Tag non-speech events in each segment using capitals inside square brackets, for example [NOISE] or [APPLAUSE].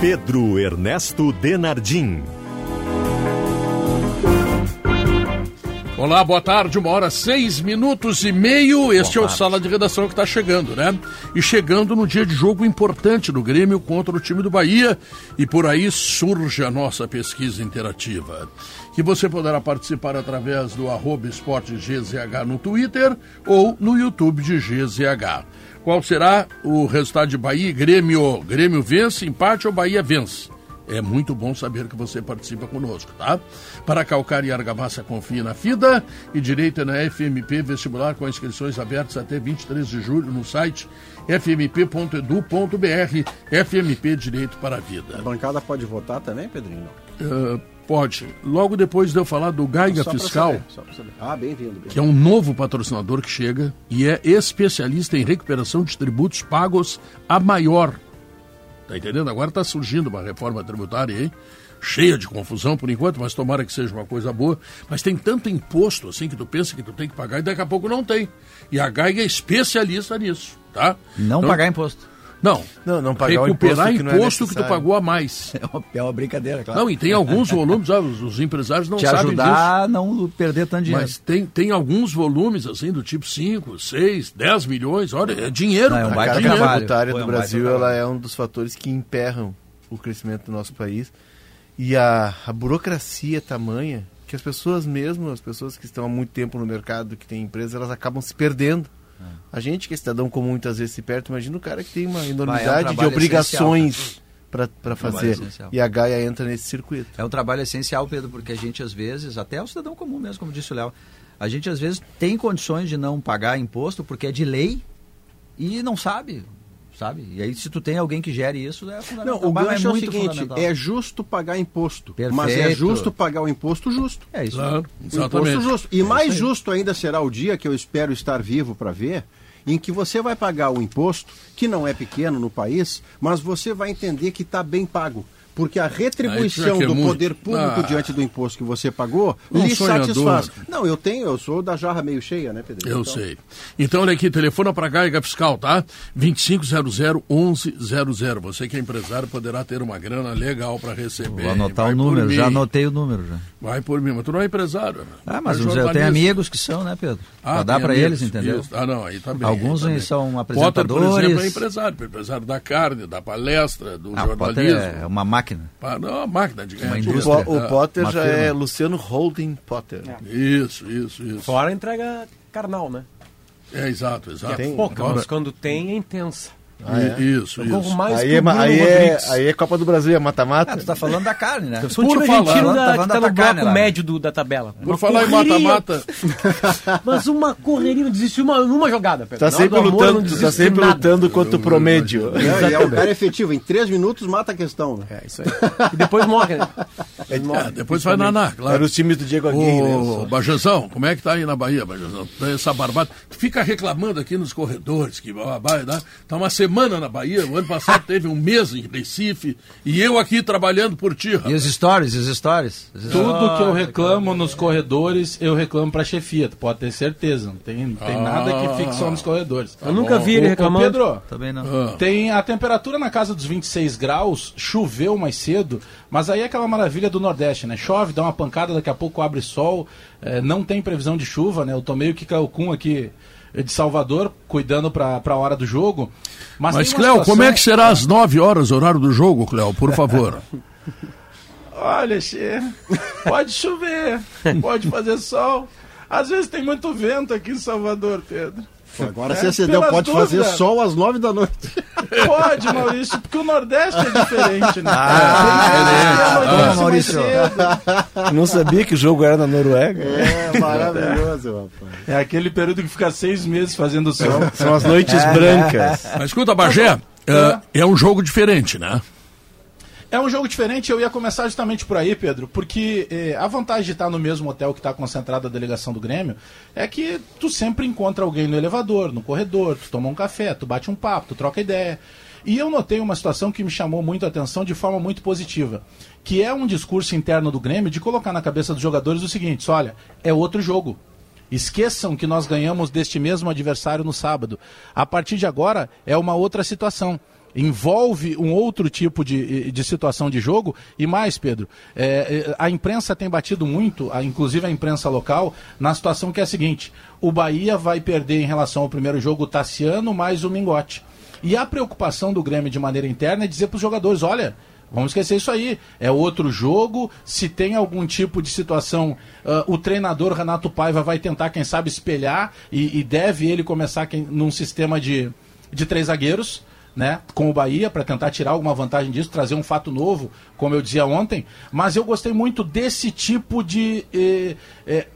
Pedro Ernesto Denardim. Olá, boa tarde, uma hora seis minutos e meio. Este é o Sala de Redação que está chegando, né? E chegando no dia de jogo importante do Grêmio contra o time do Bahia. E por aí surge a nossa pesquisa interativa. Que você poderá participar através do arroba esporte GZH no Twitter ou no YouTube de GZH. Qual será o resultado de Bahia e Grêmio? Grêmio vence, empate ou Bahia vence? É muito bom saber que você participa conosco, tá? Para calcar e argamassa, confie na FIDA e direito é na FMP Vestibular com inscrições abertas até 23 de julho no site fmp.edu.br. FMP Direito para a Vida. A bancada pode votar também, Pedrinho? Uh, pode. Logo depois de eu falar do Gaiga Só Fiscal. Ah, que é um novo patrocinador que chega e é especialista em recuperação de tributos pagos a maior. Tá entendendo? Agora está surgindo uma reforma tributária aí, cheia de confusão por enquanto, mas tomara que seja uma coisa boa. Mas tem tanto imposto assim que tu pensa que tu tem que pagar e daqui a pouco não tem. E a Gaiga é especialista nisso, tá? Não Então, pagar imposto. Não. Não, não pagar o recuperar imposto que não é imposto que tu pagou a mais. [LAUGHS] É uma, é uma brincadeira, claro. Não, e tem alguns volumes, ah, os, os empresários não Te sabem ajudar a não perder tanto disso. dinheiro. Mas tem, tem alguns volumes, assim, do tipo 5, 6, 10 milhões. Olha, é dinheiro. Não, é um A carga tributária do baita Brasil ela é um dos fatores que emperram o crescimento do nosso país. E a, a burocracia é tamanha que as pessoas mesmo, as pessoas que estão há muito tempo no mercado, que têm empresa, elas acabam se perdendo. A gente que é cidadão comum muitas vezes se perde, imagina o cara que tem uma enormidade de trabalho obrigações para fazer. essencial. E a Gaia entra nesse circuito. É um trabalho essencial, Pedro, porque a gente às vezes, até o cidadão comum mesmo, como disse o Léo, a gente às vezes tem condições de não pagar imposto porque é de lei e não sabe, sabe? E aí se tu tem alguém que gere isso, é fundamental. Não, o gancho é o muito seguinte, é justo pagar imposto, mas é Perfeito. justo pagar o imposto justo. É isso. Claro, O exatamente. imposto justo. E mais justo ainda será o dia que eu espero estar vivo para ver, em que você vai pagar o imposto, que não é pequeno no país, mas você vai entender que está bem pago. Porque a retribuição é do muito. poder público Ah. diante do imposto que você pagou Um lhe sonhador. satisfaz. Não, eu tenho, eu sou da jarra meio cheia, né, Pedro? Eu sei. Então, olha aqui, telefona para Gaiga Fiscal, tá? 2500-1100. Você que é empresário poderá ter uma grana legal para receber. Vou anotar Vai o número, já anotei o número já. Vai por mim, mas tu não é empresário. Ah, mas é eu tenho amigos que são, né, Pedro? Ah, Pra dar para eles, entendeu? isso. Ah, não, aí tá bem. Alguns aí tá bem. são Potter, por apresentadores. exemplo, é empresário. empresário da carne, da palestra, do Ah, jornalismo. é uma máquina. Ah, não, uma máquina de ganhar Uma O, dinheiro. indústria. Po- o Ah, Potter já firma. é Luciano Holding Potter. Isso, isso, isso. Fora a entrega carnal, né? É, exato, exato. Que é pouca, mas quando tem é intensa. Ah, é? Isso, Eu corro isso. mais Aí é, o aí, é, aí é Copa do Brasil, é Ah, mata-mata. tu tá falando da carne, né? Eu sou um Por time falar- argentino Tá da, falando que tá no bloco lá. médio do- da tabela. Por falar em mata-mata, [LAUGHS] Mas uma correria, não desistiu uma, numa jogada, Pedro. Tá sempre do amor, lutando, tu tá sempre lutando contra o promédio. É o cara efetivo, em três minutos mata a questão. Né? É, isso aí. E depois morre, né? é, depois vai naná, claro. Era os times do Diego Aguirre, né? Ô, Bajazão, como é que tá aí na Bahia, Bajazão? Tá Essa barbada. Tu fica reclamando aqui nos corredores que Bahia dá. Tá uma semana na Bahia. O ano passado teve um mês em Recife. E eu aqui trabalhando por ti, E rapaz. os stories, os stories. Tudo que eu reclamo nos corredores, eu reclamo pra chefia, tu pode ter certeza. Não tem, não tem Ah. nada que fique só nos corredores. Eu nunca vi ele reclamando. Pedro, Também não. Ah, tem a temperatura na casa dos 26 graus, choveu mais cedo, mas aí é aquela maravilha do Nordeste, né? Chove, dá uma pancada, daqui a pouco abre sol, eh, não tem previsão de chuva, né? Eu tomei o que calcum aqui de Salvador, cuidando pra, pra hora do jogo. Mas, Mas, Cléo, como situação- é que será às 9 horas, horário do jogo, Cléo, por favor? [LAUGHS] Olha, Che, pode chover, pode fazer sol. Às vezes tem muito vento aqui em Salvador, Pedro. [LAUGHS] Agora É, se acendeu, pode fazer sol às nove da noite. [LAUGHS] Pode, Maurício, porque o Nordeste é diferente, né? Ah, Tem- boa, mais Maurício. Não sabia que o jogo era na Noruega. É maravilhoso, rapaz. É aquele período que fica seis meses fazendo sol. São as noites brancas. Mas escuta, Bagé, é, é um jogo diferente, né? É um jogo diferente, eu ia começar justamente por aí, Pedro, porque eh, a vantagem de estar no mesmo hotel que está concentrada a delegação do Grêmio é que tu sempre encontra alguém no elevador, no corredor, tu toma um café, tu bate um papo, tu troca ideia. E eu notei uma situação que me chamou muito a atenção de forma muito positiva, que é um discurso interno do Grêmio de colocar na cabeça dos jogadores o seguinte: olha, é outro jogo. Esqueçam que nós ganhamos deste mesmo adversário no sábado. A partir de agora é uma outra situação. Envolve um outro tipo de, de situação de jogo. E mais, Pedro, é, a imprensa tem batido muito, a, inclusive a imprensa local, na situação que é a seguinte: o Bahia vai perder em relação ao primeiro jogo o Tassiano mais o Mingote. E a preocupação do Grêmio de maneira interna é dizer para os jogadores: olha, Vamos esquecer isso aí. É outro jogo. Se tem algum tipo de situação, uh, o treinador Renato Paiva vai tentar, quem sabe, espelhar e, e deve ele começar quem, num sistema de, de três zagueiros. Né, com o Bahia para tentar tirar alguma vantagem disso, trazer um fato novo, como eu dizia ontem. Mas eu gostei muito desse tipo de eh, eh,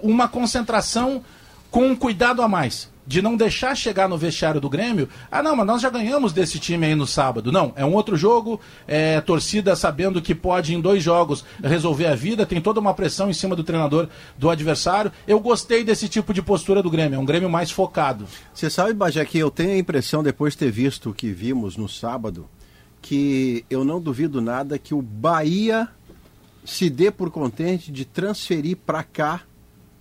uma concentração com um cuidado a mais de não deixar chegar no vestiário do Grêmio, ah não, mas nós já ganhamos desse time aí no sábado. Não, é um outro jogo, é torcida sabendo que pode em dois jogos resolver a vida, tem toda uma pressão em cima do treinador do adversário. Eu gostei desse tipo de postura do Grêmio, é um Grêmio mais focado. Você sabe, Bajé, que eu tenho a impressão, depois de ter visto o que vimos no sábado, que eu não duvido nada que o Bahia se dê por contente de transferir para cá,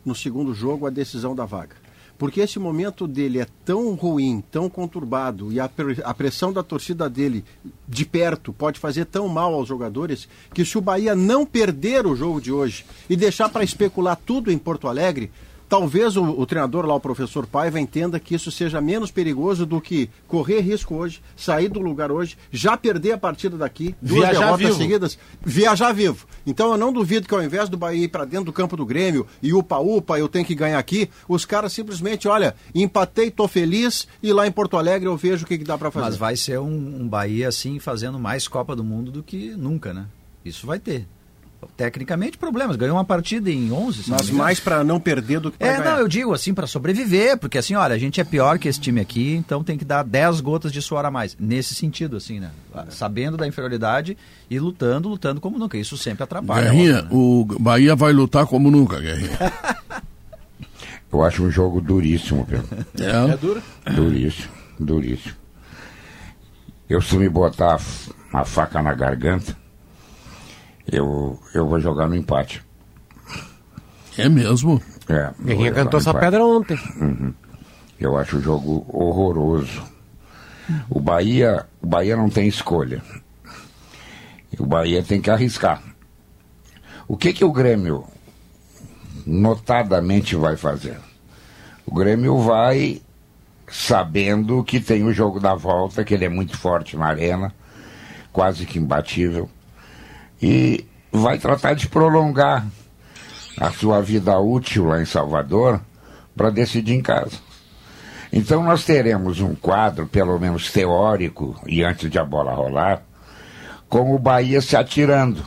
no segundo jogo, a decisão da vaga. Porque esse momento dele é tão ruim, tão conturbado, e a, a pressão da torcida dele de perto pode fazer tão mal aos jogadores, que se o Bahia não perder o jogo de hoje e deixar para especular tudo em Porto Alegre, talvez o, o, treinador lá, o professor Paiva, entenda que isso seja menos perigoso do que correr risco hoje, sair do lugar hoje, já perder a partida daqui, duas viajar derrotas vivo. seguidas, viajar vivo. Então eu não duvido que ao invés do Bahia ir para dentro do campo do Grêmio e upa-upa, eu tenho que ganhar aqui, os caras simplesmente, olha, empatei, tô feliz e lá em Porto Alegre eu vejo o que, que dá para fazer. Mas vai ser um, um Bahia assim, fazendo mais Copa do Mundo do que nunca, né? Isso vai ter tecnicamente problemas. Ganhou uma partida em 11. Mas mais para não perder do que para É, ganhar. não, eu digo assim, para sobreviver, porque assim, olha, a gente é pior que esse time aqui, então tem que dar 10 gotas de suor a mais. Nesse sentido, assim, né? Sabendo da inferioridade e lutando, lutando como nunca. Isso sempre atrapalha. Guerrinha, né? o Bahia vai lutar como nunca, Guerrinha. [LAUGHS] eu acho um jogo duríssimo, Pedro. É, é duro? Duríssimo, duríssimo. Eu se me botar a faca na garganta, eu, eu vou jogar no empate. É mesmo? É. Guerrinha cantou essa pedra ontem. Uhum. Eu acho o jogo horroroso. O Bahia, o Bahia não tem escolha. O Bahia tem que arriscar. O que que o Grêmio notadamente vai fazer? O Grêmio vai sabendo que tem o jogo da volta, que ele é muito forte na arena, quase que imbatível e vai tratar de prolongar a sua vida útil lá em Salvador para decidir em casa. Então nós teremos um quadro, pelo menos teórico, e antes de a bola rolar, com o Bahia se atirando,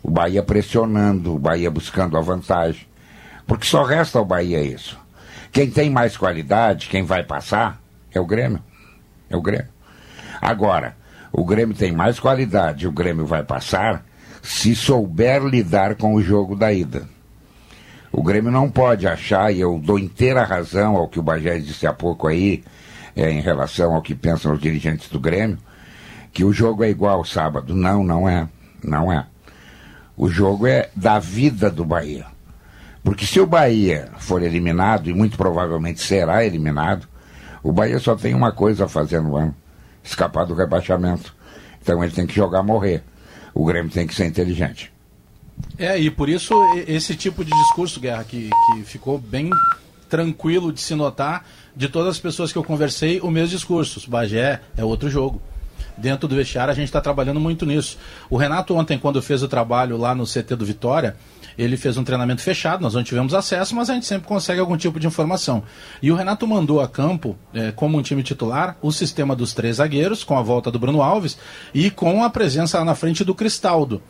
o Bahia pressionando, o Bahia buscando a vantagem. Porque só resta ao Bahia isso. Quem tem mais qualidade, quem vai passar, é o Grêmio. É o Grêmio. Agora, o Grêmio tem mais qualidade, o Grêmio vai passar se souber lidar com o jogo da ida. O Grêmio não pode achar, e eu dou inteira razão ao que o Bagé disse há pouco aí, é, em relação ao que pensam os dirigentes do Grêmio, que o jogo é igual sábado. Não, não é. Não é. O jogo é da vida do Bahia. Porque se o Bahia for eliminado, e muito provavelmente será eliminado, o Bahia só tem uma coisa a fazer no ano: escapar do rebaixamento. Então ele tem que jogar morrer. O Grêmio tem que ser inteligente. É, e por isso esse tipo de discurso, Guerra, que, que ficou bem tranquilo de se notar de todas as pessoas que eu conversei, o mesmo discurso. Bagé é outro jogo. Dentro do vestiário a gente está trabalhando muito nisso. O Renato ontem, quando fez o trabalho lá no CT do Vitória, ele fez um treinamento fechado, nós não tivemos acesso, mas a gente sempre consegue algum tipo de informação. E o Renato mandou a campo, é, como um time titular, o sistema dos três zagueiros, com a volta do Bruno Alves e com a presença lá na frente do Cristaldo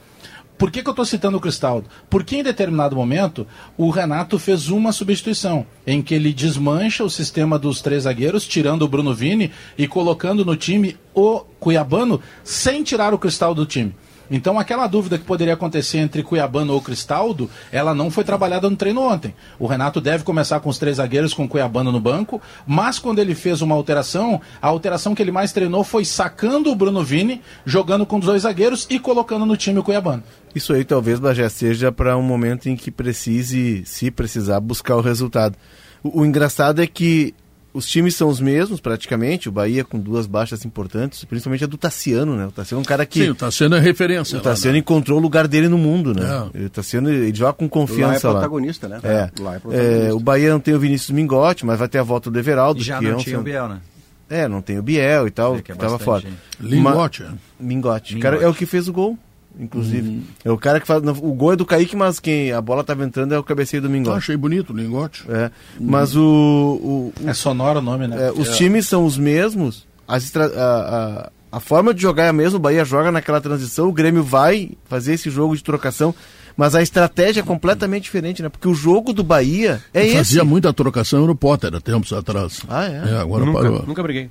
Por que, que eu estou citando o Cristaldo? Porque em determinado momento o Renato fez uma substituição em que ele desmancha o sistema dos três zagueiros, tirando o Bruno Vini e colocando no time o Cuiabano sem tirar o Cristaldo do time. Então, aquela dúvida que poderia acontecer entre Cuiabano ou Cristaldo, ela não foi trabalhada no treino ontem. O Renato deve começar com os três zagueiros com Cuiabano no banco, mas quando ele fez uma alteração, a alteração que ele mais treinou foi sacando o Bruno Vini, jogando com os dois zagueiros e colocando no time o Cuiabano. Isso aí talvez, Bagé, seja para um momento em que precise, se precisar, buscar o resultado. O, o engraçado é que os times são os mesmos, praticamente. O Bahia com duas baixas importantes, principalmente a do Tassiano, né? O Tassiano é um cara que. Sim, o Tassiano é referência. O lá, Tassiano né? encontrou o lugar dele no mundo, né? É. O Tassiano ele joga com confiança lá é lá. protagonista, né? É. Lá é É, protagonista. o Bahia não tem o Vinícius Mingotti, mas vai ter a volta do Everaldo. E já que é não um tinha o Biel, né? É, não tem o Biel e tal, É, que é tava bastante, fora. Lingote. é. Mingote. Mingote. Cara, é o que fez o gol, inclusive. É o cara que faz. O gol é do Kaique, mas quem a bola tava entrando é o cabeceio do Ah, Mingote. achei bonito o lingote. É. Mas o, o- É sonoro o nome, né? é, os times são os mesmos, as estra- a, a, a forma de jogar é a mesma, o Bahia joga naquela transição, o Grêmio vai fazer esse jogo de trocação, mas a estratégia é completamente diferente, né? Porque o jogo do Bahia é esse. Fazia muita trocação no Potter há tempos atrás. Ah, é? agora nunca, parou. nunca briguei.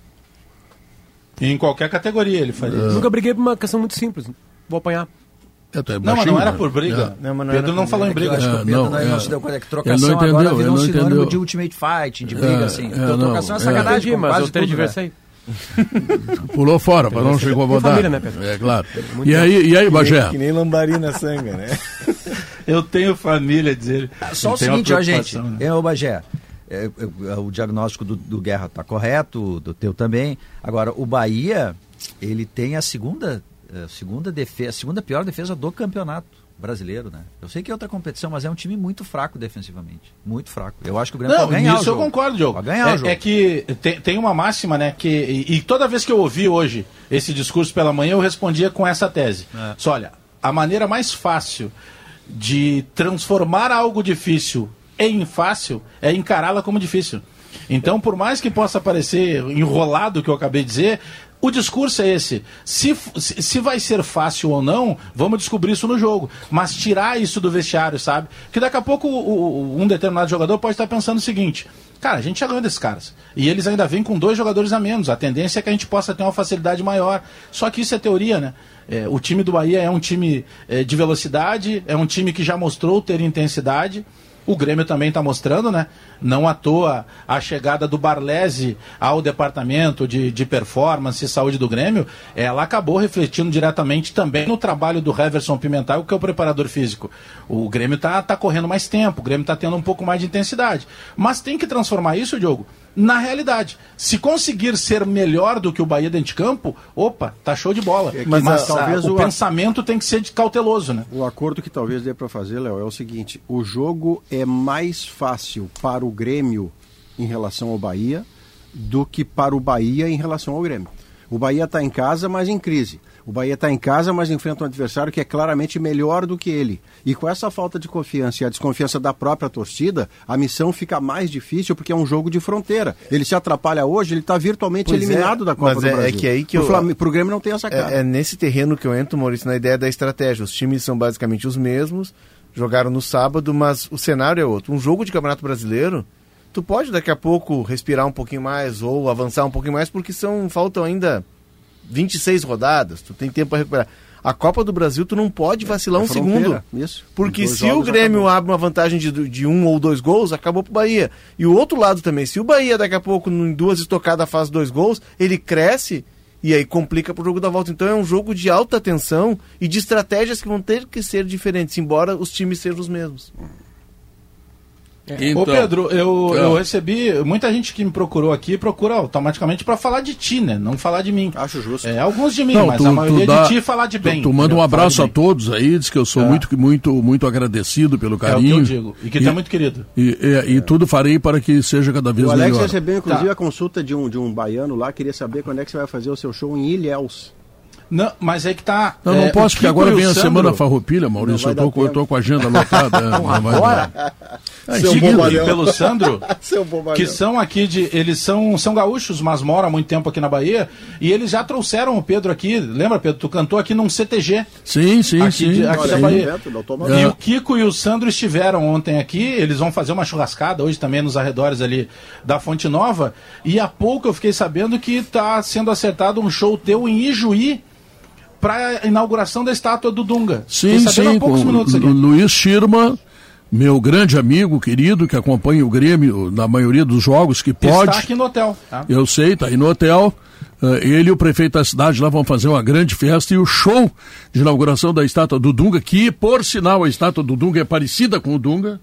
Em qualquer categoria ele fazia É. isso. Nunca briguei por uma questão muito simples. Vou apanhar. É, é Não, mas não era por briga. Não, mas não Pedro não falou em É briga. acho que É, o Pedro não, não, é. não se deu conta que trocação não entendeu, agora virou ele um não sinônimo entendeu. de Ultimate Fight, de briga, É, assim. é, Então, não, trocação é é. sacanagem. Mas quase eu teria tudo, né? [LAUGHS] Pulou fora, para não chegou a Tem botar. família, né, Pedro? É claro. E aí, e aí Bagé? Que nem lambarina sanga, né? [LAUGHS] Eu tenho família, dizer. Só o seguinte, ó, gente, né? é, ô Bagé, é, é, o diagnóstico do, do Guerra está correto, do teu também. Agora, o Bahia, ele tem a segunda, a segunda defesa, a segunda pior defesa do campeonato brasileiro, né? Eu sei que é outra competição, mas é um time muito fraco defensivamente, muito fraco. Eu acho que o Grêmio Não, ganhar nisso o eu concordo, Diogo. Pode ganhar é, o jogo. é que tem, tem uma máxima, né? Que, e, e toda vez que eu ouvi hoje esse discurso pela manhã, eu respondia com essa tese. É. Só olha, a maneira mais fácil de transformar algo difícil em fácil é encará-la como difícil. Então, por mais que possa parecer enrolado o que eu acabei de dizer, o discurso é esse. Se, se vai ser fácil ou não, vamos descobrir isso no jogo. Mas tirar isso do vestiário, sabe? Que daqui a pouco o- o- um determinado jogador pode estar pensando o seguinte: cara, a gente já ganhou desses caras. E eles ainda vêm com dois jogadores a menos. A tendência é que a gente possa ter uma facilidade maior. Só que isso é teoria, né? É, o time do Bahia é um time é, de velocidade, é um time que já mostrou ter intensidade. O Grêmio também está mostrando, né? Não à toa a chegada do Barlese ao departamento de, de performance e saúde do Grêmio, ela acabou refletindo diretamente também no trabalho do Heverson Pimentel, que é o preparador físico. O Grêmio está tá correndo mais tempo, o Grêmio está tendo um pouco mais de intensidade. Mas tem que transformar isso, Diogo, na realidade. Se conseguir ser melhor do que o Bahia dentro de campo, opa, tá show de bola. Mas, Mas, ah, talvez o o- pensamento tem que ser de cauteloso, né? O acordo que talvez dê para fazer, Léo, é o seguinte: o jogo é mais fácil para o Grêmio em relação ao Bahia do que para o Bahia em relação ao Grêmio. O Bahia está em casa, mas em crise. O Bahia está em casa, mas enfrenta um adversário que é claramente melhor do que ele. E com essa falta de confiança e a desconfiança da própria torcida, a missão fica mais difícil porque é um jogo de fronteira. Ele se atrapalha hoje, ele está virtualmente Pois é, eliminado da Copa do é- é Brasil. que aí que Pro eu- Flam- pro Grêmio não tem essa cara. É, é nesse terreno que eu entro, Maurício, na ideia da estratégia. Os times são basicamente os mesmos, jogaram no sábado, mas o cenário é outro. Um jogo de Campeonato Brasileiro, tu pode daqui a pouco respirar um pouquinho mais ou avançar um pouquinho mais, porque são faltam ainda 26 rodadas, tu tem tempo para recuperar. A Copa do Brasil, tu não pode vacilar É um segundo. Isso. Porque se o Grêmio acabou. abre uma vantagem de, de um ou dois gols, acabou pro Bahia. E o outro lado também, se o Bahia daqui a pouco, em duas estocadas, faz dois gols, ele cresce e aí complica pro jogo da volta. Então é um jogo de alta tensão e de estratégias que vão ter que ser diferentes, embora os times sejam os mesmos. Então, Ô Pedro, eu, É. eu recebi. Muita gente que me procurou aqui procura automaticamente para falar de ti, né? Não falar de mim. Acho justo. É, alguns de mim, Não, mas tu- a maioria tu dá- de ti falar de tu- bem. Tu, manda um abraço a todos aí, diz que eu sou É. muito, muito, muito agradecido pelo É o que carinho. eu digo. E que tu é muito querido. E, e- e tudo farei para que seja cada vez O Alex melhor. recebeu, inclusive, Tá. a consulta de um, de um baiano lá, queria saber quando é que você vai fazer o seu show em Ilhéus. Não, mas é que tá. Não, não é, posso, porque agora vem a Sandro- semana farroupilha, Maurício. Eu tô, eu tô com a agenda lotada. [LAUGHS] não Agora? Seu pelo Sandro, [LAUGHS] Seu que são aqui de. Eles são, são gaúchos, mas moram há muito tempo aqui na Bahia. E eles já trouxeram o Pedro aqui. Lembra, Pedro? Tu cantou aqui num CTG. Sim, sim, Aqui sim. de- aqui Olha da Bahia. E o Kiko e o Sandro estiveram ontem aqui, eles vão fazer uma churrascada hoje também nos arredores ali da Fonte Nova. E há pouco eu fiquei sabendo que está sendo acertado um show teu em Ijuí para inauguração da estátua do Dunga. Sim, sim, com minutos aqui. Luiz Schirma, meu grande amigo, querido, que acompanha o Grêmio na maioria dos jogos que pode. Está aqui no hotel. tá? Eu sei, tá aí no hotel. Eh, ele e o prefeito da cidade lá vão fazer uma grande festa e o show de inauguração da estátua do Dunga, que, por sinal, a estátua do Dunga é parecida com o Dunga.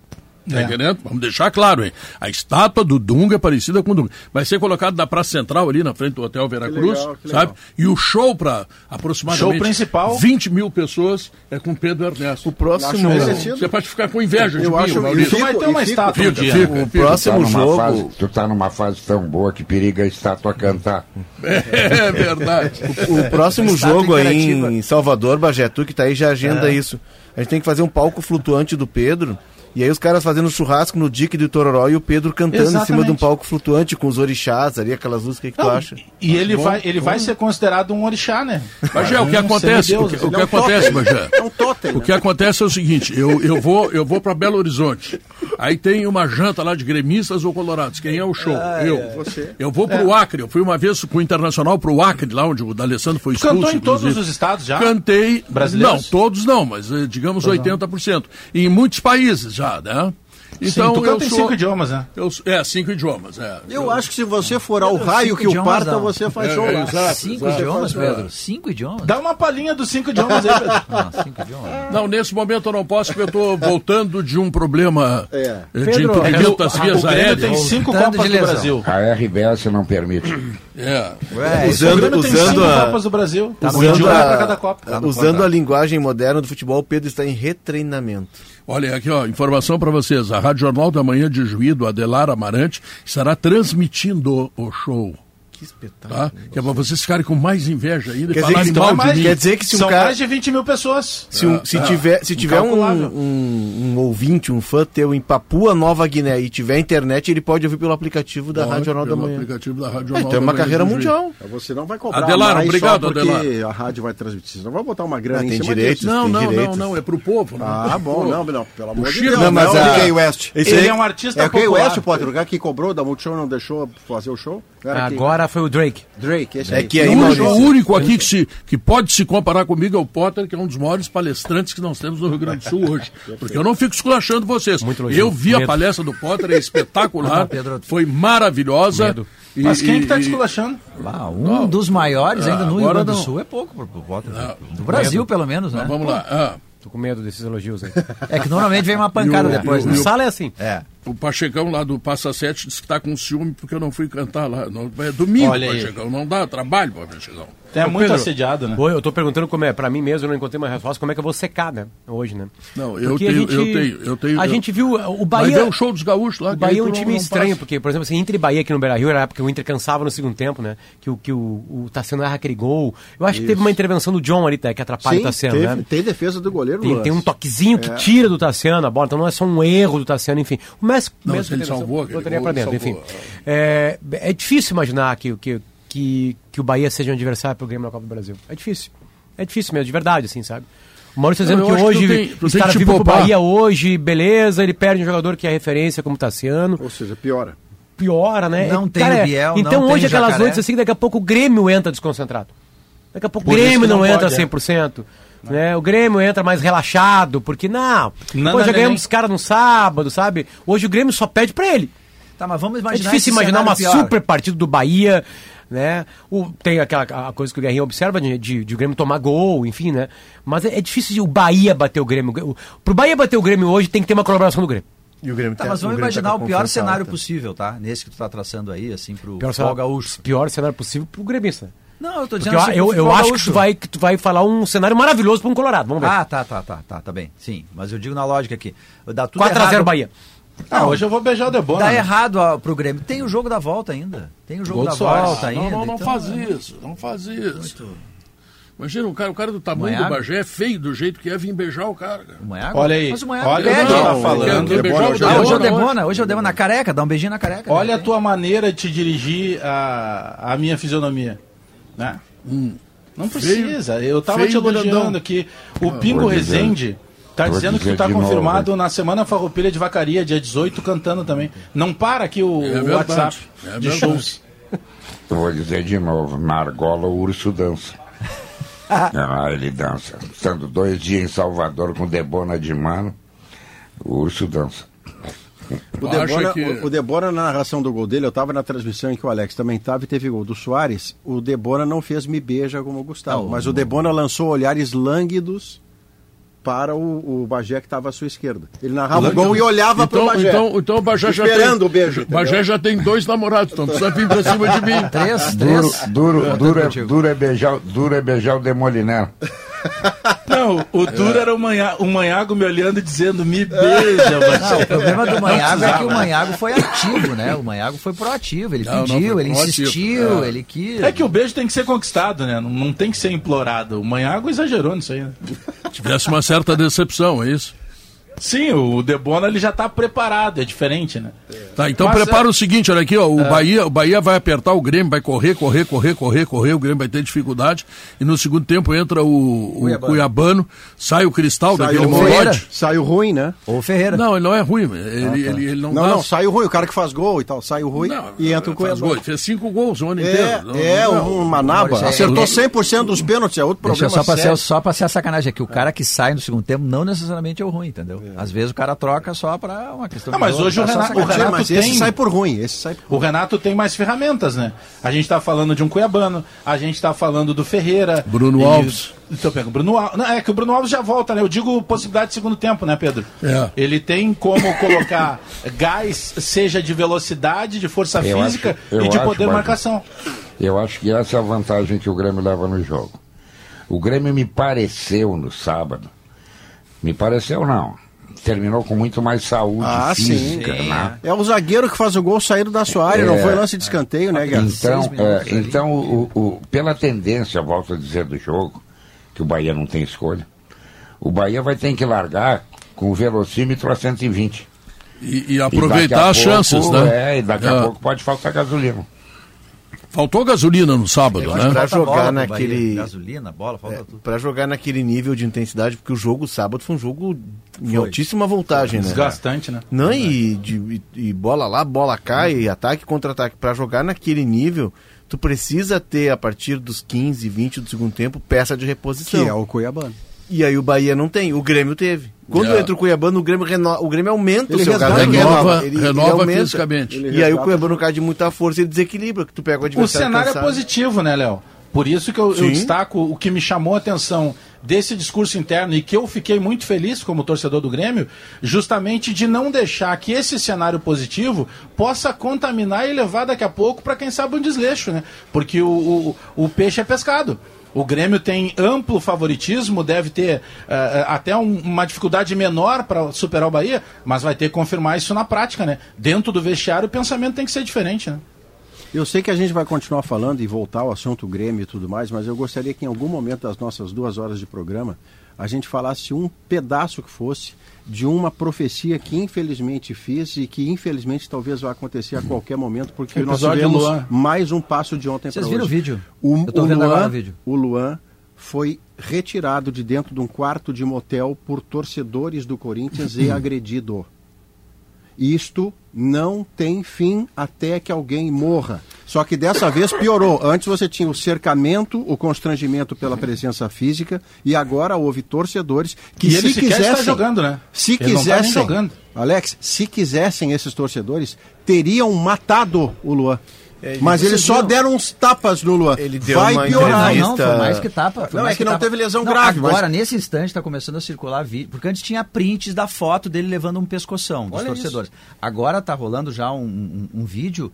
Tá É. entendendo? Vamos deixar claro, hein? A estátua do Dunga é parecida com o Dunga. Vai ser colocado na Praça Central, ali na frente do Hotel Veracruz, legal, que legal. sabe? E o show para aproximadamente Show principal. 20 mil pessoas é com Pedro Ernesto. O próximo. Você pode ficar com inveja de Eu mim, acho- Maurício. Tu vai ter uma e fico- estátua um dia. fica, né? o tá, próximo numa jogo. fase, tu tá numa fase tão boa que periga a estátua cantar. [LAUGHS] É verdade. O próximo Estátua jogo aí em Salvador, Bagé, tu que tá aí já agenda isso. A gente tem que fazer um palco flutuante do Pedro. E aí os caras fazendo churrasco no Dique do Tororó e o Pedro cantando em cima de um Exatamente. palco flutuante com os orixás ali, aquelas luzes, o que, que tu Não, acha? E ele vai, ele vai ser considerado um orixá, né? Bagé, o que Um acontece? O que, o que é um acontece? É um totem, O né? que acontece é o seguinte, eu, eu vou, eu vou para Belo Horizonte. Aí tem uma janta lá de gremistas ou colorados. Quem é o show? eu. Você. Eu vou pro Acre. Eu fui uma vez com o Internacional pro Acre, lá onde o D'Alessandro foi expulso. Cantou em todos inclusive. os estados já? Cantei. Brasileiros? Não, todos não, mas eh, digamos 80%. E em muitos países já, né? Então Sim, tu eu canta sou, cinco idiomas, né? eu é, cinco idiomas. É. Eu acho que se você for ao raio que o parta, não. você faz É, show é, lá. exato. Cinco exato. idiomas, É. Pedro? Cinco idiomas? Dá uma palhinha dos cinco idiomas aí, Pedro. [LAUGHS] Ah, cinco idiomas. Não, nesse momento eu não posso, porque eu estou voltando de um problema É. eh, de Pedro, entupimento É das o- vias o aéreas. tem cinco Copas do. Brasil. A RBS não permite. É. Ué, O Usando- usando a- Copas do Brasil. Tá um no idioma a- para cada Copa. Usando a linguagem moderna do futebol, o Pedro está em retreinamento. Olha aqui, ó, informação para vocês. A Rádio Jornal da Manhã de Juí, do Adelar Amarante, estará transmitindo o show. Que espetáculo. Tá? Que é para vocês ficarem com mais inveja ainda Quer dizer que então é. Quer dizer que se um São cara- mais de 20 mil pessoas. Se, um- se tiver, se tiver um, um, um ouvinte, um fã teu em Papua Nova Guiné e tiver internet, ele pode ouvir pelo aplicativo da Pode, Rádio Jornal da pelo Manhã. aplicativo da Rádio Ah, Jornal então é da uma carreira mundial. Você não vai cobrar Adelar, mais obrigado, só porque Adelar. a rádio vai transmitir. Você não vai botar uma grana Ah, em tem cima direitos. disso. Não, Tem não, não, direitos. não, é pro povo. Não, Ah, bom, não, não, pelo amor de Deus. Não, mas é o Gay West. Esse Ele é um artista É o Gay popular. West, o cara que cobrou da Multishow não deixou fazer o show? Era foi o Drake. Drake, esse É que aí, o, o único aqui que, se, que pode se comparar comigo é o Potter, que é um dos maiores palestrantes que nós temos no Rio Grande do Sul [LAUGHS] hoje. Porque eu não fico esculachando vocês. Eu vi a Medo. palestra do Potter, é [LAUGHS] espetacular, Ah, Pedro. foi maravilhosa. Medo. E- Mas quem que tá e- desculachando? Ah, um dos maiores ainda no Rio Grande do. Sul é pouco pro, pro Potter. Do Brasil, pelo menos, né? Vamos lá. ah, Tô com medo desses elogios aí. [LAUGHS] É que normalmente vem uma pancada o- depois, o- né? sala é assim. É. o Pachecão lá do Passa Sete disse que tá com ciúme porque eu não fui cantar lá. Não, é domingo, Olha aí. Pachecão. Não dá trabalho, Pachecão. É Ô, muito Pedro, assediado, né? Oi, eu tô perguntando como é, pra mim mesmo, eu não encontrei uma resposta, como é que eu vou secar, né? Hoje, né? Não, eu tenho, a gente, eu tenho, eu tenho. A eu- gente viu o Vai Bahia. ver o show dos gaúchos lá. O aí Bahia é um time estranho, passa. porque, por exemplo, assim, entre Bahia aqui no Beira Rio, era a época que o Inter cansava no segundo tempo, né? Que o, que o, o Tassiano erra aquele gol. Eu acho que teve uma intervenção do John ali, tá, que atrapalha o Sim, Tassiano, teve, né? tem defesa do goleiro. Tem, tem um toquezinho que tira do Tassiano a bola, então não é só um erro do Tassiano, enfim. O Messi, Não, se ele salvou botaria pra dentro, enfim. salvou. É, é difícil imaginar que, que, que, que o Bahia seja um adversário pro Grêmio na Copa do Brasil. É difícil. É difícil mesmo, de verdade, assim, sabe? O Maurício tá Não, dizendo que que hoje tu tem- os caras que vivem pro poupar. Bahia hoje, beleza, ele perde um jogador que é referência como Tassiano Ou seja, piora. piora, né? Não É, tem cara, o Biel, não Então hoje o aquelas Jacaré. noites assim, daqui a pouco o Grêmio entra desconcentrado. Daqui a pouco o Por isso Grêmio que não, não entra pode, é. 100%. Né? O Grêmio entra mais relaxado, porque não. Não, Pô, já ganhamos os caras no sábado, sabe? Hoje o Grêmio só pede pra ele. Tá, mas vamos É imaginar difícil esse imaginar uma pior. super partida do Bahia, né? O, tem aquela a coisa que o Guerrinho observa de, de, de o Grêmio tomar gol, enfim, né? Mas é, é difícil o Bahia bater o Grêmio. O, pro Bahia bater o Grêmio hoje tem que ter uma colaboração do Grêmio. E o Grêmio Tá, tá- mas vamos Grêmio tá imaginar com o pior cenário alta. possível, tá? Nesse que tu tá traçando aí, assim, pro Pior, cenário, gaúcho. pior cenário possível pro gremista. Não, eu tô Porque dizendo eu, assim, eu, eu futebol acho que tu, vai, que tu vai falar um cenário maravilhoso para um Colorado. Vamos ver. Ah, tá, tá, tá, tá, tá bem. Sim, mas eu digo na lógica aqui. Dá tudo 4x0 errado. Bahia. Ah, hoje eu vou beijar o Debona. Dá né? errado ó, pro Grêmio. Tem o jogo da volta ainda. Tem o jogo Gol da Soares. volta ainda. Não, não, não então- faz isso, não faz isso. Imagina, o cara, o cara do tamanho Manhago? do Bagé é feio do jeito que é vir beijar o cara. cara. O Manhago? Olha aí. Mas o Manhago Olha, pede. a gente tá falando. quer o Ah, hoje é o Debona, Debona, hoje é o Debona na careca, dá um beijinho na careca. Olha a né? tua maneira de te dirigir a, a minha fisionomia. Né? Não precisa. Eu tava Feio te elogiando grandão. aqui. O Pingo vou dizer- Rezende tá dizendo que tu dizer tá novo, confirmado hein? na Semana Farroupilha de Vacaria, dia 18, cantando também. Não para aqui o, É o WhatsApp é de shows. Eu vou dizer de novo, na argola o urso dança. [LAUGHS] ah, ele dança. Estando dois dias em Salvador com Debona de mano, o urso dança. O Debora, que- o, o Debora, na narração do gol dele, eu estava na transmissão em que o Alex também estava e teve gol do Soares. O Debora não fez me beija como o Gustavo, Não, mas o Debora lançou olhares lânguidos para o, o Bagé que estava à sua esquerda. Ele narrava o gol e olhava para o Então, Bagé. então, então o Bagé já tem. Esperando o beijo, O Bagé já tem dois namorados, então precisa vir pra cima de mim. [LAUGHS] Três, Duro, três. duro, duro, é, contigo. duro, é beijar, duro é beijar o Demoliner. [LAUGHS] Não, o duro era o, manha, o Manhago me olhando e dizendo, me beija, Não, o Bagé." problema do Manhago é que o Manhago foi ativo, né? O Manhago foi proativo, ele Não, não, pediu, foi ele insistiu, É. ele quis. É que o beijo tem que ser conquistado, né? Não, não tem que ser implorado. O Manhago exagerou nisso aí, né? Tivesse uma certa decepção, é isso? Sim, o Debona ele já tá preparado, é diferente, né? Tá, então Mas, prepara é- o seguinte, olha aqui, ó, o, Bahia, o Bahia vai apertar o Grêmio, vai correr, correr, correr, correr, correr, o Grêmio vai ter dificuldade, e no segundo tempo entra o, o Cuiabano. Cuiabano. sai o Cristal daquele Saiu, Ferreira. molote. saiu ruim, né? Ou o Ferreira. Não, ele não é ruim, ele, ele, ele não, Não, dá- não, saiu ruim. O cara que faz gol e tal, saiu ruim Não, e entra o faz Cuiabá. gol, fez cinco gols o ano É, inteiro. Não- é não- um Manaba. É- Acertou é- 100% dos pênaltis, é outro problema só pra, sério. ser, só pra ser a sacanagem aqui. O cara que sai no segundo tempo não necessariamente é o ruim, entendeu? Às vezes o cara troca só pra uma questão Ah, de mas jogo, hoje o só Renato- o Renato mas tem- esse sai por ruim, esse sai por O Renato tem mais ferramentas, né? A gente tá falando de um Cuiabano, a gente tá falando do Ferreira. Bruno e- Alves. Então, pega o Bruno Alves. Não, é que o Bruno Alves já volta, né? Eu digo possibilidade de segundo tempo, né, Pedro? É. Ele tem como colocar [LAUGHS] gás, seja de velocidade, de força Eu física acho- e de acho, poder marcação. Eu acho que essa é a vantagem que o Grêmio leva no jogo. O Grêmio me pareceu no sábado, me pareceu não, terminou com muito mais saúde Ah, sim. física, Sim, né? É o zagueiro que faz o gol saído da sua área, não É. foi lance de escanteio, né, Guerra? Então, é, então o, o- pela tendência, volto a dizer, do jogo, que o Bahia não tem escolha, o Bahia vai ter que largar com o velocímetro a 120. E, e E aproveitar a as pouco, chances, né? É, e daqui É. a pouco pode faltar gasolina. Faltou gasolina no sábado, Eu né? Falta jogar bola naquele- Bahia, Gasolina, bola, falta tudo. Pra jogar naquele nível de intensidade, porque o jogo sábado foi um jogo em Foi. altíssima voltagem, né? Desgastante, né? Não, e, de- e- e bola lá, bola cá, e ataque contra ataque. Pra jogar naquele nível, tu precisa ter, a partir dos 15, 20 do segundo tempo, peça de reposição. Que é o Cuiabano. E aí o Bahia não tem, o Grêmio teve. Quando É. entra o Cuiabano, o Grêmio, reno... o Grêmio aumenta Ele o seu resgata, renova- Ele- ele renova aumenta. fisicamente. E Ele aí o. Cuiabano cai de muita força e ele desequilibra, que tu pega o O adversário cenário é cansado. positivo, né, Léo? Por isso que eu, eu destaco o que me chamou a atenção desse discurso interno e que eu fiquei muito feliz como torcedor do Grêmio, justamente de não deixar que esse cenário positivo possa contaminar e levar daqui a pouco para quem sabe um desleixo, né? Porque o, o, o peixe é pescado. O Grêmio tem amplo favoritismo, deve ter eh, até um- uma dificuldade menor para superar o Bahia, mas vai ter que confirmar isso na prática, né? Dentro do vestiário o pensamento tem que ser diferente, né? Eu sei que a gente vai continuar falando e voltar ao assunto Grêmio e tudo mais, mas eu gostaria que em algum momento das nossas duas horas de programa a gente falasse um pedaço que fosse de uma profecia que infelizmente fiz e que infelizmente talvez vai acontecer a qualquer momento, porque nós tivemos mais um passo de ontem para Vocês hoje. viram o vídeo? O, Eu tô o vendo Luan, agora o vídeo. O Luan foi retirado de dentro de um quarto de motel por torcedores do Corinthians e [CLEARS THROAT] agredido. Isto não tem fim até que alguém morra. Só que dessa vez piorou. Antes você tinha o cercamento, o constrangimento pela presença física, e agora houve torcedores que E se quisessem, está jogando, né? se Ele tá quisessem, jogando. Alex, se quisessem esses torcedores, teriam matado o Luan. É, Mas eles só deram uns tapas no Luan. Ele deu Vai uma piorar. Não, não, foi mais que tapa. foi Não, mais é que não tapa. teve lesão Não, grave, mas- Agora, nesse instante, está começando a circular vídeo. Porque antes tinha prints da foto dele levando um pescoção dos Olha torcedores. Agora tá rolando já um, um- um vídeo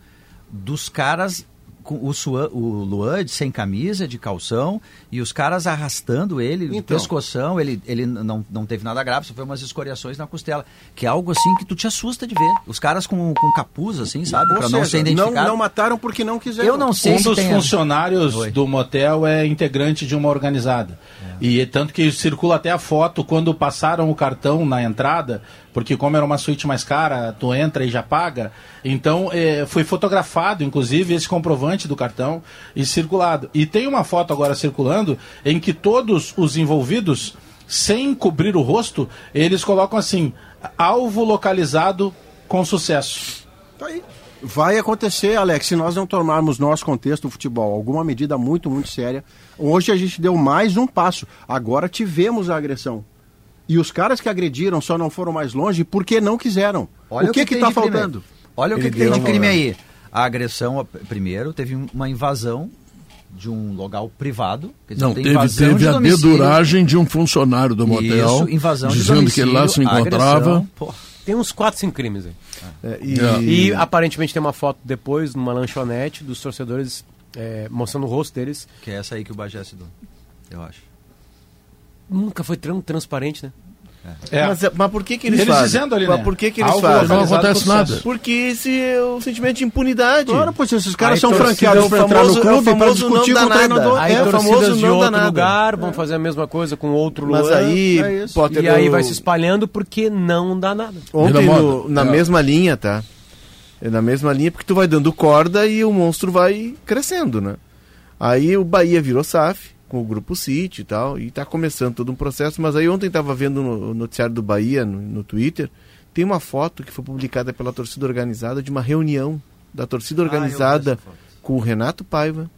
dos caras o, Sua- o Luan sem camisa, de calção, e os caras arrastando ele, de Então. pescoção, ele, ele não, não teve nada grave, só foi umas escoriações na costela. Que é algo assim que tu te assusta de ver. Os caras com, com capuz, assim, sabe? Ou Pra não seja, ser identificado. Não, não mataram porque não quiseram. Eu não sei um se dos tem... funcionários Oi. do motel é integrante de uma organizada. E é tanto que circula até a foto quando passaram o cartão na entrada, porque como era uma suíte mais cara, tu entra e já paga. Então eh, foi fotografado, inclusive, esse comprovante do cartão e circulado. E tem uma foto agora circulando em que todos os envolvidos, sem cobrir o rosto, eles colocam assim: alvo localizado com sucesso. Tá aí. Vai acontecer, Alex, se nós não tomarmos nosso contexto do futebol alguma medida muito, muito séria. Hoje a gente deu mais um passo. Agora tivemos a agressão. E os caras que agrediram só não foram mais longe porque não quiseram. Olha o que tá aí. faltando? Olha o que, que tem de crime aí. A agressão, primeiro, teve uma invasão de um local privado. quer dizer, Não, tem teve, invasão teve de a domicílio. deduragem de um funcionário do motel, Isso, invasão de dizendo que ele lá se encontrava. agressão. Tem uns 4, 5 crimes aí. É, e. E aparentemente tem uma foto depois numa lanchonete dos torcedores é, mostrando o rosto deles. que é essa aí que o Bagé se deu, eu acho. Nunca foi tão transparente, né? É. Mas, mas por que, que eles, Eles fazem? dizendo ali, mas né? por que, que eles Algo fazem? Não acontece nada. Porque esse é o sentimento de impunidade. Claro, pois esses caras Aí são franqueados o para entrar no famoso- é o clube para famoso discutir não com o dá nada. treinador. Aí É, o famoso de outro nada. lugar vão fazer a mesma coisa com outro lugar. Mas aí, é. Potter, E aí vai se espalhando porque não dá nada. Ontem, no- na É. mesma linha, tá? É na mesma linha porque tu vai dando corda e o monstro vai crescendo, né? Aí o Bahia virou SAF com o grupo City e tal, e tá começando todo um processo, mas aí ontem tava vendo no noticiário do Bahia no, no Twitter, tem uma foto que foi publicada pela torcida organizada de uma reunião da torcida organizada com o Renato Paiva,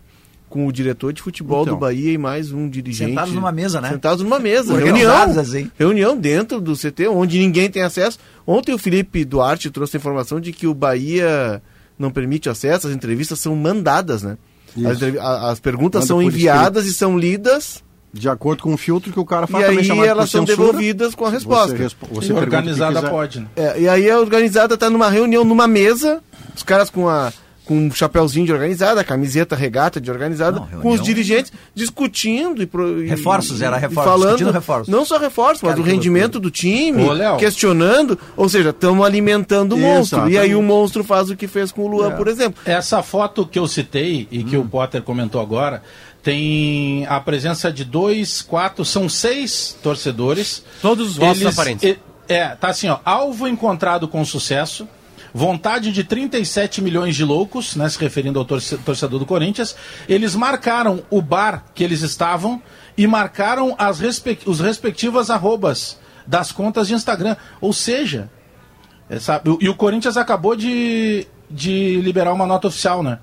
com o diretor de futebol Então. do Bahia e mais um dirigente. Sentados numa mesa, né? Sentados numa mesa. Reunião. assim. Reunião dentro do CT, onde ninguém tem acesso. Ontem o Felipe Duarte trouxe a informação de que o Bahia não permite acesso, as entrevistas são mandadas, né? As, as perguntas Manda são enviadas e são lidas, De acordo com o filtro que o cara e faz também aí elas são censura. devolvidas com a resposta. Você, você E organizada pode, né? É, e aí a organizada está numa reunião, numa mesa, os caras com a com um chapéuzinho de organizada, camiseta regata de organizada, Não, com os dirigentes discutindo e, pro- e- Reforços, era reforços, falando, discutindo reforços. Não só reforços, mas Cara, o que rendimento do time, Ô, questionando, ou seja, estamos alimentando o monstro. E aí o monstro faz o que fez com o Luan, É. por exemplo. Essa foto que eu citei e que o Potter comentou agora tem a presença de dois, quatro, são seis torcedores. Todos os rostos aparentes. É, tá assim, ó, alvo encontrado com sucesso, vontade de 37 milhões de loucos, né, se referindo ao torce- torcedor do Corinthians. Eles marcaram o bar que eles estavam e marcaram as respe- os respectivas arrobas das contas de Instagram. Ou seja, é, sabe, e o Corinthians acabou de, de liberar uma nota oficial, né?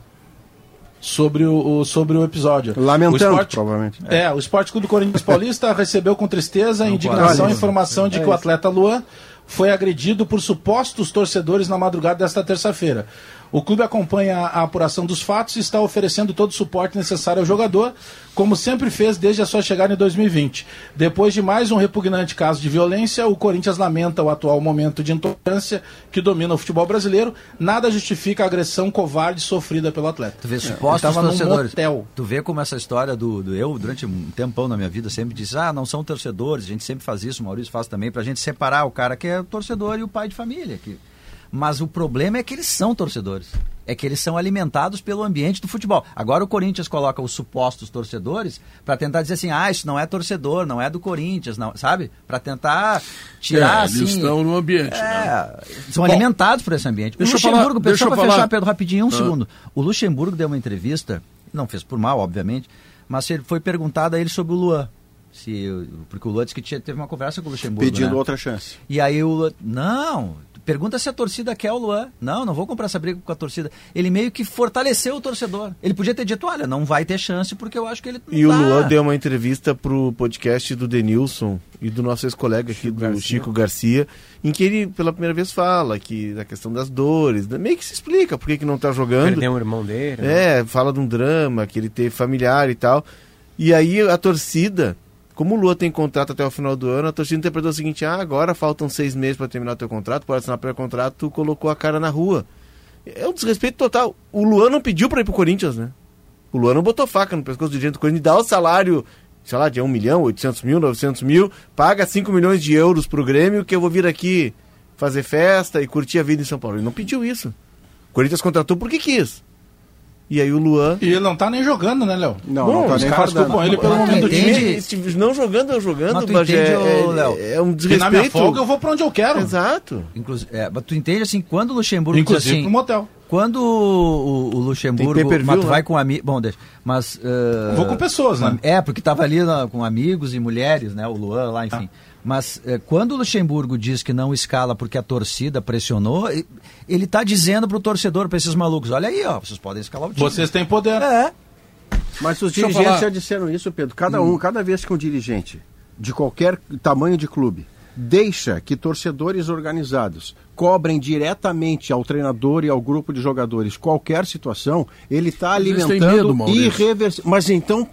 Sobre o, o- sobre o episódio. Lamentando, O esporte- provavelmente. É, o Esporte Clube do Corinthians Paulista [LAUGHS] recebeu com tristeza a indignação a informação de que o atleta Luan foi agredido por supostos torcedores na madrugada desta terça-feira. O clube acompanha a apuração dos fatos e está oferecendo todo o suporte necessário ao jogador, como sempre fez desde a sua chegada em 2020. Depois de mais um repugnante caso de violência, o Corinthians lamenta o atual momento de intolerância que domina o futebol brasileiro. Nada justifica a agressão covarde sofrida pelo atleta. Tu vê ele supostos num torcedores. Tu vê como essa história do, do- Eu, durante um tempão na minha vida, sempre disse: ah, não são torcedores. A gente sempre faz isso, o Maurício faz também, pra gente separar o cara que é torcedor e o pai de família. Que... Mas o problema é que eles são torcedores. É que eles são alimentados pelo ambiente do futebol. Agora o Corinthians coloca os supostos torcedores para tentar dizer assim: ah, isso não é torcedor, não é do Corinthians, não, sabe? Para tentar tirar É, assim. eles estão no ambiente, né? É, são alimentados por esse ambiente. O Luxemburgo, falar- só para falar. fechar, Pedro, rapidinho, um Ah. segundo. O Luxemburgo deu uma entrevista, não fez por mal, obviamente, mas ele foi perguntado a ele sobre o Luan. Se, porque o Luan disse que tinha, teve uma conversa com o Luxemburgo. Pedindo né? outra chance. E aí o Luan, não, pergunta se a torcida quer o Luan. Não, não vou comprar essa briga com a torcida. Ele meio que fortaleceu o torcedor. Ele podia ter dito, olha, não vai ter chance porque eu acho que ele não E o dá. Luan deu uma entrevista pro podcast do Denilson e do nosso ex-colega aqui, do Chico Garcia, em que ele pela primeira vez fala que da questão das dores, né, meio que se explica por que, que não tá jogando. Perdeu um irmão dele. né? É, fala de um drama que ele teve familiar e tal. E aí a torcida, como o Lua tem contrato até o final do ano, a torcida interpretou o seguinte: ah, agora faltam seis meses para terminar o teu contrato, pode assinar pré-contrato, tu colocou a cara na rua. É um desrespeito total. O Luan não pediu pra ir pro Corinthians, né? O Luan não botou faca no pescoço do dirigente do Corinthians, dá o salário, sei lá, de 1 milhão, 800 mil, 900 mil, paga 5 milhões de euros pro Grêmio que eu vou vir aqui fazer festa e curtir a vida em São Paulo. Ele não pediu isso. O Corinthians contratou porque quis. E aí o Luan. E ele não tá nem jogando, né, Léo? Não, Bom, não tá Os nem caras culpam ele pelo Mas momento do time. Não jogando, eu jogando, Mas tu Bagé, entende, é, Léo? é, é um Porque na minha desrespeito. folga eu vou pra onde eu quero. Exato. Inclusive, é, mas tu entende assim, quando o Luxemburgo diz Inclusive assim, pro motel. quando o, o Luxemburgo, Tem mas tu né? vai com amigos, bom, deixa, mas eh, Vou com pessoas, né? É, porque tava ali na- com amigos e mulheres, né, o Luan lá, enfim. Ah. Mas eh, quando o Luxemburgo diz que não escala porque a torcida pressionou, ele tá dizendo pro torcedor, pra esses malucos, olha aí, ó, vocês podem escalar o time. Vocês têm poder. É. Mas os Deixa dirigentes já disseram isso, Pedro. Cada um, cada vez que um dirigente de qualquer tamanho de clube deixa que torcedores organizados cobrem diretamente ao treinador e ao grupo de jogadores qualquer situação, ele está alimentando irreversível. Mas então,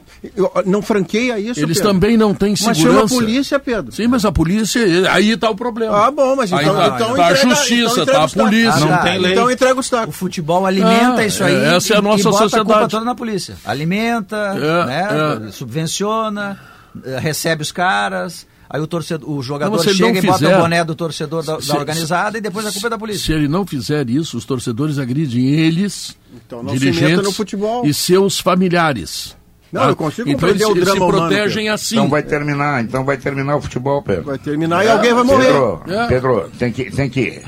não franqueia isso, Eles Pedro. também não têm Mas chama a segurança. polícia, Pedro. Sim, mas a polícia, aí tá o problema. Ah, bom, mas Aí então, tá, então tá a entrega- justiça, então tá a polícia. Não tá. tem lei. Então entrega os O tacos. futebol alimenta Ah, isso aí é, essa é a e- nossa e bota a culpa sociedade. toda na polícia. Alimenta, É, né, é. subvenciona, eh, recebe os caras, aí o, torcedor, o jogador se ele chega não e bota fizer- o boné do torcedor da, da Se- organizada e depois a culpa é da polícia. Se ele não fizer isso, os torcedores agridem eles, Então não se dirigentes meta no futebol. e seus familiares. Não, eu consigo então compreender eles, o eles se drama humano, protegem Pedro. assim. Então vai terminar, então vai terminar o futebol, Pedro. Vai terminar e alguém vai morrer. Pedro, É. Pedro, tem que, tem que,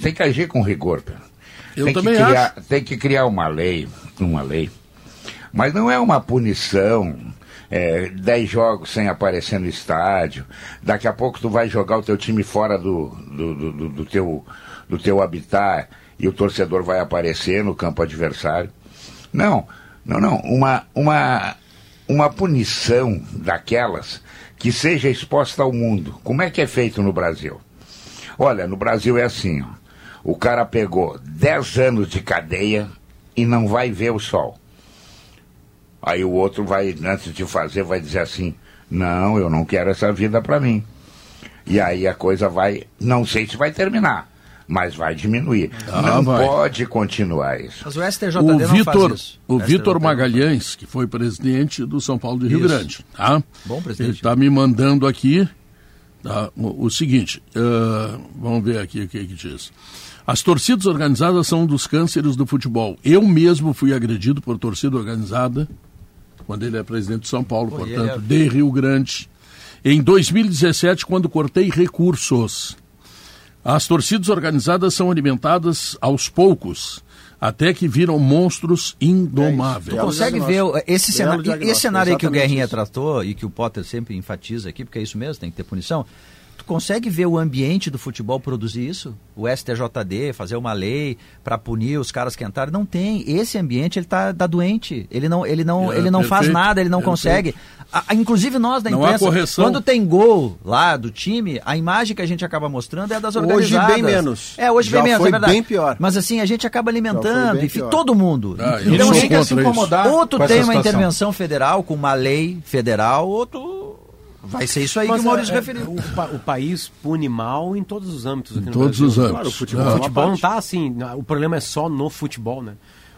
tem que agir com rigor, Pedro. Eu tem também que criar, acho. Tem que criar uma lei, uma lei. Mas não é uma punição, é, 10 jogos sem aparecer no estádio. Daqui a pouco tu vai jogar o teu time fora do, do, do, do- teu, do teu habitat e o torcedor vai aparecer no campo adversário. Não, não, não. Uma, uma, uma punição daquelas que seja exposta ao mundo. Como é que é feito no Brasil? Olha, no Brasil é assim, ó. O cara pegou 10 anos de cadeia e não vai ver o sol. Aí o outro vai, antes de fazer, vai dizer assim: Não, eu não quero essa vida para mim. E aí a coisa vai, não sei se vai terminar, mas vai diminuir. Ah, não vai. pode continuar isso. Mas o STJD O não Vitor, faz isso. o Vitor Magalhães, que foi presidente do São Paulo do Rio Isso. Grande, tá? Bom presidente. Ele está me mandando aqui tá, o, o seguinte, ah, vamos ver aqui o que, que diz. As torcidas organizadas são um dos cânceres do futebol. Eu mesmo fui agredido por torcida organizada quando ele é presidente de São Paulo, Pô, portanto, ele é- de Rio Grande. Em 2017, quando cortei recursos. As torcidas organizadas são alimentadas aos poucos, até que viram monstros indomáveis. Tu Belo consegue ver esse cenário, esse cenário aí que o Guerrinha isso. tratou e que o Potter sempre enfatiza aqui, porque é isso mesmo, tem que ter punição. Consegue ver o ambiente do futebol produzir isso? O STJD fazer uma lei para punir os caras que entraram? Não tem. Esse ambiente ele tá, tá doente. Ele não, ele não, É, ele não faz perfeito, nada, ele não perfeito. consegue. A- a- inclusive nós da imprensa, quando tem gol lá do time, a imagem que a gente acaba mostrando é das Hoje organizadas. bem menos. É, hoje Já bem menos, foi é verdade. bem pior. Mas assim, a gente acaba alimentando, enfim, pior. todo mundo. Ah, eu E não sou chega a se incomodar. Ou tu com essa tem uma intervenção federal com uma lei federal, ou tu vai ser isso aí que o Maurício é, referiu. O, pa- o país pune mal em todos os âmbitos. Aqui Em no todos Brasil. os âmbitos. Claro, o futebol. O é uma futebol não parte. tá assim. O problema é só no futebol, né?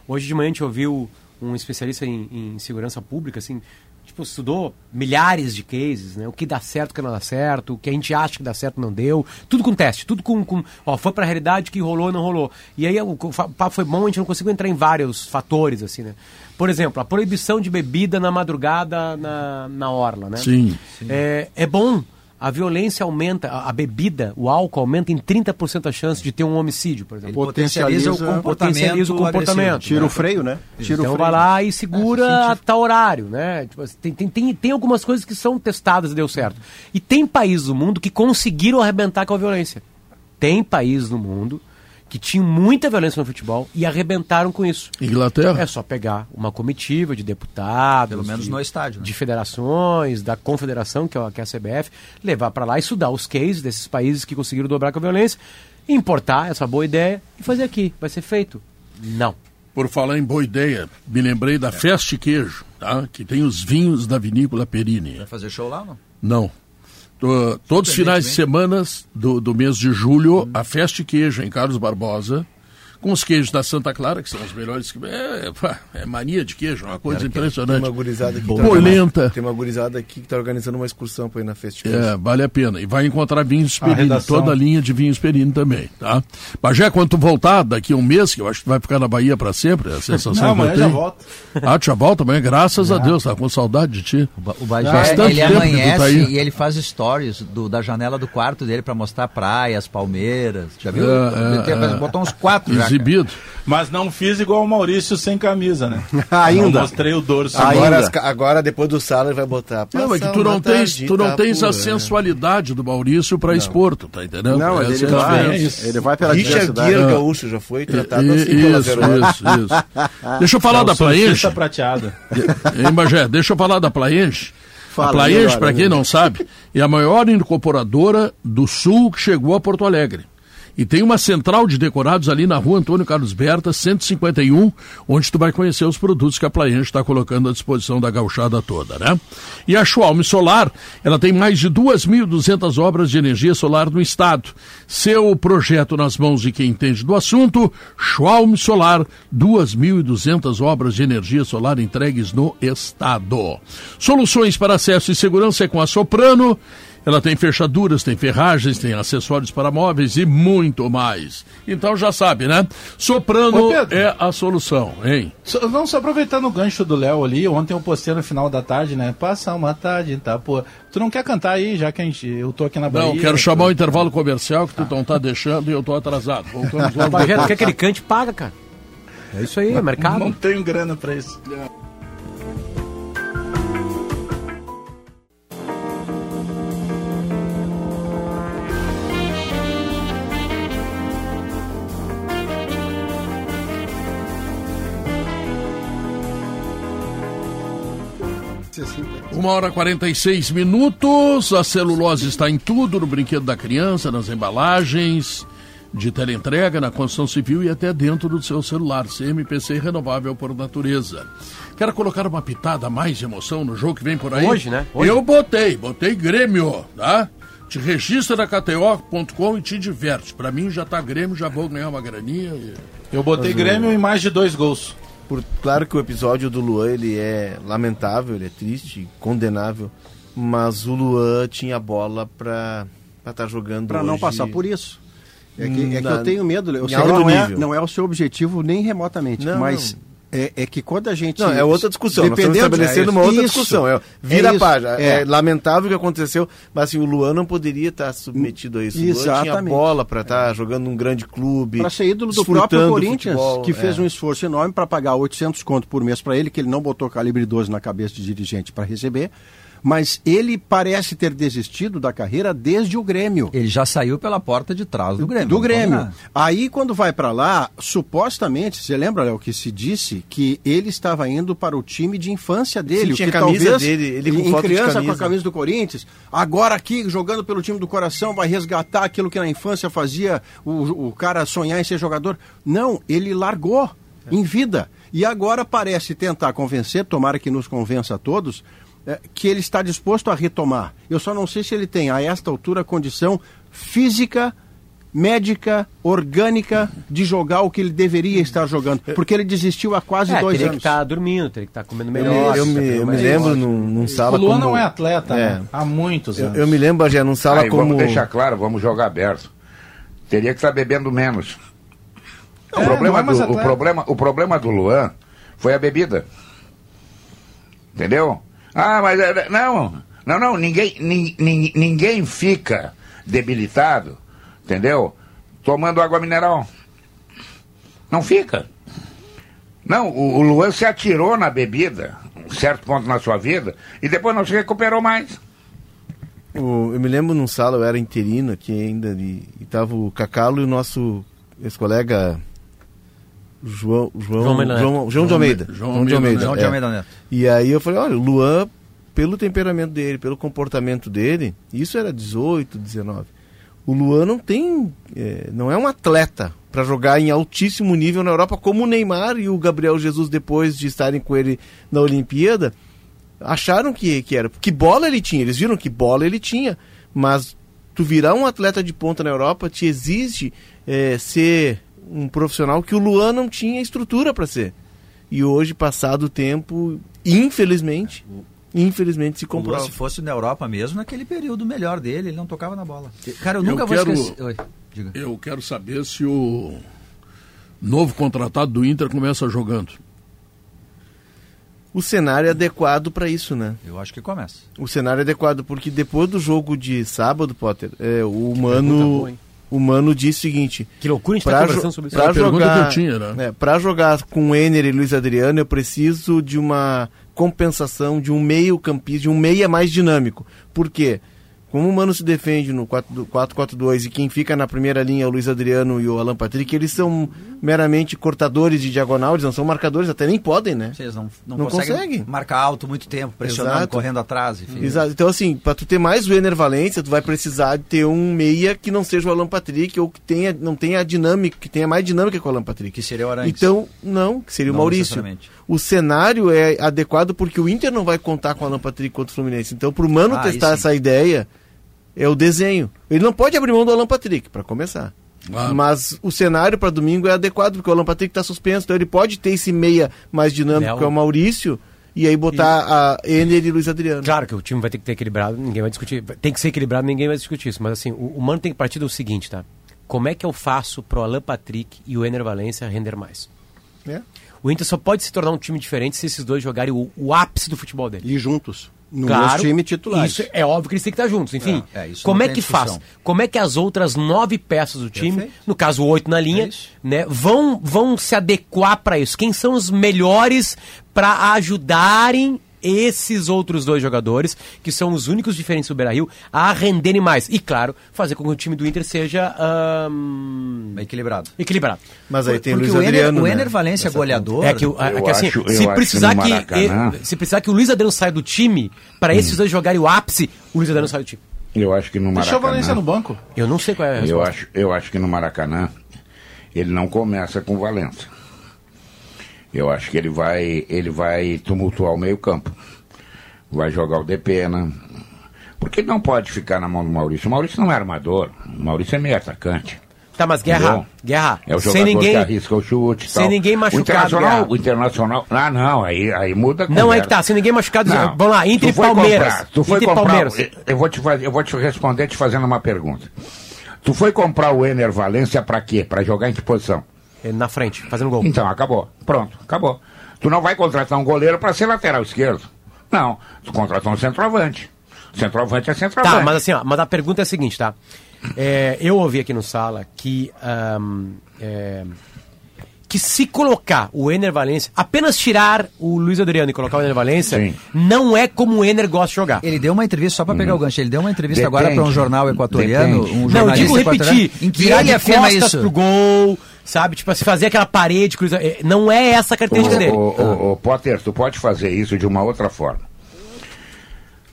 Hoje de manhã a gente ouviu um especialista em, em segurança pública, assim, tipo, estudou milhares de cases, né? O que dá certo, o que não dá certo, o que a gente acha que dá certo não deu. Tudo com teste, tudo com. com ó, foi pra realidade que rolou ou não rolou. E aí o, papo foi bom, a gente não conseguiu entrar em vários fatores, assim, né? Por exemplo, a proibição de bebida na madrugada na, na orla, né? Sim. É, é bom. A violência aumenta, a, a bebida, o álcool aumenta em 30% a chance de ter um homicídio, por exemplo. Ele potencializa o Potencializa- comportamento. potencializa o comportamento. Tira o freio, né? Tira Então o vai freio. lá e segura a tal horário, né? Tipo, assim, tem, tem, tem, tem algumas coisas que são testadas e deu certo. E tem países do mundo que conseguiram arrebentar com a violência. Tem países no mundo que tinham muita violência no futebol e arrebentaram com isso. Inglaterra? É só pegar uma comitiva de deputados, Pelo menos de, no estádio, né? de federações, da confederação, que é a, que é a CBF, levar para lá, estudar os cases desses países que conseguiram dobrar com a violência, importar essa boa ideia e fazer aqui. Vai ser feito? Não. Por falar em boa ideia, me lembrei da Festa e Queijo, tá? que tem os vinhos da vinícola Perini. Vai fazer show lá não? Não. To- todos os finais de semana do, do mês de julho, a Festa e Queijo em Carlos Barbosa, com os queijos da Santa Clara, que são os melhores. que- É, pá, é mania de queijo, uma coisa Tem impressionante. uma gurizada aqui tá Polenta. organizando- Tem uma gurizada aqui que tá organizando uma excursão para ir na Festival. É, vale a pena. E vai encontrar vinhos Perini, redação. toda a linha de vinhos Perini também, tá? Bagé, quando tu voltar daqui a um mês, que eu acho que tu vai ficar na Bahia para sempre, é a sensação Não, que eu amanhã já tenho. volto. Ah, tu já volta amanhã? Graças a Deus, tá com saudade de ti. O Ba- O Bagé, Faz tanto ele tu amanhece tá aí. e ele faz stories do- da janela do quarto dele pra mostrar praias, palmeiras. Já viu? É, Ele tem- é, é. botou uns quatro já. Exibido. Mas não fiz igual o Maurício sem camisa, né? [LAUGHS] Ainda. Não mostrei o dorso. Agora, as agora, depois do sala, ele vai botar. Não, é que "Passa tu não tens, tu não em tens a Itapura". sensualidade do Maurício para expor, tu tá entendendo? Não, Essa ele é a vai, diferença. ele vai pela Richard diversidade. Gere Ah. Gaúcho já foi tratado I- assim isso, isso, isso. [LAUGHS] Deixa eu falar É da Plaenche. prateada. Hein, Bagé? Deixa eu falar da Plaenche. A Plaenche, para quem amigo. não sabe, é a maior incorporadora do Sul que chegou a Porto Alegre. E tem uma central de decorados ali na rua Antônio Carlos Berta, 151, onde tu vai conhecer os produtos que a Plaenche está colocando à disposição da gauchada toda, né? E a Schwalm Solar, ela tem mais de 2.200 obras de energia solar no estado. Seu projeto nas mãos de quem entende do assunto, Schwalm Solar, 2.200 obras de energia solar entregues no estado. Soluções para acesso e segurança é com a Soprano. Ela tem fechaduras, tem ferragens, tem acessórios para móveis e muito mais. Então já sabe, né? Soprano Ô, Pedro. é a solução, hein? Só, não, só aproveitando o gancho do Léo ali, ontem eu postei no final da tarde, né? Passar uma tarde, tá? Pô, tu não quer cantar aí, já que a gente, eu tô aqui na Bahia. Não, quero chamar o intervalo comercial que tu não tá deixando e eu tô atrasado. Voltamos [LAUGHS] logo Bagé, quer que ele cante, paga, cara. É isso aí, é mercado. Não tenho grana pra isso. Uma hora e 46 minutos. A celulose está em tudo, no brinquedo da criança, nas embalagens, de teleentrega, na construção civil e até dentro do seu celular. CMPC renovável por natureza. Quero colocar uma pitada mais de emoção no jogo que vem por aí? Hoje, né? Hoje. Eu botei, botei Grêmio, tá? Te registra na KTO.com e te diverte. Pra mim já tá Grêmio, já vou ganhar uma graninha. e- Eu botei Grêmio em mais de dois gols. Por, claro que o episódio do Luan ele é lamentável, ele é triste, condenável, mas o Luan tinha bola pra estar jogando Para não passar por isso. É que, é que Na- eu tenho medo, eu sei não é, não é o seu objetivo nem remotamente, Não, mas é, é que quando a gente... Não, é outra discussão. Nós estamos Dependendo- estabelecendo é uma outra isso. discussão. É, vira É a página. É. é. lamentável o que aconteceu, mas assim, o Luan não poderia estar submetido a isso. O Luan tinha Exatamente. bola para estar jogando num grande clube. Para ser ídolo do próprio do Corinthians, futebol, que fez é. um esforço enorme para pagar 800 conto por mês para ele, que ele não botou calibre 12 na cabeça de dirigente para receber, mas ele parece ter desistido da carreira desde o Grêmio. Ele já saiu pela porta de trás do Grêmio. Do Grêmio. Aí, quando vai para lá, supostamente, você lembra, Léo, que se disse que ele estava indo para o time de infância dele. Sim, o tinha que a camisa talvez, dele, ele com em foto de criança com a camisa. do Corinthians, agora aqui, jogando pelo time do coração, vai resgatar aquilo que na infância fazia o, o cara sonhar em ser jogador. Não, ele largou em vida. E agora parece tentar convencer, tomara que nos convença a todos, que ele está disposto a retomar. Eu só não sei se ele tem, a esta altura, condição física, médica, orgânica de jogar o que ele deveria estar jogando. Porque ele desistiu há quase É, dois teria que anos. estar dormindo, teria que estar comendo Eu, melhor. eu tá me, tendo eu me lembro num, num O sala Luan como... não é atleta, É. né? Há muitos Eu, anos. eu me lembro, Bagé, num sala Aí, como... vamos deixar claro, vamos jogar aberto. Teria que estar bebendo menos. É, o, problema é do, o, problema, o problema do Luan foi a bebida. Entendeu? Ah, mas é- não, não, não, ninguém, nin- nin- ninguém fica debilitado, entendeu? Tomando água mineral. Não fica. Não, o, Luan se atirou na bebida, um certo ponto na sua vida, e depois não se recuperou mais. O- eu me lembro num sala, eu era interino aqui ainda, e, e tava o Cacalo e o nosso ex-colega João, João, João Meneto. João, João de Almeida. João Almeida, João de é. Almeida Neto. E aí eu falei, olha, o Luan, pelo temperamento dele, pelo comportamento dele, isso era 18, 19. O Luan não tem, é, não é um atleta para jogar em altíssimo nível na Europa, como o Neymar e o Gabriel Jesus, depois de estarem com ele na Olimpíada, acharam que, que era. Que bola ele tinha, eles viram que bola ele tinha, mas tu virar um atleta de ponta na Europa te exige é, ser um profissional que o Luan não tinha estrutura para ser. E hoje, passado o tempo, infelizmente, infelmente se O comprova. se fosse na Europa mesmo, naquele período melhor dele, ele não tocava na bola. Cara, eu Eu nunca vou quero- esquecer. Oi, diga. Eu quero saber se o novo contratado do Inter começa jogando. O cenário é adequado para isso, né? Eu acho que começa. O cenário é adequado, porque depois do jogo de sábado, Potter, é, o pergunta Mano, boa? O Mano disse o seguinte: Que loucura a gente tá Pra, conversando sobre isso. pra É jogar, que eu tinha, né? é, pra jogar com Ener e Luiz Adriano, eu preciso de uma compensação, de um meio campista, de um meia mais dinâmico. Por quê? Como o Mano se defende no 4 4-4-2 e quem fica na primeira linha é o Luiz Adriano e o Alan Patrick, eles são meramente cortadores de diagonal, eles não são marcadores, até nem podem, né? Vocês não, não, Não conseguem consegue. marcar alto muito tempo, pressionando, Exato. correndo atrás. Enfim. Exato. Então, assim, pra tu ter mais o Ener Valência, tu vai precisar de ter um meia que não seja o Alan Patrick ou que tenha, não tenha a dinâmica, que tenha mais dinâmica que o Alan Patrick. Que seria o Arantes. Então, não, que seria o Não Maurício. O cenário é adequado porque o Inter não vai contar com o Alan Patrick contra o Fluminense. Então, pro Mano Ah, testar essa ideia, é o desenho. Ele não pode abrir mão do Alan Patrick, para começar. Claro. Mas o cenário para domingo é adequado, porque o Alan Patrick está suspenso, então ele pode ter esse meia mais dinâmico, Léo. que é o Maurício, e aí botar a Ener e Luiz Adriano. Claro que o time vai ter que ter equilibrado, ninguém vai discutir. Tem que ser equilibrado, ninguém vai discutir isso. Mas assim, o, o Mano tem que partir do seguinte, tá? Como é que eu faço pro Alan Patrick e o Ener Valência render mais? né? O Inter só pode se tornar um time diferente se esses dois jogarem o, o ápice do futebol dele. E juntos. No Claro, time titular. Isso é óbvio que eles têm que estar juntos. Enfim, É, é, como é que discussão. faz? Como é que as outras nove peças do time, Perfeito. no caso oito na linha, É né, vão, vão se adequar para isso? Quem são os melhores para ajudarem esses outros dois jogadores, que são os únicos diferentes do Beira-Rio, a renderem mais? E, claro, fazer com que o time do Inter seja Equilibrado. equilibrado. Mas aí tem o Porque Luiz o Ener, Adriano. o né? Ener Valência Nessa goleador. É que, o- é Eu que assim, acho- se eu precisar que Maracanã- se precisar que o Luiz Adriano saia do time, para esses dois jogarem o ápice, o Luiz Adriano sai do time. Eu acho que no Deixou o Valência no Maracanã. banco. Eu não sei qual é a Eu resposta. acho, eu acho que no Maracanã ele não começa com o Valença. Eu acho que ele vai, ele vai tumultuar o meio-campo. Vai jogar o Depena. Porque não pode ficar na mão do Maurício. O Maurício não é armador. O Maurício é meio atacante. Tá, mas Guerra, Entendeu? Guerra, É o jogador sem ninguém, que arrisca o chute. sem tal. ninguém machucado, O internacional, Guerra. o internacional. Ah, não, aí, aí muda a Não é conversa. que tá, sem ninguém machucado, Não, vamos lá, entre Palmeiras, comprar- tu foi entre comprar, Palmeiras. Eu vou, te eu vou te responder te fazendo uma pergunta. Tu foi comprar o Ener Valência pra quê? Pra jogar em que posição? É, Na frente, fazendo gol. Então, acabou. Pronto, acabou. Tu não vai contratar um goleiro pra ser lateral esquerdo. Não, tu contratou um centroavante. Centroavante é centroavante. Tá, mas assim, ó, mas a pergunta é a seguinte, tá? É, eu ouvi aqui no sala que ahn, é, que se colocar o Ener Valência, apenas tirar o Luiz Adriano e colocar o Ener Valência, Sim. não é como o Ener gosta de jogar. Ele deu uma entrevista, só para pegar o gancho, ele deu uma entrevista Depende. agora para um jornal equatoriano, Depende. um Não, eu jornalista digo repetir, em que ele afirma isso. pro gol, sabe? Tipo, se fazer aquela parede, cruza... é, não é essa a característica dele. Ô, ô, ô, ô, Potter, tu pode fazer isso de uma outra forma.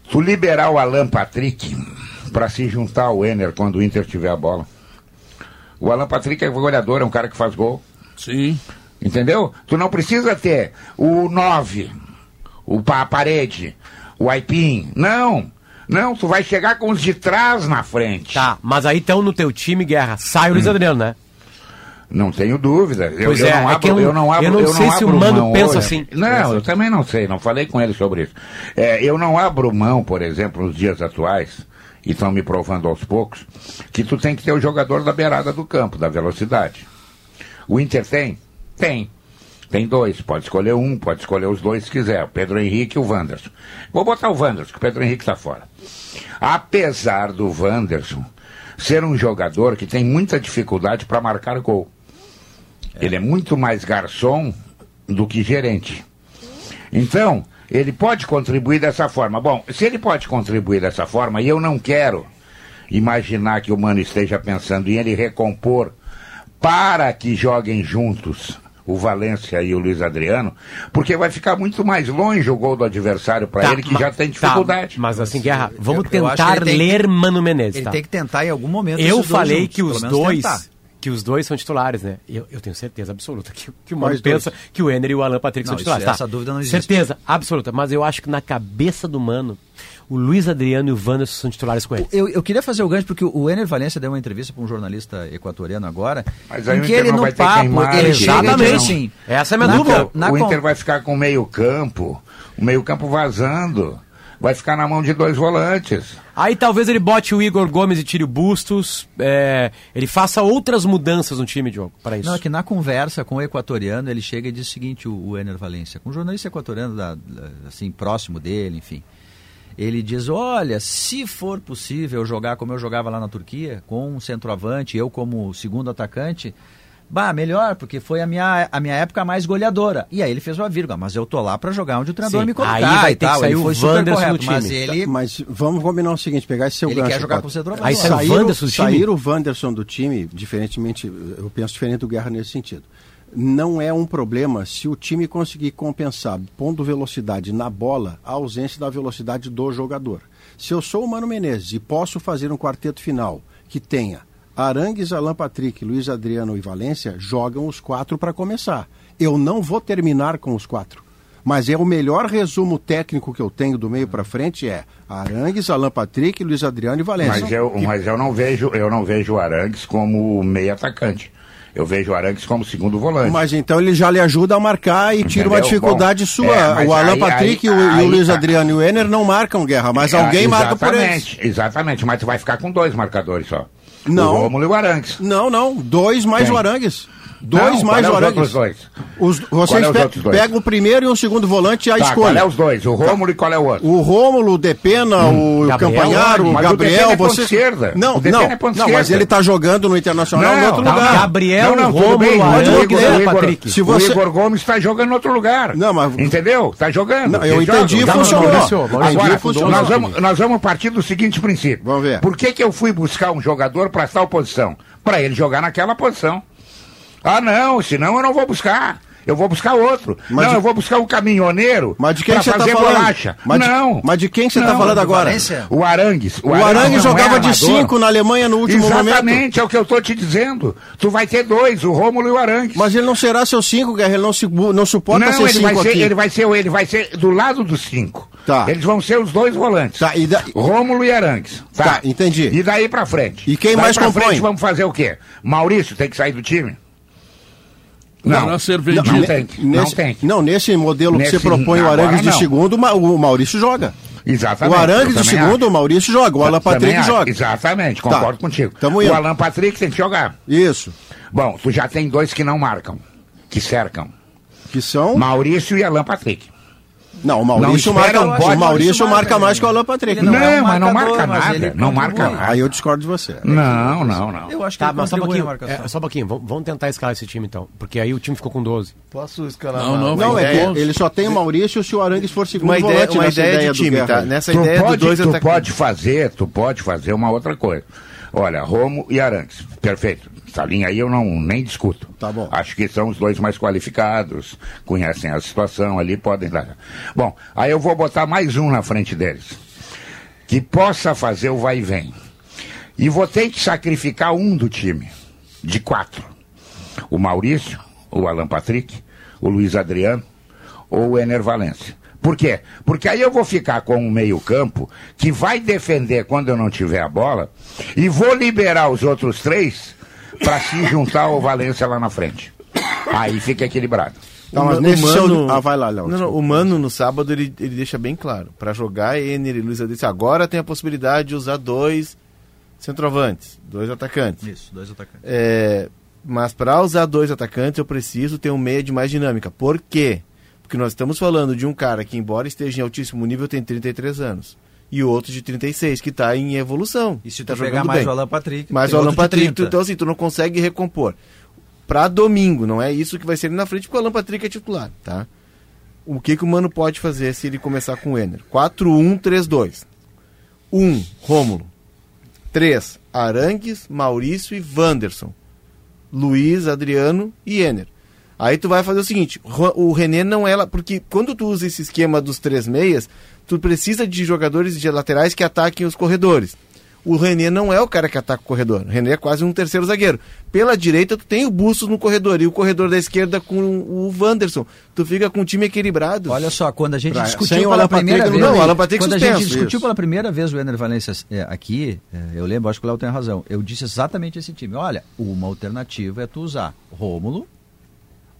Tu liberar o Alan Patrick pra se juntar ao Ener quando o Inter tiver a bola. O Alan Patrick é goleador, é um cara que faz gol. Sim. Entendeu? Tu não precisa ter o 9, o a parede, o Aipim. Não. Não, tu vai chegar com os de trás na frente. Tá, mas aí então no teu time, Guerra, sai o Luiz Adriano, né? Não tenho dúvida. Eu, Pois eu é, não é abro, que eu não- eu não abro, eu não sei se o Mano pensa hoje. assim. Não, eu também não sei, não falei com ele sobre isso. É, eu não abro mão, por exemplo, nos dias atuais, e estão me provando aos poucos, que tu tem que ter o jogador da beirada do campo, da velocidade. O Inter tem? Tem. Tem dois, pode escolher um, pode escolher os dois se quiser, o Pedro Henrique e o Wanderson. Vou botar o Wanderson, que o Pedro Henrique está fora. Apesar do Wanderson ser um jogador que tem muita dificuldade para marcar gol. Ele é muito mais garçom do que gerente. Então, ele pode contribuir dessa forma. Bom, se ele pode contribuir dessa forma, e eu não quero imaginar que o Mano esteja pensando em ele recompor para que joguem juntos o Valência e o Luiz Adriano, porque vai ficar muito mais longe o gol do adversário para Tá, ele que já tem tá, dificuldade. mas assim, Guerra, vamos eu que tentar que- ler Mano Menezes, Ele tá? tem que tentar em algum momento. Eu dois falei juntos, que os dois tentar. Que os dois são titulares, né? Eu, eu tenho certeza absoluta que, que o Mano Quais dois? pensa que o Ener e o Alan Patrick Não, são isso- titulares. tá? essa dúvida não existe. Certeza absoluta, mas eu acho que na cabeça do Mano, o Luiz Adriano e o Wanderson são titulares com ele. Eu, eu queria fazer o gancho porque o Ener Valência deu uma entrevista para um jornalista equatoriano agora, Mas aí em o que Inter ele não no papo, ele Exatamente. assim, Essa é a minha na dúvida. o Inter vai ficar com meio campo, o meio campo vazando. Vai ficar na mão de dois volantes. Aí talvez ele bote o Igor Gomes e tire o Bustos. é, ele faça outras mudanças no time, Diogo, para isso. Não, é que na conversa com o equatoriano, ele chega e diz o seguinte, o, o Ener Valência, com um jornalista equatoriano, da, da- assim, próximo dele, enfim. Ele diz, olha, se for possível jogar como eu jogava lá na Turquia, com um centroavante, eu como segundo atacante, bah, melhor, porque foi a minha, a minha época mais goleadora. E aí ele fez uma vírgula, mas eu tô lá pra jogar onde o treinador Sim, me colocar aí vai e ter que tal. sair ele o foi super Wanderson correto, do mas time. ele... Mas vamos combinar o seguinte, pegar esse seu Ele gancho. quer jogar com o centroavante. Aí saiu o Sair, Wanderson do time? sair o Wanderson do time, diferentemente, eu penso diferente do Guerra nesse sentido. Não é um problema se o time conseguir compensar, pondo velocidade na bola, a ausência da velocidade do jogador. Se eu sou o Mano Menezes e posso fazer um quarteto final que tenha Arangues, Alan Patrick, Luiz Adriano e Valência, jogam os quatro para começar. Eu não vou terminar com os quatro. Mas é o melhor resumo técnico que eu tenho do meio para frente é Arangues, Alan Patrick, Luiz Adriano e Valência. Mas eu, mas eu não vejo, eu não vejo o Arangues como meio atacante. Eu vejo o Arangues como segundo volante. Mas então ele já lhe ajuda a marcar e tira uma Entendeu? dificuldade Bom, sua. é, o Alan aí- Patrick aí- e o, e o aí Luiz tá. Adriano e o Ener não marcam guerra, mas alguém Ah, marca por eles. Exatamente, exatamente, mas tu vai ficar com dois marcadores só. Não. Rômulo e o Arangues. Não, não. Dois mais Quem? o Arangues. Dois Não, mais qual é o os vocês Qual é os pe- dois? pegam o primeiro e o segundo volante e a Tá, qual escolha. é os dois? O Rômulo e qual é o outro? O Rômulo, o Depena, o Gabriel, Campanharo, o mas o Gabriel, Depena é vocês... esquerda. Não, O Depena não, é não, mas ele tá jogando no Internacional em Não, outro não, lugar. Gabriel, não, não, Rômulo, bem. O Igor, o Igor- Patrick. Se o você- Igor Gomes está jogando em outro lugar. Não, mas- Entendeu? Está jogando. Não, eu entendi, joga. funcionou. Maurício, Maurício, Entendi, Agora, funcionou. nós vamos, nós vamos partir do seguinte princípio. Vamos ver. Por que, que eu fui buscar um jogador para tal posição? Para ele jogar naquela posição. Ah, não, senão eu não vou buscar. Eu vou buscar outro. Mas não, de- eu vou buscar um caminhoneiro. Mas de quem pra você tá fazer falando? bolacha. Mas de- não. mas de quem você tá Não, falando agora? Valência? O Arangues. O Arangues não é jogava de armador. 5 na Alemanha no último momento. Exatamente, é o que eu tô te dizendo. Tu vai ter dois, o Rômulo e o Arangues. Mas ele não será seu 5, Guerra. Ele não, se, não suporta não, ser ele vai 5 ser, aqui. ele vai ser, ele vai ser do lado dos cinco. Tá. Eles vão ser os dois volantes. Tá, e da- Rômulo e Arangues. Tá. Tá, entendi. E daí pra frente. E quem daí mais pra compõe? frente vamos fazer o quê? Maurício tem que sair do time? Não, Para ser vendido. não tem. Não nesse, tem. Não, nesse modelo Nesse- que você propõe o Arangues de não. segundo, o Maurício joga. Exatamente. o Arangues de segundo, acho. o Maurício joga. O Alan Também Patrick acho. joga. Exatamente, Tá. concordo contigo. Tamo o indo. Alan Patrick tem que jogar. Isso. Bom, tu já tem dois que não marcam, que cercam. Que são. Maurício e Alan Patrick. Não, o Maurício Não marca, um bote, o Maurício marca mais que o Alan Patrick. Ele Não, é um mas não marca mas nada. ele Não marca nada. Aí eu discordo de você. Não, não, não. Eu acho que Tá, ele mas só um pouquinho. É, só um pouquinho. Vamos, tentar escalar esse time então. Porque aí o time ficou com 12. Posso escalar Não, não, Não, é que ele só tem o Maurício se o Arangues for segundo Uma ideia, volante uma nessa ideia, ideia de do time, tá? Nessa Tu ideia pode, do dois tu pode fazer, tu pode fazer uma outra coisa. Olha, Romo e Arantes, perfeito. Essa linha aí eu não nem discuto. Tá bom. Acho que são os dois mais qualificados, conhecem a situação ali, podem dar. Bom, aí eu vou botar mais um na frente deles, que possa fazer o vai e vem. E vou ter que sacrificar um do time, de quatro. O Maurício, o Alan Patrick, o Luiz Adriano ou o Ener Valência. Por quê? Porque aí eu vou ficar com um meio-campo que vai defender quando eu não tiver a bola e vou liberar os outros três para se juntar ao Valência lá na frente. Aí fica equilibrado. Tá, mas O nesse Mano- seu... Ah, vai lá, Léo. Não, não, o Mano no sábado ele, ele deixa bem claro. Pra jogar Ener e Luiz Adriano, agora tem a possibilidade de usar dois centroavantes, dois atacantes. Isso, dois atacantes. É, mas para usar dois atacantes eu preciso ter um meia de mais dinâmica. Por quê? Porque nós estamos falando de um cara que, embora esteja em altíssimo nível, tem 33 anos. E outro de 36, que está em evolução. E se tu tá pegar jogando mais bem. o Alan Patrick, Mais o Alan Patrick, tu, 30. então assim, tu não consegue recompor. Pra domingo, não é isso que vai ser ali na frente, porque o Alan Patrick é titular, tá? O que, que o Mano pode fazer se ele começar com o Ener? 4-1-3-2. 1, Rômulo. 3, Arangues, Maurício e Wanderson. Luiz, Adriano e Ener. Aí tu vai fazer o seguinte, o René não é lá, porque quando tu usa esse esquema dos três meias, tu precisa de jogadores de laterais que ataquem os corredores. o René não é o cara que ataca o corredor. O René é quase um terceiro zagueiro. Pela direita, tu tem o Bustos no corredor e o corredor da esquerda com o Wanderson. Tu fica com um time equilibrado. Olha só, quando a gente Pra- discutiu sem pela Alan primeira Patrick, vez. não, o Alan Patrick quando a suspenso, gente discutiu isso. pela primeira vez o Ener Valência é, aqui, é, eu lembro, acho que o Léo tem razão. Eu disse exatamente esse time. Olha, uma alternativa é tu usar Rômulo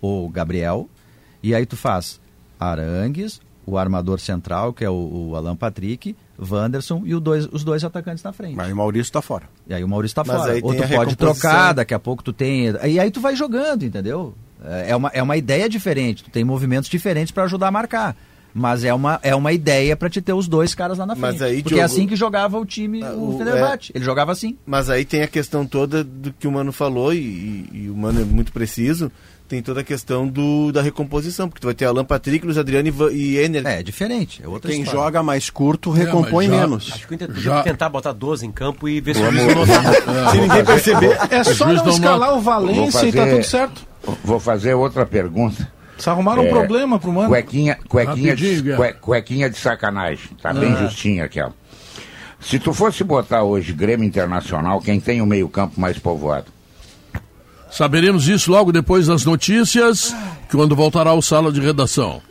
ou Gabriel, e aí tu faz Arangues, o armador central, que é o, o Alan Patrick, Wanderson e o dois, os dois atacantes na frente. Mas o Maurício tá fora. E aí o Maurício tá Mas fora. Ou tu pode trocar, daqui a pouco tu tem. E aí tu vai jogando, entendeu? É uma, é uma ideia diferente, tu tem movimentos diferentes para ajudar a marcar. Mas é uma, é uma ideia para te ter os dois caras lá na frente. Aí, Porque é Diogo- assim que jogava o time, Ah, o o- Fenerbahçe. Ele jogava assim. Mas aí tem a questão toda do que o Mano falou, e, e- e o Mano é muito preciso, tem toda a questão do, da recomposição, porque tu vai ter Alan Patrick, Luiz Adriano e, e Ener. É, é diferente. É outra Quem história. joga mais curto recompõe mas já- menos. Acho que o Já- tentar botar 12 em campo e ver se o juiz não notar. Se ninguém perceber. É só não escalar o Valência Vou e tá fazer- tudo certo. Vou fazer outra pergunta. Só arrumaram um É, problema pro mano. Cuequinha, cuequinha, Rapidinho, de, cue- cuequinha de sacanagem. Tá bem Ah. justinha aquela. Se tu fosse botar hoje Grêmio Internacional, quem tem o meio-campo mais povoado? Saberemos isso logo depois das notícias, quando voltará o Sala de Redação.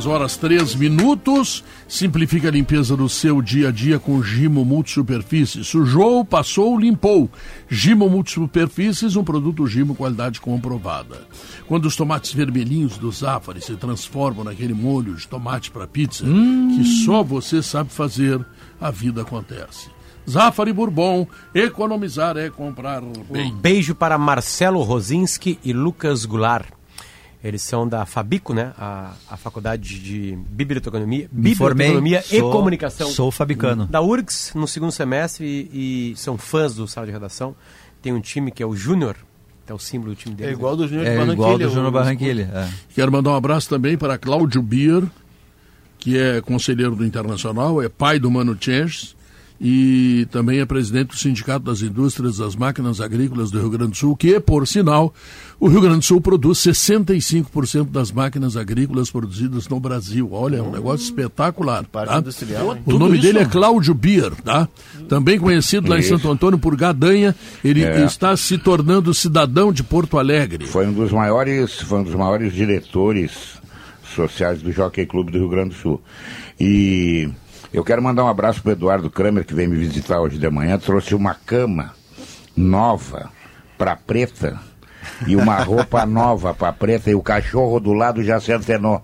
Duas horas três minutos. Simplifica a limpeza do seu dia a dia com Gimo Multisuperfície. Sujou, passou, limpou. Gimo Multisuperfícies, um produto Gimo qualidade comprovada. Quando os tomates vermelhinhos do Zafari se transformam naquele molho de tomate para pizza que só você sabe fazer, a vida acontece. Zafari Bourbon, economizar é comprar bem. Um beijo para Marcelo Rosinski e Lucas Goulart. Eles são da Fabico, né? A, a faculdade de biblioteconomia, formei, biblioteconomia e sou- comunicação. Sou fabicano. Da URGS, no segundo semestre, e, e são fãs do sala de redação. Tem um time que é o Júnior, que é o símbolo do time dele. É igual do Júnior de É Barranquilha. igual do Júnior Barranquilha. é. Quero mandar um abraço também para Cláudio Bier, que é conselheiro do Internacional, é pai do Mano Chens e também é presidente do Sindicato das Indústrias das Máquinas Agrícolas do Rio Grande do Sul, que, por sinal, o Rio Grande do Sul produz 65% das máquinas agrícolas produzidas no Brasil. Olha, é um negócio espetacular. Parte tá? industrial, hein? O nome dele é Cláudio Bier, tá? Também conhecido lá em. Santo Antônio por Gadanha, ele É. está se tornando cidadão de Porto Alegre. Foi um dos maiores, foi um dos maiores diretores sociais do Jockey Clube do Rio Grande do Sul. E eu quero mandar um abraço para Eduardo Kramer, que veio me visitar hoje de manhã, trouxe uma cama nova para preta e uma roupa [LAUGHS] nova para preta e o cachorro do lado já se antenou.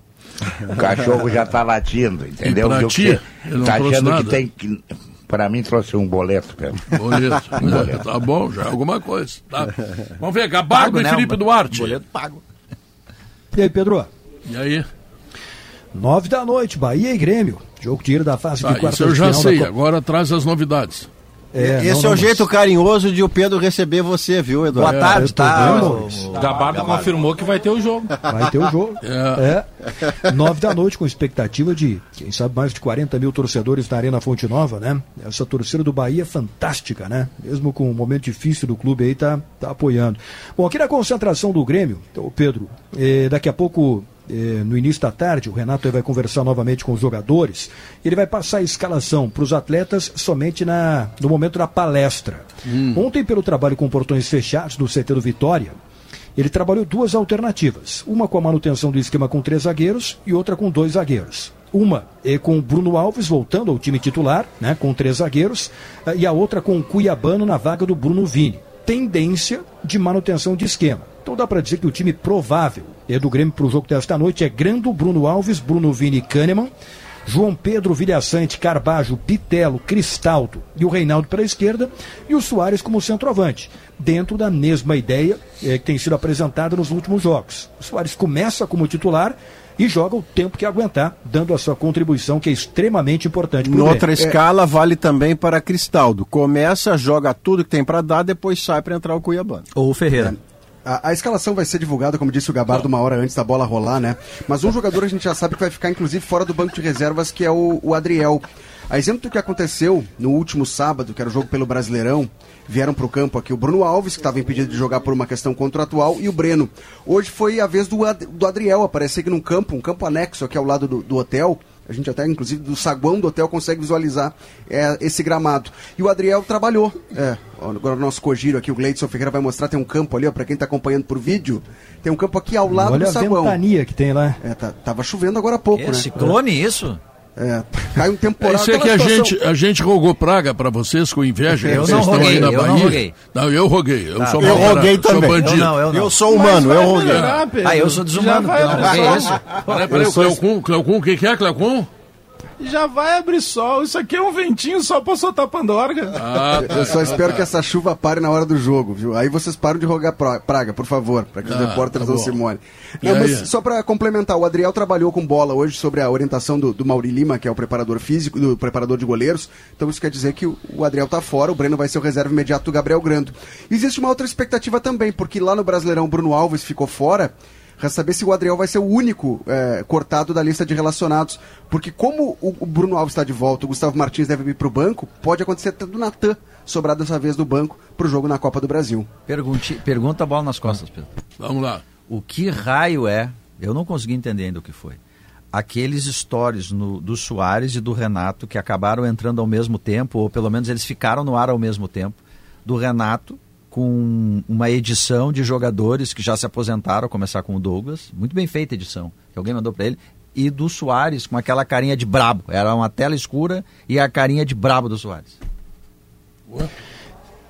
O cachorro já tá latindo, entendeu? E pra ti? não tá achando nada? que tem que. Para mim trouxe um boleto, Pedro. Boleto. É, tá bom, já é alguma coisa. Tá. Vamos ver, Gabardo Pago, e né? Felipe Um Duarte. Boleto pago. E aí, Pedro? E aí? Nove da noite, Bahia e Grêmio. Jogo de ida da fase Tá, de quartas isso eu já final sei. Agora traz as novidades. É, Esse não, é não, o mas- jeito carinhoso de o Pedro receber você, viu, Eduardo? Boa tarde, tô tá? vendo, o-. O Gabardo confirmou que vai ter o jogo. Vai ter o jogo. É. É. Nove da noite, com expectativa de, quem sabe, mais de 40 mil torcedores na Arena Fonte Nova, né? Essa torcida do Bahia é fantástica, né? Mesmo com o momento difícil do clube aí, tá, tá apoiando. Bom, aqui na concentração do Grêmio, então, Pedro, eh, daqui a pouco. Eh, no início da tarde, o Renato vai conversar novamente com os jogadores. Ele vai passar a escalação para os atletas somente na, no momento da palestra. Ontem, pelo trabalho com portões fechados no CT do Vitória, ele trabalhou duas alternativas. Uma com a manutenção do esquema com três zagueiros e outra com dois zagueiros. Uma é com o Bruno Alves voltando ao time titular, né, com três zagueiros, eh, e a outra com o Cuiabano na vaga do Bruno Vini. Tendência de manutenção de esquema. Então dá para dizer que o time provável é do Grêmio para o jogo desta noite é Grando, Bruno Alves, Bruno Vini e Kahneman. João Pedro, Vilhaçante, Carbajo, Pitelo, Cristaldo e o Reinaldo pela esquerda e o Soares como centroavante, dentro da mesma ideia eh, que tem sido apresentada nos últimos jogos. O Soares começa como titular e joga o tempo que aguentar, dando a sua contribuição que é extremamente importante para o Noutra escala, vale também para Cristaldo. Começa, joga tudo que tem para dar, depois sai para entrar o Cuiabano. Ou o Ferreira. A, a escalação vai ser divulgada, como disse o Gabardo, uma hora antes da bola rolar, né? Mas um jogador a gente já sabe que vai ficar, inclusive, fora do banco de reservas, que é o, o Adriel. A exemplo do que aconteceu no último sábado, que era o jogo pelo Brasileirão, vieram para o campo aqui o Bruno Alves, que estava impedido de jogar por uma questão contratual, e o Breno. Hoje foi a vez do, Ad, do Adriel aparecer aqui num campo, um campo anexo aqui ao lado do, do hotel. A gente até, inclusive, do saguão do hotel consegue visualizar é, esse gramado. E o Adriel trabalhou. É, agora o nosso cogiro aqui, o Gleidson Ferreira vai mostrar, tem um campo ali, ó, para quem está acompanhando por vídeo. Tem um campo aqui ao lado Olha do a saguão. ventania que tem lá. É, tá, tava chovendo agora há pouco, É né? ciclone isso? É, cai um É temporal. isso é que a gente, a gente rogou praga pra vocês com inveja. Eu vocês não estão roguei, aí na eu não Bahia. roguei. Não, eu roguei. Eu Tá. sou Eu roguei. Sou bandido. Eu não, eu não. Eu sou humano, eu roguei. melhorar. Ah, eu sou desumano, vai eu não abrir roguei sol. isso. Peraí, peraí, o Cleocum, Cleocum, o que, que é, Cleocum? Já vai abrir sol. Isso aqui é um ventinho só pra soltar pandorga. Ah, Eu só espero que essa chuva pare na hora do jogo, viu? Aí vocês param de rogar pra- praga, por favor, para que os Ah, repórteres tá não se molhem. Não, aí? mas só para complementar, o Adriel trabalhou com bola hoje sobre a orientação do, do Mauri Lima, que é o preparador físico, do preparador de goleiros. Então isso quer dizer que o, o Adriel tá fora, o Breno vai ser o reserva imediato do Gabriel Grando. Existe uma outra expectativa também, porque lá no Brasileirão o Bruno Alves ficou fora. Resta saber se o Adriel vai ser o único é, cortado da lista de relacionados. Porque como o, o Bruno Alves está de volta, o Gustavo Martins deve ir para o banco, pode acontecer até do Natan sobrar dessa vez do banco para o jogo na Copa do Brasil. Pergunte, pergunta a bola nas costas, Pedro. vamos lá. O que raio é, eu não consegui entender ainda o que foi, aqueles stories no, do Soares e do Renato que acabaram entrando ao mesmo tempo, ou pelo menos eles ficaram no ar ao mesmo tempo, do Renato com uma edição de jogadores que já se aposentaram, começar com o Douglas, muito bem feita a edição, que alguém mandou para ele, e do Soares com aquela carinha de brabo, era uma tela escura e a carinha de brabo do Soares.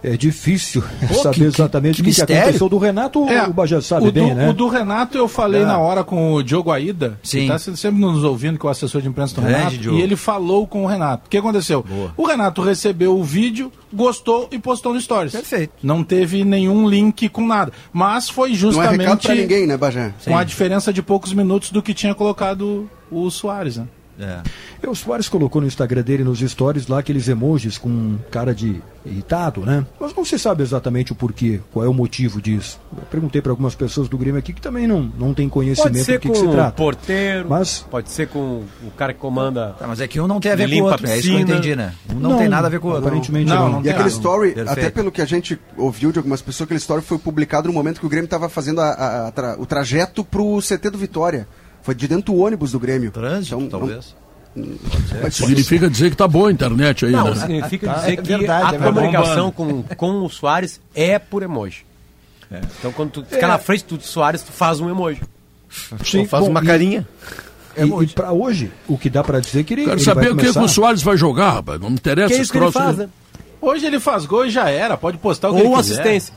É difícil [LAUGHS] Pô, saber que- que- exatamente que o que, que mistério. aconteceu do Renato. o Bajé sabe É, o bem, do, né? O do Renato eu falei É. na hora com o Diogo Aida, Sim. que tá sempre nos ouvindo, que é o assessor de imprensa do Grande Renato, Diogo. e ele falou com o Renato. O que aconteceu? Boa. O Renato recebeu o vídeo, gostou e postou no Stories. Perfeito. Não teve nenhum link com nada. Mas foi Não é justamente recado para ninguém, né, Bajé? com a diferença de poucos minutos do que tinha colocado o Soares, né? É. É, O Soares colocou no Instagram dele, nos stories, lá aqueles emojis com cara de irritado, né? Mas não se sabe exatamente o porquê, qual é o motivo disso. Eu perguntei para algumas pessoas do Grêmio aqui que também não, não tem conhecimento Pode ser do que, com que se o trata. porteiro, Mas- pode ser com o cara que comanda. Tá, mas é que um não tem a ver com o outro, é isso que eu entendi, né? Um não, tem nada a ver com o outro. Aparentemente Não, não. não E aquele nada. story, Perfeito. até pelo que a gente ouviu de algumas pessoas, aquele story foi publicado no momento que o Grêmio estava fazendo a- a- a tra- o trajeto pro CT do Vitória. Foi de dentro do ônibus do Grêmio. Trânsito, Então, talvez. não- Significa dizer que tá boa a internet aí, Não, né? significa Tá, dizer é que verdade, a é comunicação com, com o Soares é por emoji. Então quando tu fica na frente do Soares, tu faz um emoji. Sim, Só faz bom, uma e- carinha. E, e para hoje, o que dá para dizer é que ele, Quero ele saber vai o que, o Soares vai jogar, rapaz. Não me interessa Que é que ele faz, né? Hoje ele faz gol e já era, pode postar o que Ou ele quiser. assistência.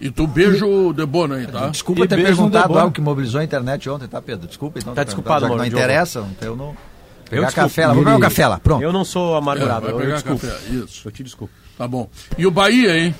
E tu beija o Debona aí, tá? Desculpa E ter beijo perguntado algo que mobilizou a internet ontem, tá, Pedro? Desculpa, então. Tá desculpado, Mauro, Não interessa, então eu não... Pegar desculpo. café lá, vou pegar um café lá, pronto. Eu não sou É, amargurado, vai eu pegar desculpo. café, isso. Eu te desculpo. Tá bom. E o Bahia, hein?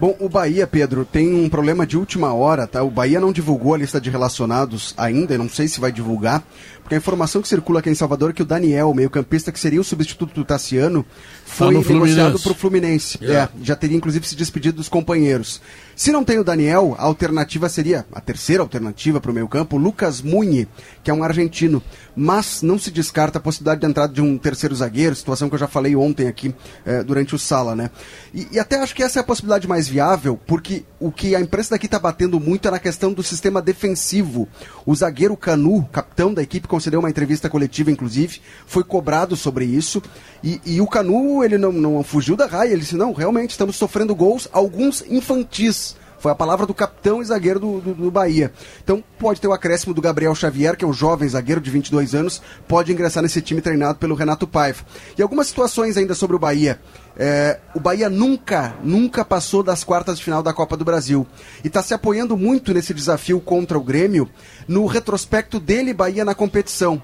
Bom, o Bahia, Pedro, tem um problema de última hora, tá? O Bahia não divulgou a lista de relacionados ainda, eu não sei se vai divulgar, porque a informação que circula aqui em Salvador é que o Daniel, meio-campista que seria o substituto do Tassiano, foi no negociado para o Fluminense. Yeah. É, já teria inclusive se despedido dos companheiros. Se não tem o Daniel, a alternativa seria, a terceira alternativa para o meio-campo, Lucas Munhe, que é um argentino. Mas não se descarta a possibilidade de entrada de um terceiro zagueiro, situação que eu já falei ontem aqui eh, durante o Sala, né? E, e até acho que essa é a possibilidade mais viável, porque o que a imprensa daqui está batendo muito é na questão do sistema defensivo. O zagueiro Canu, capitão da equipe, concedeu uma entrevista coletiva, inclusive, foi cobrado sobre isso. E, e o Canu, ele não, não fugiu da raia, ele disse: não, realmente estamos sofrendo gols, alguns infantis. Foi a palavra do capitão e zagueiro do, do, do Bahia. Então pode ter o acréscimo do Gabriel Xavier, que é um jovem zagueiro de 22 anos, pode ingressar nesse time treinado pelo Renato Paiva. E algumas situações ainda sobre o Bahia. É, o Bahia nunca, nunca passou das quartas de final da Copa do Brasil. E está se apoiando muito nesse desafio contra o Grêmio no retrospecto dele, Bahia, na competição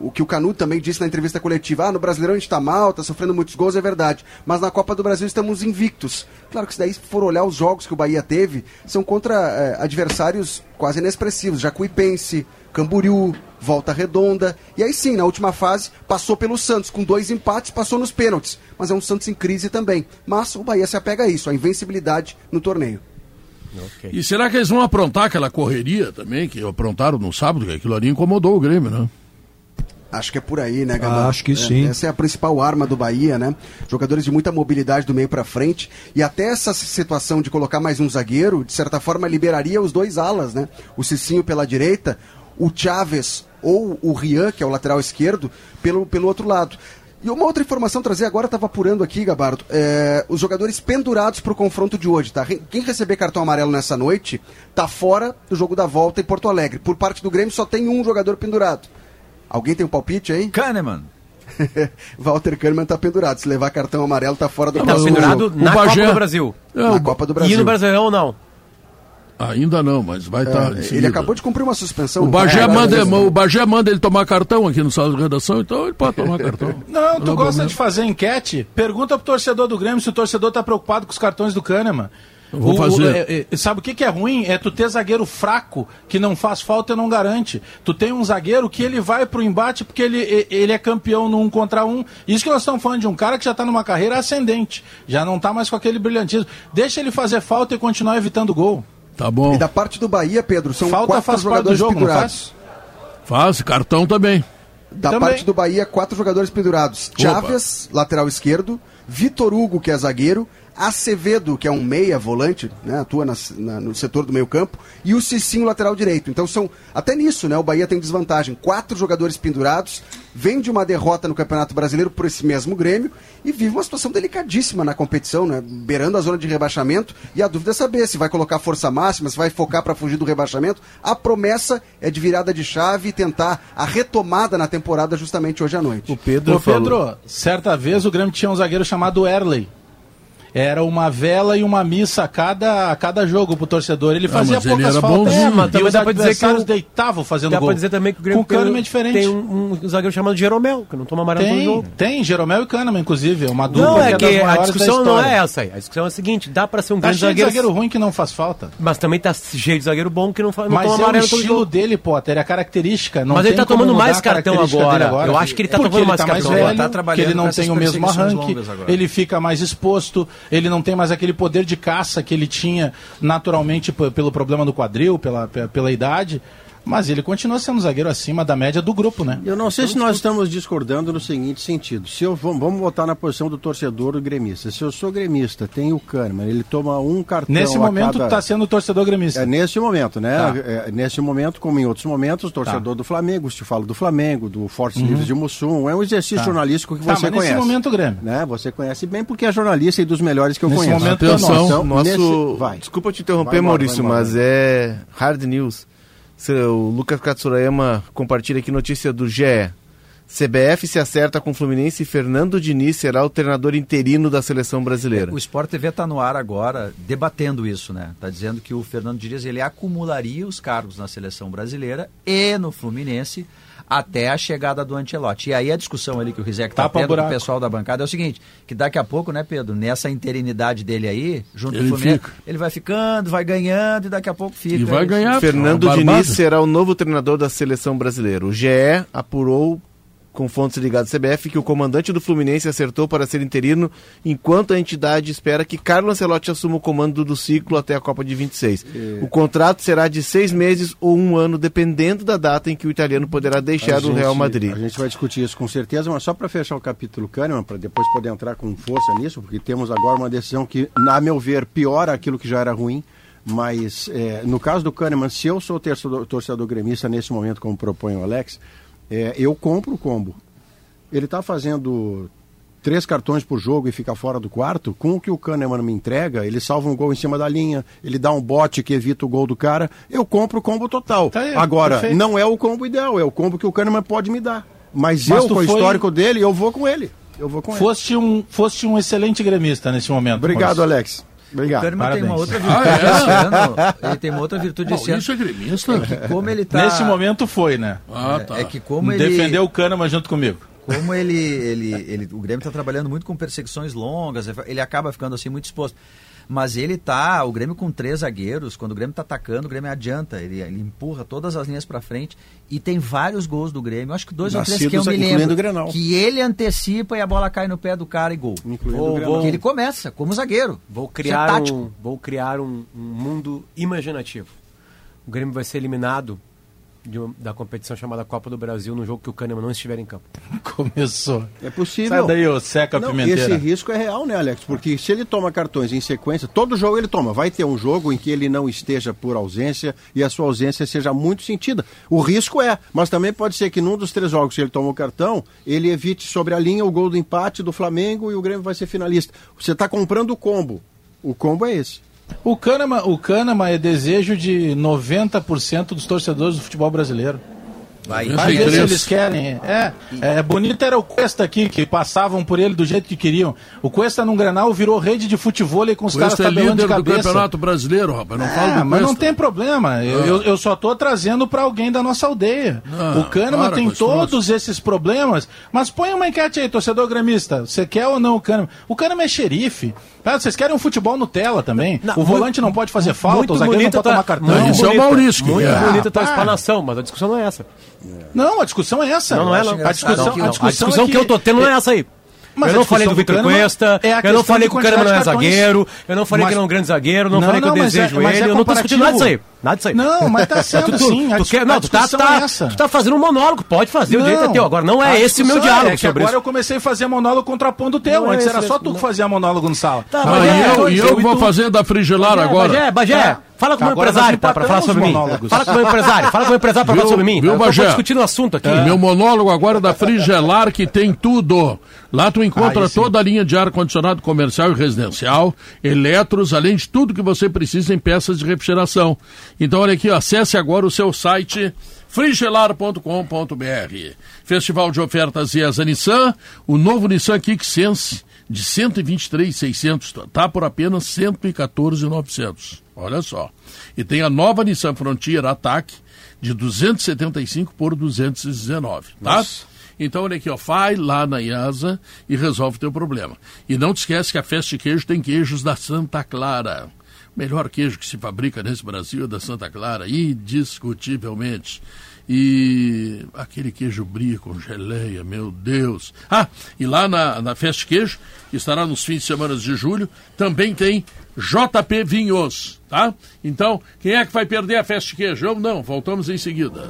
o que o Canuto também disse na entrevista coletiva, ah, no Brasileirão a gente está mal, está sofrendo muitos gols, é verdade, mas na Copa do Brasil estamos invictos. Claro que se daí for olhar os jogos que o Bahia teve, são contra eh, adversários quase inexpressivos, Jacuipense, Camboriú, Volta Redonda, e aí sim, na última fase, passou pelo Santos, com dois empates, passou nos pênaltis, mas é um Santos em crise também. Mas o Bahia se apega a isso, a invencibilidade no torneio. E será que eles vão aprontar aquela correria também, que aprontaram no sábado, que aquilo ali incomodou o Grêmio, né? Acho que é por aí, né, Gabão? Acho que É, sim. Essa é a principal arma do Bahia, né? Jogadores de muita mobilidade do meio pra frente. E até essa situação de colocar mais um zagueiro, de certa forma, liberaria os dois alas, né? O Cicinho pela direita, o Chaves ou o Rian, que é o lateral esquerdo, pelo, pelo outro lado. E uma outra informação trazer agora, estava apurando aqui, Gabardo, é, os jogadores pendurados para o confronto de hoje, tá? Quem receber cartão amarelo nessa noite tá fora do jogo da volta em Porto Alegre. Por parte do Grêmio só tem um jogador pendurado. Alguém tem um palpite aí? [LAUGHS] Kahneman. [LAUGHS] Walter Kahneman tá pendurado. Se levar cartão amarelo, tá fora do Tá próximo pendurado jogo. na Copa do Brasil. É, Na Copa do E Brasil. no Brasileirão não. Ainda não, mas vai estar. É, ele acabou de cumprir uma suspensão. O Bagé, É, manda, mesmo. o Bagé manda ele tomar cartão aqui no sala de redação, então ele pode tomar cartão. [LAUGHS] Não, tu Não, gosta de fazer enquete? Pergunta pro torcedor do Grêmio se o torcedor tá preocupado com os cartões do Kahneman. Vou O- fazer. o- é- é- sabe o que, que é ruim? É tu ter zagueiro fraco, que não faz falta e não garante. Tu tem um zagueiro que ele vai pro embate porque ele, ele é campeão no um contra um. Isso que nós estamos falando de um cara que já tá numa carreira ascendente. Já não tá mais com aquele brilhantismo. Deixa ele fazer falta e continuar evitando gol. Tá bom. E da parte do Bahia, Pedro, são Falta quatro faz parte do jogadores jogo, não pendurados. Faz, cartão também. Da Também. parte do Bahia, quatro jogadores pendurados. Chaves, lateral esquerdo. Vitor Hugo, que é zagueiro. Acevedo, que é um meia volante, né, atua nas- na- no setor do meio campo, e o Cicinho, lateral direito. Então são, até nisso, né, o Bahia tem desvantagem. Quatro jogadores pendurados, vem de uma derrota no Campeonato Brasileiro por esse mesmo Grêmio e vive uma situação delicadíssima na competição, né, beirando a zona de rebaixamento. E a dúvida é saber se vai colocar força máxima, se vai focar para fugir do rebaixamento. A promessa é de virada de chave e tentar a retomada na temporada justamente hoje à noite. O Pedro Ô falou. Pedro, certa vez o Grêmio tinha um zagueiro chamado Erley. Era uma vela e uma missa a cada, a cada jogo pro torcedor. Ele Ah, fazia ele poucas era faltas. bonzinho. É, É, mas também e os dá pra dizer que adversários o- deitavam fazendo Dá gol. pra dizer também que o Grêmio Com o Kahneman é tem, diferente. tem um, um zagueiro chamado Jeromel, que não toma amarelo Tem, jogo. tem, Jeromel e Kahneman, inclusive. É uma dupla Não, é que a maiores da discussão não é essa aí. A discussão é a seguinte, dá pra ser um Tá grande de zagueiro, zagueiro ruim que não faz falta. mas também tá cheio de zagueiro bom que não, fa- não Mas toma é o estilo jogo. dele, Potter, é a característica. Não Mas ele tá tomando mais a cartão agora. Eu acho que ele tá tomando ele mais tá cartão mais agora. velho, Tá trabalhando que ele não tem o mesmo arranque, ele fica mais exposto, ele não tem mais aquele poder de caça que ele tinha naturalmente pelo problema do quadril, pela, pe- pela idade. Mas ele continua sendo um zagueiro acima da média do grupo, né? Eu não sei se nós estamos discordando no seguinte sentido. Se eu vamos, botar na posição do torcedor gremista. Se eu sou gremista, tem o Kahneman, ele toma um cartão Nesse momento cada... tá sendo torcedor gremista. É nesse momento, né? Tá. É, nesse momento, como em outros momentos, torcedor do Flamengo, se fala do Flamengo, do Fortes Livres de Mussum, é um exercício Tá. jornalístico que Tá, você mas nesse conhece. momento o Grêmio. Né? Você conhece bem porque é jornalista e dos melhores que eu Nesse conheço. momento, Atenção. Então, Nosso, nesse- vai. Desculpa te interromper, Vai embora, Maurício, vai embora. mas é hard news. O Lucas Katsurayama compartilha aqui notícia do GE. CBF se acerta com Fluminense e Fernando Diniz será o treinador interino da seleção brasileira. O Sport TV está no ar agora debatendo isso, né? Está dizendo que o Fernando Diniz ele acumularia os cargos na seleção brasileira e no Fluminense até a chegada do Ancelotti. E aí a discussão ali que o Rizek está tendo com o pessoal da bancada é o seguinte, que daqui a pouco, né, Pedro, nessa interinidade dele aí, junto Ele com o Fluminense, fica. ele vai ficando, vai ganhando e daqui a pouco fica. E vai ganhar. Fernando barbada. Diniz será o novo treinador da seleção brasileira. O GE apurou com fontes ligadas à CBF que o comandante do Fluminense acertou para ser interino, enquanto a entidade espera que Carlo Ancelotti assuma o comando do ciclo até a Copa de 26. O contrato será de seis meses ou um ano, dependendo da data em que o italiano poderá deixar A o Real gente- Madrid. A gente vai discutir isso com certeza, mas só para fechar o capítulo Kahneman, para depois poder entrar com força nisso, porque temos agora uma decisão que, na meu ver, piora aquilo que já era ruim. Mas é, no caso do Kahneman, se eu sou torcedor, torcedor gremista nesse momento, como propõe o Alex, é, eu compro o combo. Ele está fazendo três cartões por jogo e fica fora do quarto, com o que o Kahneman me entrega, ele salva um gol em cima da linha, ele dá um bote que evita o gol do cara, eu compro o combo total. Tá aí, Agora, perfeito. não é o combo ideal, é o combo que o Kahneman pode me dar. Mas, Mas eu, com o foi- histórico dele, eu vou com ele. Eu vou com ele. Foste um, foste um excelente gremista nesse momento. Obrigado, Maurício. Alex. O Obrigado. Kahneman tem uma outra Parabéns. virtude Ah, é? esse ano. Ele tem uma outra virtude esse ano. Maurício é gremista? Que como ele tá. Nesse momento foi, né? Ah, é- tá. É que como ele. Defendeu o Kahneman junto comigo. Como ele, ele, ele, o Grêmio está trabalhando muito com perseguições longas, ele acaba ficando assim muito exposto. Mas ele tá, o Grêmio com três zagueiros, quando o Grêmio tá atacando, o Grêmio adianta, ele, ele empurra todas as linhas para frente e tem vários gols do Grêmio, acho que dois ou três que eu Nascidos, me lembro, que ele antecipa e a bola cai no pé do cara e gol. Incluindo Vou- o vou- Que ele começa como zagueiro. Vou é criar, tático. um, vou criar um, um mundo imaginativo. O Grêmio vai ser eliminado uma- da competição chamada Copa do Brasil no jogo que o Kahneman não estiver em campo. [LAUGHS] Começou. É possível. Sai daí, ô Seca Não, Pimenteira. esse risco é real, né, Alex? Porque se ele toma cartões em sequência, todo jogo ele toma. Vai ter um jogo em que ele não esteja por ausência e a sua ausência seja muito sentida. O risco é, mas também pode ser que num dos três jogos que ele toma o cartão, ele evite sobre a linha o gol do empate do Flamengo e o Grêmio vai ser finalista. Você está comprando o combo. O combo é esse. O Kahneman, o Kahneman é desejo de 90% dos torcedores do futebol brasileiro. Vai, sei vezes três. eles querem. É, é bonito era o Cuesta aqui, que passavam por ele do jeito que queriam. O Cuesta num Grenal virou rede de futebol com os O caras Cuesta é tabelando de líder do cabeça. Campeonato Brasileiro, rapaz. Não fala Ah, do mas não Cuesta. tem problema. Eu, eu, eu só tô trazendo para alguém da nossa aldeia. Ah, o Kahneman tem todos esses problemas. Mas põe uma enquete aí, torcedor gremista. Você quer ou não o Kahneman? O Kahneman é xerife. Ah, vocês querem um futebol Nutella também? Não, o volante não pode fazer falta, muito o zagueiro não pode tomar tua- cartão. muito Isso é o bonita- Maurício que Muito quer. bonita a tua Ah, explanação, mas a discussão não é essa. Não, a discussão é essa. Não, não é, não. A discussão, Não, a discussão, a discussão é que eu tô tendo não é essa aí. Mas eu não falei do Vitor Cuesta, é eu não falei que o Kahneman não é zagueiro, eu não falei Mas- que ele é um grande zagueiro, eu não, Não, falei que não, eu é- desejo é ele, eu não tô discutindo nada disso aí. Nada disso aí. Não, mas tá [LAUGHS] sendo tu, sim. Tu dis- quer, não, tu tá, tá- é essa. tu tá fazendo um monólogo, pode fazer, o direito é teu. Agora não é esse o meu discussão diálogo é sobre agora isso. eu comecei a fazer monólogo contrapondo o teu. Não é Antes era só tu não. que fazia monólogo no sala. Tá, Ah, e eu, e eu eu vou tu. fazer da Frigelar agora. Bagé, Bagé, É. fala com o meu empresário, tá? Pra falar sobre mim. Fala com o meu empresário, fala com o meu empresário pra falar sobre mim. viu, Bagé? discutindo o assunto aqui. Meu monólogo agora é da Frigelar, que tem tudo. Lá tu encontra toda a linha de ar-condicionado comercial e residencial, eletros, além de tudo que você precisa em peças de refrigeração. Então, olha aqui, ó, acesse agora o seu site frigelar.com.br. Festival de ofertas IESA Nissan, o novo Nissan Kick Sense de 123,600 tá por apenas 114,900. Olha só. E tem a nova Nissan Frontier Attack de 275 por 219, tá? Então, olha aqui, ó, vai lá na IASA e resolve o teu problema. E não te esquece que a Festa de Queijo tem queijos da Santa Clara. Melhor queijo que se fabrica nesse Brasil é da Santa Clara, indiscutivelmente. E aquele queijo brie com geleia, meu Deus. Ah, e lá na, na Festa Queijo, que estará nos fins de semana de julho, também tem JP Vinhos, tá? Então, quem é que vai perder a Festa Queijo? Eu não, voltamos em seguida.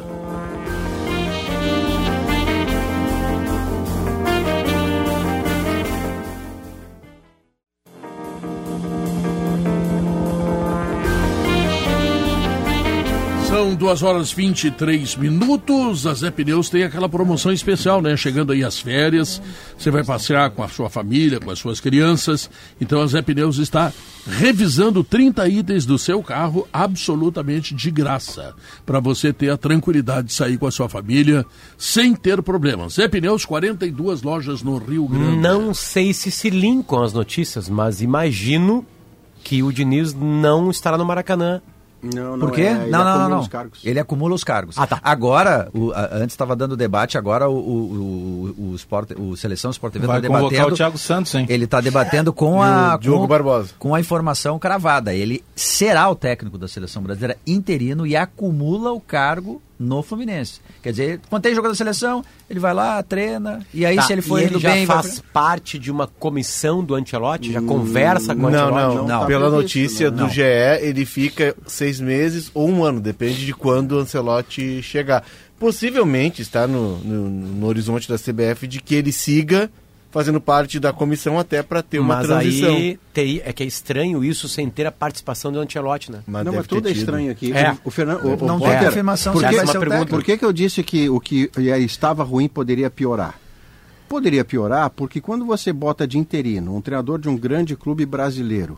São 2 horas e 23 minutos. A Zé Pneus tem aquela promoção especial, né? Chegando aí as férias, você vai passear com a sua família, com as suas crianças. Então a Zé Pneus está revisando 30 itens do seu carro absolutamente de graça, para você ter a tranquilidade de sair com a sua família sem ter problemas. Zé Pneus, 42 lojas no Rio Grande. Não sei se se linkam as notícias, mas imagino que o Diniz não estará no Maracanã. Não, Por quê? é, ele não, não, não, não. os cargos. Ele acumula os cargos. Ah, tá. Agora, o- a- antes estava dando debate, agora o, o, o, o, Sport, o Seleção Sport TV Vai está convocar debatendo. o Thiago Santos, hein? Ele está debatendo com [LAUGHS] a o Diogo com, Barbosa. com a informação cravada. Ele será o técnico da seleção brasileira interino e acumula o cargo no Fluminense. Quer dizer, quando tem jogo da seleção, ele vai lá, treina, e aí Tá, se ele for e indo ele já bem. faz pra- parte de uma comissão do Ancelotti, já conversa com o Não, Ancelotti. não, não tá Pela previsto, notícia né? do Não. GE, ele fica seis meses ou um ano, depende de quando o Ancelotti chegar. Possivelmente está no, no, no horizonte da CBF de que ele siga fazendo parte da comissão até para ter uma Mas transição. aí teria- é que é estranho isso sem ter a participação do Ancelotti, né? Mas não, mas tudo é estranho aqui. É. O, o Fernando, o, Não o tem confirmação por se que, vai ser o pergunta. técnico. por que, que eu disse que o que eh, estava ruim poderia piorar? Poderia piorar porque quando você bota de interino um treinador de um grande clube brasileiro,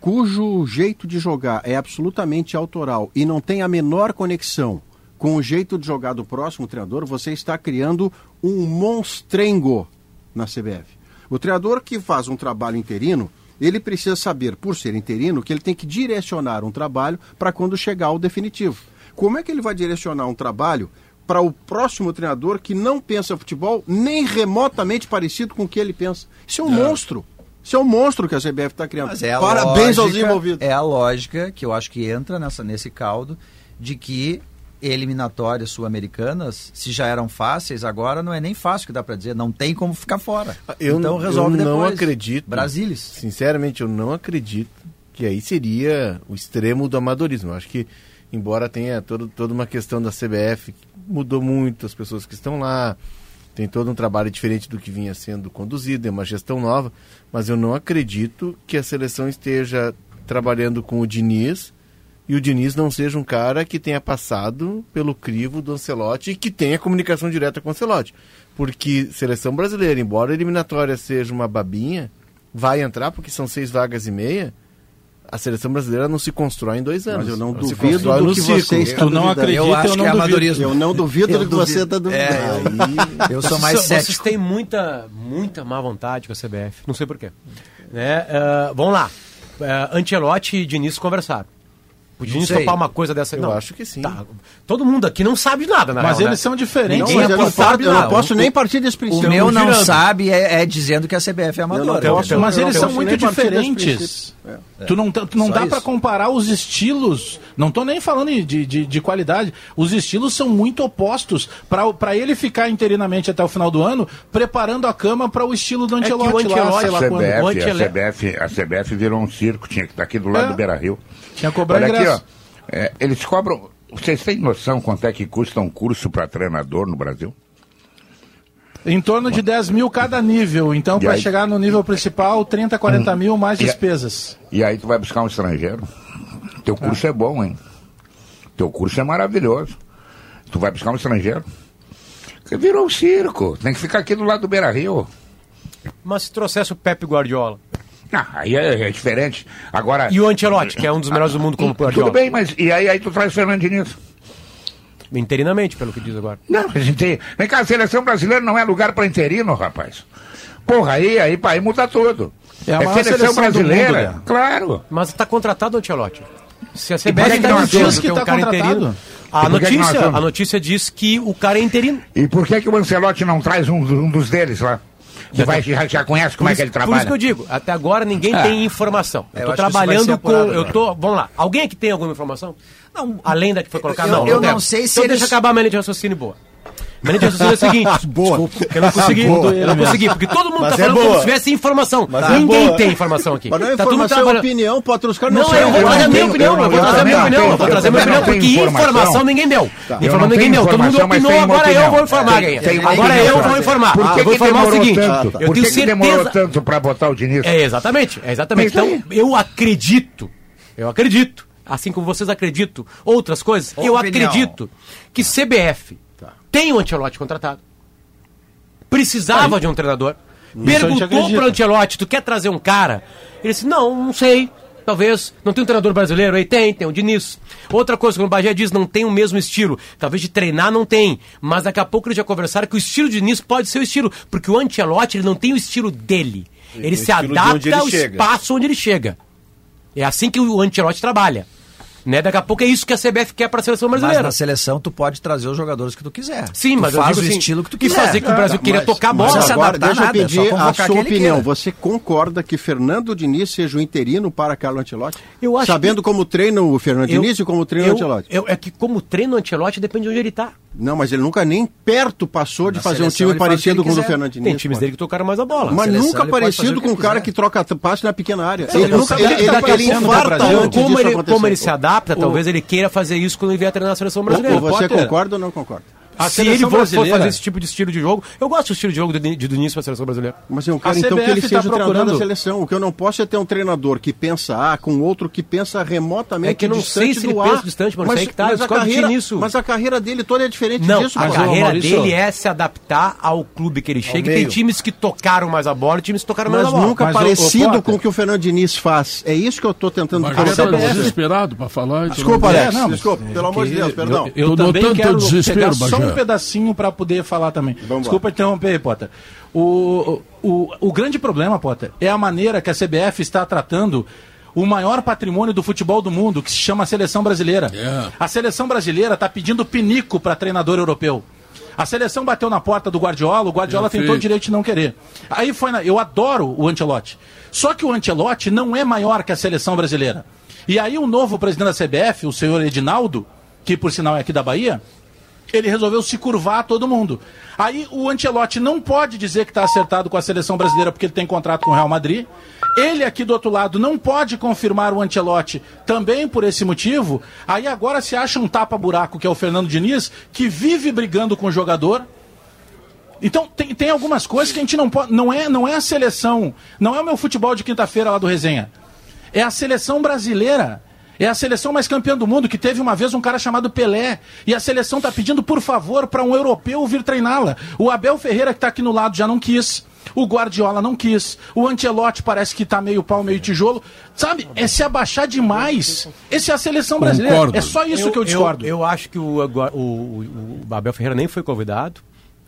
cujo jeito de jogar é absolutamente autoral e não tem a menor conexão com o jeito de jogar do próximo treinador, você está criando um monstrengo na CBF. O treinador que faz um trabalho interino, ele precisa saber, por ser interino, que ele tem que direcionar um trabalho para quando chegar ao definitivo. Como é que ele vai direcionar um trabalho para o próximo treinador que não pensa futebol nem remotamente parecido com o que ele pensa? Isso é um monstro. Isso é um monstro que a CBF está criando. É a Parabéns aos lógica- envolvidos. É a lógica que eu acho que entra nessa, nesse caldo de que eliminatórias sul-americanas, se já eram fáceis, agora não é nem fácil que dá para dizer, não tem como ficar fora. Eu, então resolve eu não depois. acredito. Brasilis. Sinceramente, eu não acredito que aí seria o extremo do amadorismo. Eu acho que, embora tenha todo, toda uma questão da CBF, que mudou muito as pessoas que estão lá, tem todo um trabalho diferente do que vinha sendo conduzido, é uma gestão nova, mas eu não acredito que a seleção esteja trabalhando com o Diniz e o Diniz não seja um cara que tenha passado pelo crivo do Ancelotti e que tenha comunicação direta com o Ancelotti. Porque seleção brasileira, embora a eliminatória seja uma babinha, vai entrar porque são seis vagas e meia. A seleção brasileira não se constrói em dois anos. Mas eu não duvido do no que ciclo. você está Tu não acredita, Eu acho eu que não é duvido. amadorismo. Eu não duvido Eu do que você duvido. está duvidando. É, eu sou mais vocês, vocês têm muita, muita má vontade com a CBF. Não sei porquê. Né? ah, vamos lá. Uh, Ancelotti e Diniz conversaram. O Diniz sei. topar uma coisa dessa. Eu não. acho que sim. Tá. Todo mundo aqui não sabe nada, na Mas real, eles né? são diferentes. Não, Ninguém mas eu, não sabe eu não posso O- nem partir desse O princípio. meu não girando. sabe é, é dizendo que a CBF é amadora. não posso- Mas eles são muito diferentes. Tu não, tá- tu não Só dá pra isso. comparar os estilos. Não tô nem falando de, de, de qualidade. Os estilos são muito opostos. Pra pra ele ficar interinamente até o final do ano, preparando a cama para o estilo do o Ancelotti lá, Ancelotti- sei lá A quando. CBF, a CBF, a CBF virou um circo, tinha que estar aqui do lado É. do Beira Rio. Tinha Olha aqui, ingresso. Ó. é, eles cobram. Vocês têm noção quanto é que custa um curso para treinador no Brasil? Em torno de 10 mil cada nível. Então, para aí? chegar no nível principal, 30, 40 mil mais E a- despesas. E aí tu vai buscar um estrangeiro. Teu curso é bom, hein? Teu curso é maravilhoso. Tu vai buscar um estrangeiro. Virou um circo. Tem que ficar aqui do lado do Beira Rio. Mas se trouxesse o Pepe Guardiola Ah, aí é, é diferente. Agora. e o Ancelotti, que é um dos melhores do mundo como Guardiola. Tudo bem, mas e aí, aí tu traz o Fernando Diniz? Interinamente, pelo que diz agora. Não, a gente tem. Vem cá, a seleção brasileira não é lugar para interino, rapaz. Porra, aí, aí, aí muda tudo. É a maior seleção do brasileira. mundo, né? claro. Mas está contratado o Ancelotti. Se a CBF que está não dizendo achamos que que um tá cara contratado? interino, a não notícia, a notícia diz que o cara é interino. E por que que o Ancelotti não traz um, um dos deles lá? Que vai, já, já conhece como Por é isso, que ele por isso trabalha? que eu digo, até agora ninguém tem informação. É, eu isso ser trabalhando com. Eu agora. tô. Vamos lá. Alguém aqui tem alguma informação? Não, Além da que foi colocada? Eu- não. eu não temos. sei se Então eles- deixa acabar a minha linha de raciocínio boa. Linha de raciocínio é a seguinte. [LAUGHS] boa. Eu não consegui. Boa. Eu não consegui, porque todo mundo Mas tá é falando como boa. se tivesse informação. Mas é Ninguém boa. tem informação aqui. Mas não é Tá todo mundo informação, é trabalhando- opinião, pode caras não eu vou trazer a minha opinião, eu vou não- trazer a eu minha opinião, eu vou trazer a minha opinião, porque informação. ninguém deu. Eu Informação ninguém deu. Todo mundo mas opinou, agora eu vou informar. É, Agora eu vou informar. Por que Eu vou informar o seguinte. Eu tenho demorou certeza. tanto para botar o Diniz? É, exatamente, é exatamente. Mas Então, eu acredito, eu acredito, assim como vocês acreditam, outras coisas, eu acredito que CBF tem o Ancelotti contratado. Precisava de um treinador. gente Perguntou pro Ancelotti, tu quer trazer um cara? Ele disse, não, não sei. Talvez. Não tem um treinador brasileiro aí? Tem, tem o Diniz. Outra coisa, quando o Bagé diz, não tem o mesmo estilo. Talvez de treinar não tem. Mas daqui a pouco eles já conversaram que o estilo de Diniz pode ser o estilo. Porque o Ancelotti, ele não tem o estilo dele. Ele, o se adapta ele ao chega. espaço onde ele chega. É assim que o Ancelotti trabalha. Né? Daqui a pouco é isso que a CBF quer para a seleção Mas brasileira. na seleção tu pode trazer os jogadores que tu quiser. Sim, tu mas eu faz digo o assim, estilo que tu e quiser. fazer que o Brasil queria tocar a bola. mas se Agora, adaptar deixa eu nada, é só pedir a sua opinião. Você concorda que Fernando Diniz seja o interino para Carlo Ancelotti? Eu acho Sabendo como treina o Fernando Eu- Diniz e como treina eu- o Ancelotti? eu- é que como treina o Ancelotti depende de onde ele está. Não, mas ele nunca nem perto passou de Na fazer um time ele o parecido ele com o do Diniz. Tem times pô. dele que tocaram mais a bola. Mas seleção, nunca ele pode parecido o com um cara que troca passe na pequena área. Ele não sabe o que tá ele infarta como, ele, como ele se adapta, talvez ele queira fazer isso quando ele vier treinar a seleção brasileira. ou você Potter. concorda ou não concorda? A Se ele seleção for, for brasileira- fazer esse tipo de estilo de jogo, eu gosto do estilo de jogo de, de Diniz para a seleção brasileira. Mas eu quero A então que ele CBF seja tá o treinador da procurando- seleção. O que eu não posso é ter um treinador que pensa A com outro que pensa remotamente É que eu não sei distante se ele do pensa A. distante, mano. Mas, aí que tá, mas, a carreira, nisso. mas a carreira dele toda é diferente Não, disso. a carreira Maurício- dele é se adaptar ao clube que ele chega. E tem times que tocaram mais a bola e times que tocaram mais Mas a bola. nunca Mas, ô, parecido Potter. com o que o Fernando Diniz faz. É isso que eu estou tentando Mas já pra tá você. desesperado para falar. Desculpa, Alex. É, desculpa, pelo amor de Deus, perdão. Eu, eu Tô teu desespero, Bagé. Um pedacinho para poder falar também. Vamos Desculpa interromper, Potter. O, o, o grande problema, Potter, é a maneira que a CBF está tratando o maior patrimônio do futebol do mundo, que se chama a seleção brasileira. É. A seleção brasileira está pedindo pinico para treinador europeu. A seleção bateu na porta do Guardiola, o Guardiola tentou direito de não querer. Aí foi na... Eu adoro o Ancelotti. Só que o Ancelotti não é maior que a seleção brasileira. E aí o novo presidente da CBF, o senhor Edinaldo, que por sinal é aqui da Bahia, ele resolveu se curvar a todo mundo. Aí o Ancelotti não pode dizer que está acertado com a seleção brasileira porque ele tem contrato com o Real Madrid. Ele aqui do outro lado não pode confirmar o Ancelotti também por esse motivo. Aí agora se acha um tapa-buraco que é o Fernando Diniz, que vive brigando com o jogador. Então tem, tem algumas coisas que a gente não pode. Não é, não é a seleção, não é o meu futebol de quinta-feira lá do resenha. É a seleção brasileira. É a seleção mais campeã do mundo, que teve uma vez um cara chamado Pelé. E a seleção tá pedindo, por favor, para um europeu vir treiná-la. O Abel Ferreira, que tá aqui no lado, já não quis. O Guardiola não quis. O Ancelotti parece que tá meio pau, meio tijolo. Sabe, é se abaixar demais. Essa é a seleção brasileira. Concordo. É só isso que eu discordo. Eu, acho que o, o, o Abel Ferreira nem foi convidado.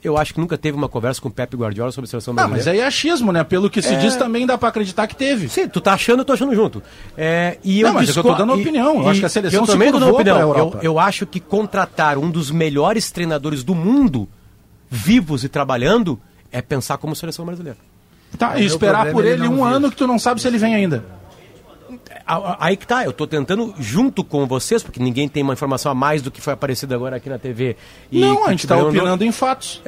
Eu acho que nunca teve uma conversa com o Pepe Guardiola sobre a seleção Ah, brasileira. mas aí é achismo, né? Pelo que se diz, também dá pra acreditar que teve. Sim, tu tá achando, eu tô achando junto. É, e Não, mas é que eu tô discor- dando e- opinião. Eu acho que a seleção eu se também tô dando opinião. Eu, Europa. eu acho que contratar um dos melhores treinadores do mundo, vivos e trabalhando, é pensar como seleção brasileira. Tá, O e esperar por é ele um ano que tu não sabe se ele vem ainda. Aí que tá, eu tô tentando, junto com vocês, porque ninguém tem uma informação a mais do que foi aparecido agora aqui na TV. e não, a gente tá ganhou- opinando em fatos.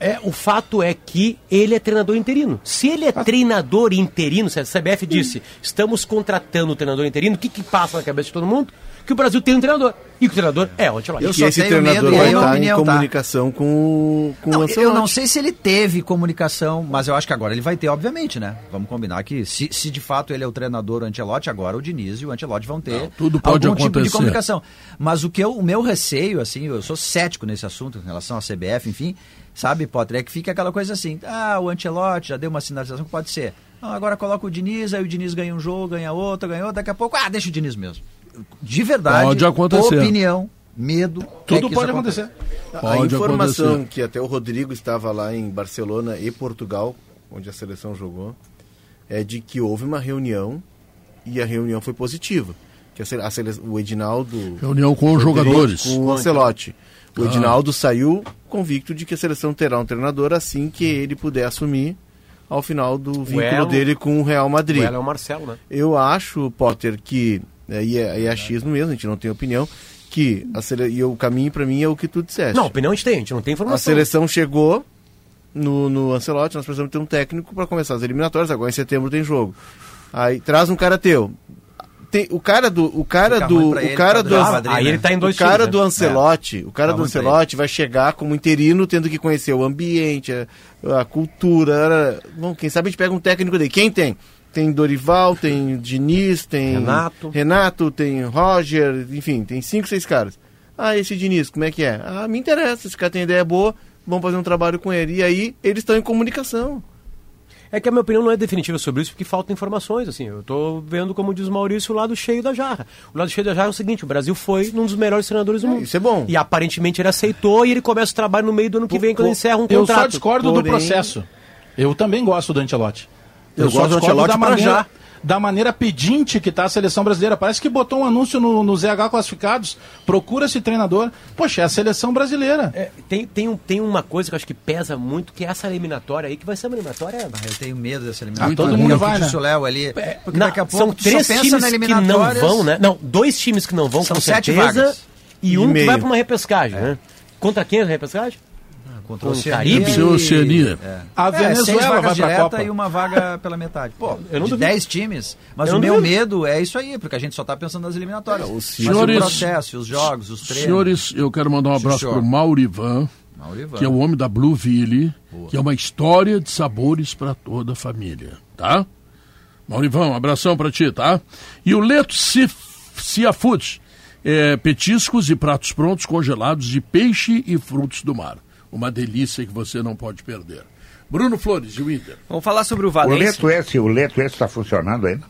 É, o fato é que ele é treinador interino. Se ele é treinador interino, se a CBF disse, estamos contratando o treinador interino, o que, que passa na cabeça de todo mundo? Que o Brasil tem um treinador. E que o treinador é o Ancelotti. Eu E esse treinador medo, e vai estar em tá? comunicação com, o- com o Não, Ancelotti. eu não sei se ele teve comunicação, mas eu acho que agora ele vai ter, obviamente, né? Vamos combinar que se, se de fato ele é o treinador o Ancelotti, agora o Diniz e o Ancelotti vão ter Não, tudo pode algum tipo de acontecer. comunicação. Mas o que eu, o meu receio, assim, eu sou cético nesse assunto em relação à CBF, enfim, sabe, Potter, é que fica aquela coisa assim, ah, o Ancelotti já deu uma sinalização que pode ser. Não, agora coloca o Diniz, aí o Diniz ganha um jogo, ganha outro, ganha outro, daqui a pouco, ah, deixa o Diniz mesmo. De verdade, Pode acontecer. opinião, medo, é Tudo isso pode acontecer. A Pode informação acontecer. que até o Rodrigo estava lá em Barcelona e Portugal, onde a seleção jogou, é de que houve uma reunião e a reunião foi positiva. Que a sele- a sele- o Edinaldo. Reunião com os jogadores. Com o Ancelotti. O Edinaldo saiu convicto de que a seleção terá um treinador assim que ele puder assumir ao final do vínculo dele com o Real O Madrid. ela é o Marcelo, né? Eu acho, Potter, que. É, E é, e é achismo mesmo, a gente não tem opinião. Que a sele... e o caminho para mim é o que tu disseste. Não, opinião a gente tem, a gente não tem A informação. seleção chegou no, no Ancelotti, nós precisamos ter um técnico para começar as eliminatórias, agora em setembro tem jogo. Aí traz um cara teu. Tem, o cara do o cara do o ele cara por do Aí né? ele tá em dois o cara do né? Ancelotti, o cara Tá do Ancelotti vai chegar como interino, tendo que conhecer o ambiente, a, a cultura. Bom, quem sabe a gente pega um técnico dele. Quem tem? Tem Dorival, tem Diniz, tem Renato. Renato, tem Roger, enfim, tem cinco, seis caras. Ah, esse Diniz, como é que é? Ah, me interessa, esse cara tem ideia boa, vamos fazer um trabalho com ele. E aí, eles estão em comunicação. É que a minha opinião não é definitiva sobre isso, porque faltam informações, assim. Eu tô vendo, como diz o Maurício, o lado cheio da jarra. O lado cheio da jarra é o seguinte, o Brasil foi um dos melhores treinadores do mundo. isso é bom. E aparentemente ele aceitou e ele começa o trabalho no meio do ano que vem, quando Pô, encerra um eu contrato. só discordo Porém- do processo. Eu também gosto do Ancelotti. Eu só gosto do Ancelotti maneira, já. da maneira pedinte que está a seleção brasileira. Parece que botou um anúncio no, no ZH Classificados. Procura esse treinador. Poxa, é a seleção brasileira. É, tem, tem, um, tem uma coisa que eu acho que pesa muito, que é essa eliminatória aí, que vai ser uma eliminatória... Ah, Eu tenho medo dessa eliminatória. Ah, todo Porque mundo é que vai, né? o Léo ali. Porque É, Não, daqui a pouco são três pensa times na que não vão, né? Não, dois times que não vão, São com sete certeza, vagas. e E um que meio. vai para uma repescagem, né? Contra quem é a repescagem? Contra o Oceania. Caribe? e- Oceania. É. A É, Venezuela vagas vai pra direta Copa. e uma vaga [LAUGHS] pela metade. Pô, Eu não de duvido. 10 times. Mas Eu o meu duvido. medo é isso aí, porque a gente só tá pensando nas eliminatórias. É, os Mas senhores- o processo, os jogos, os treinos. Senhores, eu quero mandar um abraço senhor. para o Maurivan, Maurivan. que é o homem da Blueville, que é uma história de sabores para toda a família, tá? Maurivão, um abração para ti, tá? E o Leto Cia Food, é, petiscos e pratos prontos congelados de peixe e frutos do mar. Uma delícia que você não pode perder. Bruno Flores, de Winter. Vamos falar sobre o O Valência. leto esse, o leto esse está funcionando ainda?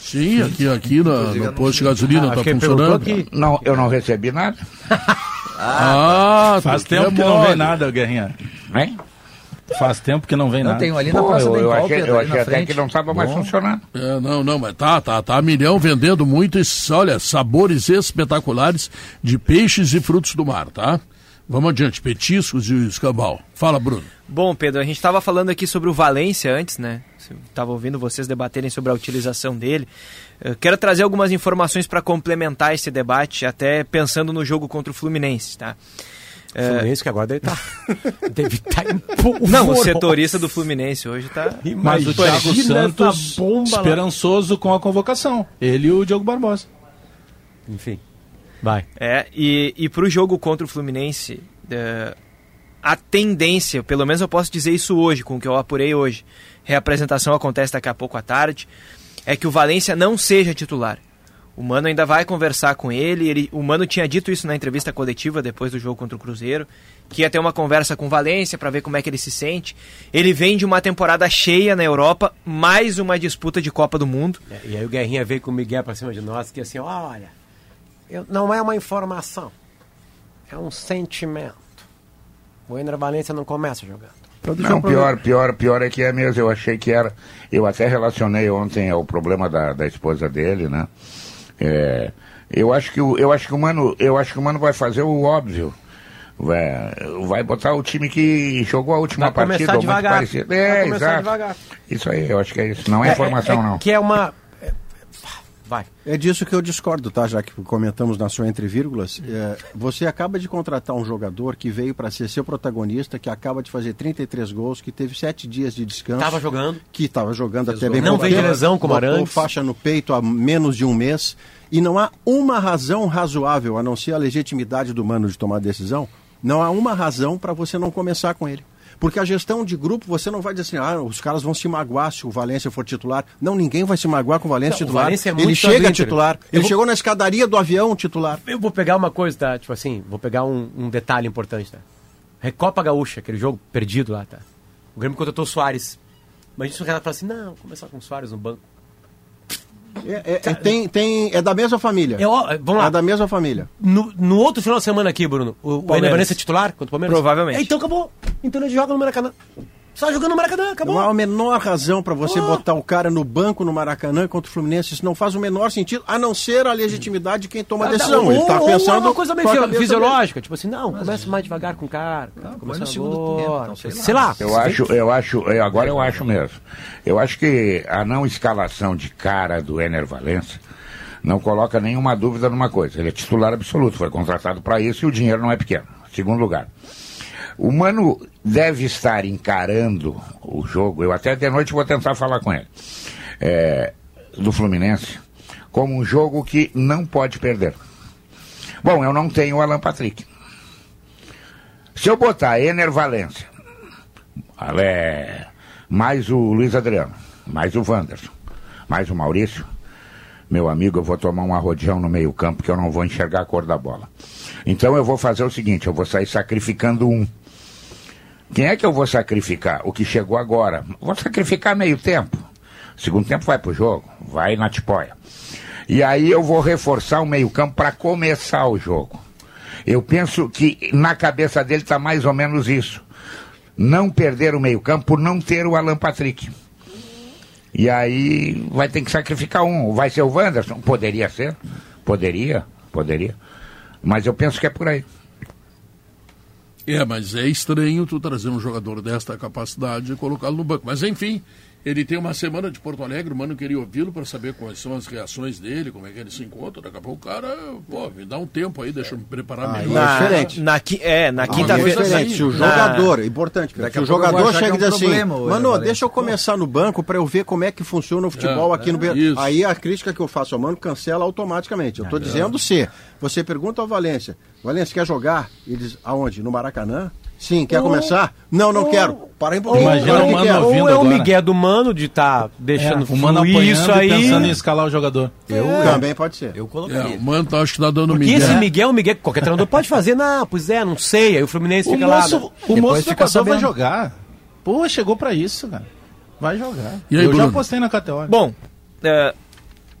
Sim, aqui, aqui na, no posto de gasolina Ah, está ele perguntou funcionando. que- Não, eu não recebi nada. [LAUGHS] Ah, Faz tu tempo é que não vem nada, Guerrinha. Hein? Faz tempo que não vem Não, nada. um ali na Pô, Praça eu, do eu achei, eu ali achei na até que não estava mais funcionando. É, não, não, mas tá, tá, tá. Milhão vendendo muito esses, olha, sabores espetaculares de peixes e frutos do mar, tá? Vamos adiante, petiscos e escambau. Fala, Bruno. Bom, Pedro, a gente estava falando aqui sobre o Valência antes, né? Estava ouvindo vocês debaterem sobre a utilização dele. Eu quero trazer algumas informações para complementar esse debate, até pensando no jogo contra o Fluminense, tá? O Fluminense que agora deve estar. [LAUGHS] deve estar em Não, o setorista do Fluminense hoje tá. Mas o Thiago Santos bomba lá. esperançoso com a convocação. Ele e o Diogo Barbosa. Enfim. Vai. É, e, e para o jogo contra o Fluminense, é, a tendência, pelo menos eu posso dizer isso hoje, com o que eu apurei hoje, reapresentação acontece daqui a pouco à tarde, é que o Valência não seja titular. O Mano ainda vai conversar com ele, ele. O Mano tinha dito isso na entrevista coletiva depois do jogo contra o Cruzeiro, que ia ter uma conversa com o Valência para ver como é que ele se sente. Ele vem de uma temporada cheia na Europa, mais uma disputa de Copa do Mundo. É, E aí o Guerrinha veio com o Miguel pra cima de nós, que assim, olha, não é uma informação, é um sentimento. O Ener Valência não começa jogando. Não, pior, pior, pior é que é mesmo. Eu achei que era. Eu até relacionei ontem ao problema da, da esposa dele, né? É, eu acho que o, eu acho que o mano, eu acho que o mano vai fazer o óbvio. Vai, vai botar o time que jogou a última Vai começar partida. muito devagar. parecido. Vai É, começar exato. devagar. Isso aí, eu acho que é isso. Não é, informação, não. Que é uma. É- Vai. É disso que eu discordo, tá? Já que comentamos na sua entre vírgulas. É, você acaba de contratar um jogador que veio para ser seu protagonista, que acaba de fazer 33 gols, que teve sete dias de descanso. Tava jogando. Que estava jogando até bem Não veio lesão como botou Arantes. faixa no peito há menos de um mês. E não há uma razão razoável, a não ser a legitimidade do mano de tomar decisão, não há uma razão para você não começar com ele. Porque a gestão de grupo, você não vai dizer assim, ah, os caras vão se magoar se o Valência for titular. Não, ninguém vai se magoar com o Valência Não, o titular. Valência é ele chega titular. Eu Ele vou- chegou na escadaria do avião titular. Eu vou pegar uma coisa, tá? Tipo assim, vou pegar um, um detalhe importante, tá? Recopa Gaúcha, aquele jogo perdido lá, tá? O Grêmio contratou o Soares. Mas isso o Renato fala assim, não, começar com o Soares no banco. É, é- é- tem, tem, é da mesma família. É, ó, vamos lá. É da mesma família. No, no outro final de semana aqui, Bruno, o, o Valência é titular contra o Palmeiras? Provavelmente. É, então acabou. Então ele joga no Maracanã. Só jogando no Maracanã, acabou. Não há a menor razão para você Oh. botar o cara no banco no Maracanã contra o Fluminense. Isso não faz o menor sentido, a não ser a legitimidade de quem toma a decisão. Ou- Ele está ou pensando uma coisa meio cabeça fisiológica, tipo assim, não, começa mais devagar com o cara. põe começa no segundo tempo, agora, então, sei lá. sei lá. Eu acho, eu acho, eu- agora eu acho mesmo. Eu acho que a não escalação de cara do Ener Valência não coloca nenhuma dúvida numa coisa. Ele é titular absoluto, foi contratado para isso e o dinheiro não é pequeno. Segundo lugar. O Mano deve estar encarando o jogo, eu até de noite vou tentar falar com ele, é, do Fluminense, como um jogo que não pode perder. Bom, eu não tenho o Alan Patrick. Se eu botar Ener Valência, mais o Luiz Adriano, mais o Wanderson, mais o Maurício, meu amigo, eu vou tomar um arrodeão no meio campo que eu não vou enxergar a cor da bola. Então eu vou fazer o seguinte, eu vou sair sacrificando um. Quem é que eu vou sacrificar? O que chegou agora. Vou sacrificar meio tempo. Segundo tempo vai pro jogo, vai na tipóia. E aí eu vou reforçar o meio campo para começar o jogo. Eu penso que na cabeça dele está mais ou menos isso. Não perder o meio campo por não ter o Alan Patrick. E aí vai ter que sacrificar um. Vai ser o Wanderson? Poderia ser. Poderia, poderia. Mas eu penso que é por aí. É, mas é estranho tu trazer um jogador desta capacidade e colocá-lo no banco. Mas enfim, ele tem uma semana de Porto Alegre, o mano queria ouvi-lo para saber quais são as reações dele, como é que ele se encontra. Daqui a pouco o cara, pô, me dá um tempo aí, deixa eu me preparar Ah, melhor. é diferente. Na, qui- é, na Ah, quinta-feira. é diferente. Se o na- jogador, é importante, Daqui se o jogador chega e é diz assim, o mano, Valência." deixa eu começar no banco para eu ver como é que funciona o futebol É, aqui no é, Brasil. isso. Aí a crítica que eu faço ao mano cancela automaticamente. Eu estou dizendo se. Você pergunta ao Valência, Valência quer jogar? Ele diz, aonde? No Maracanã? Sim, quer começar? Não, não quero. Para aí um pouquinho. Imagina o Mano quero. ouvindo Ou é o agora. Miguel do Mano de tá deixando o mano fluir apanhando isso e aí. pensando em escalar o jogador. Também pode ser. Eu É, colocaria. o mano tá, acho que tá dando Porque Miguel. esse Miguel, Miguel, qualquer treinador pode fazer, não, pois é, não sei. Aí o Fluminense O fica lá. moço, né? o moço fica vai jogar. Pô, chegou pra isso, cara. Vai jogar. E aí, eu já Bruno? apostei na KTO. Bom, é,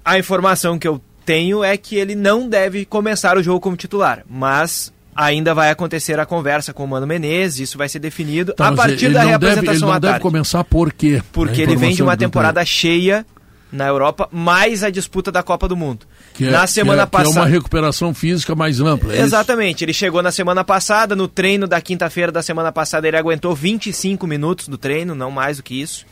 a informação que eu tenho é que ele não deve começar o jogo como titular, mas ainda vai acontecer a conversa com o Mano Menezes, isso vai ser definido Tá, a partir ele da não deve, ele não à deve tarde. começar por quê? Porque ele vem de uma que eu temporada cheia na Europa, mais a disputa da Copa do Mundo. Que é, na semana que é, que passada. é uma recuperação física mais ampla. é isso? Exatamente, ele chegou na semana passada, no treino da quinta-feira da semana passada ele aguentou 25 minutos do treino, não mais do que isso.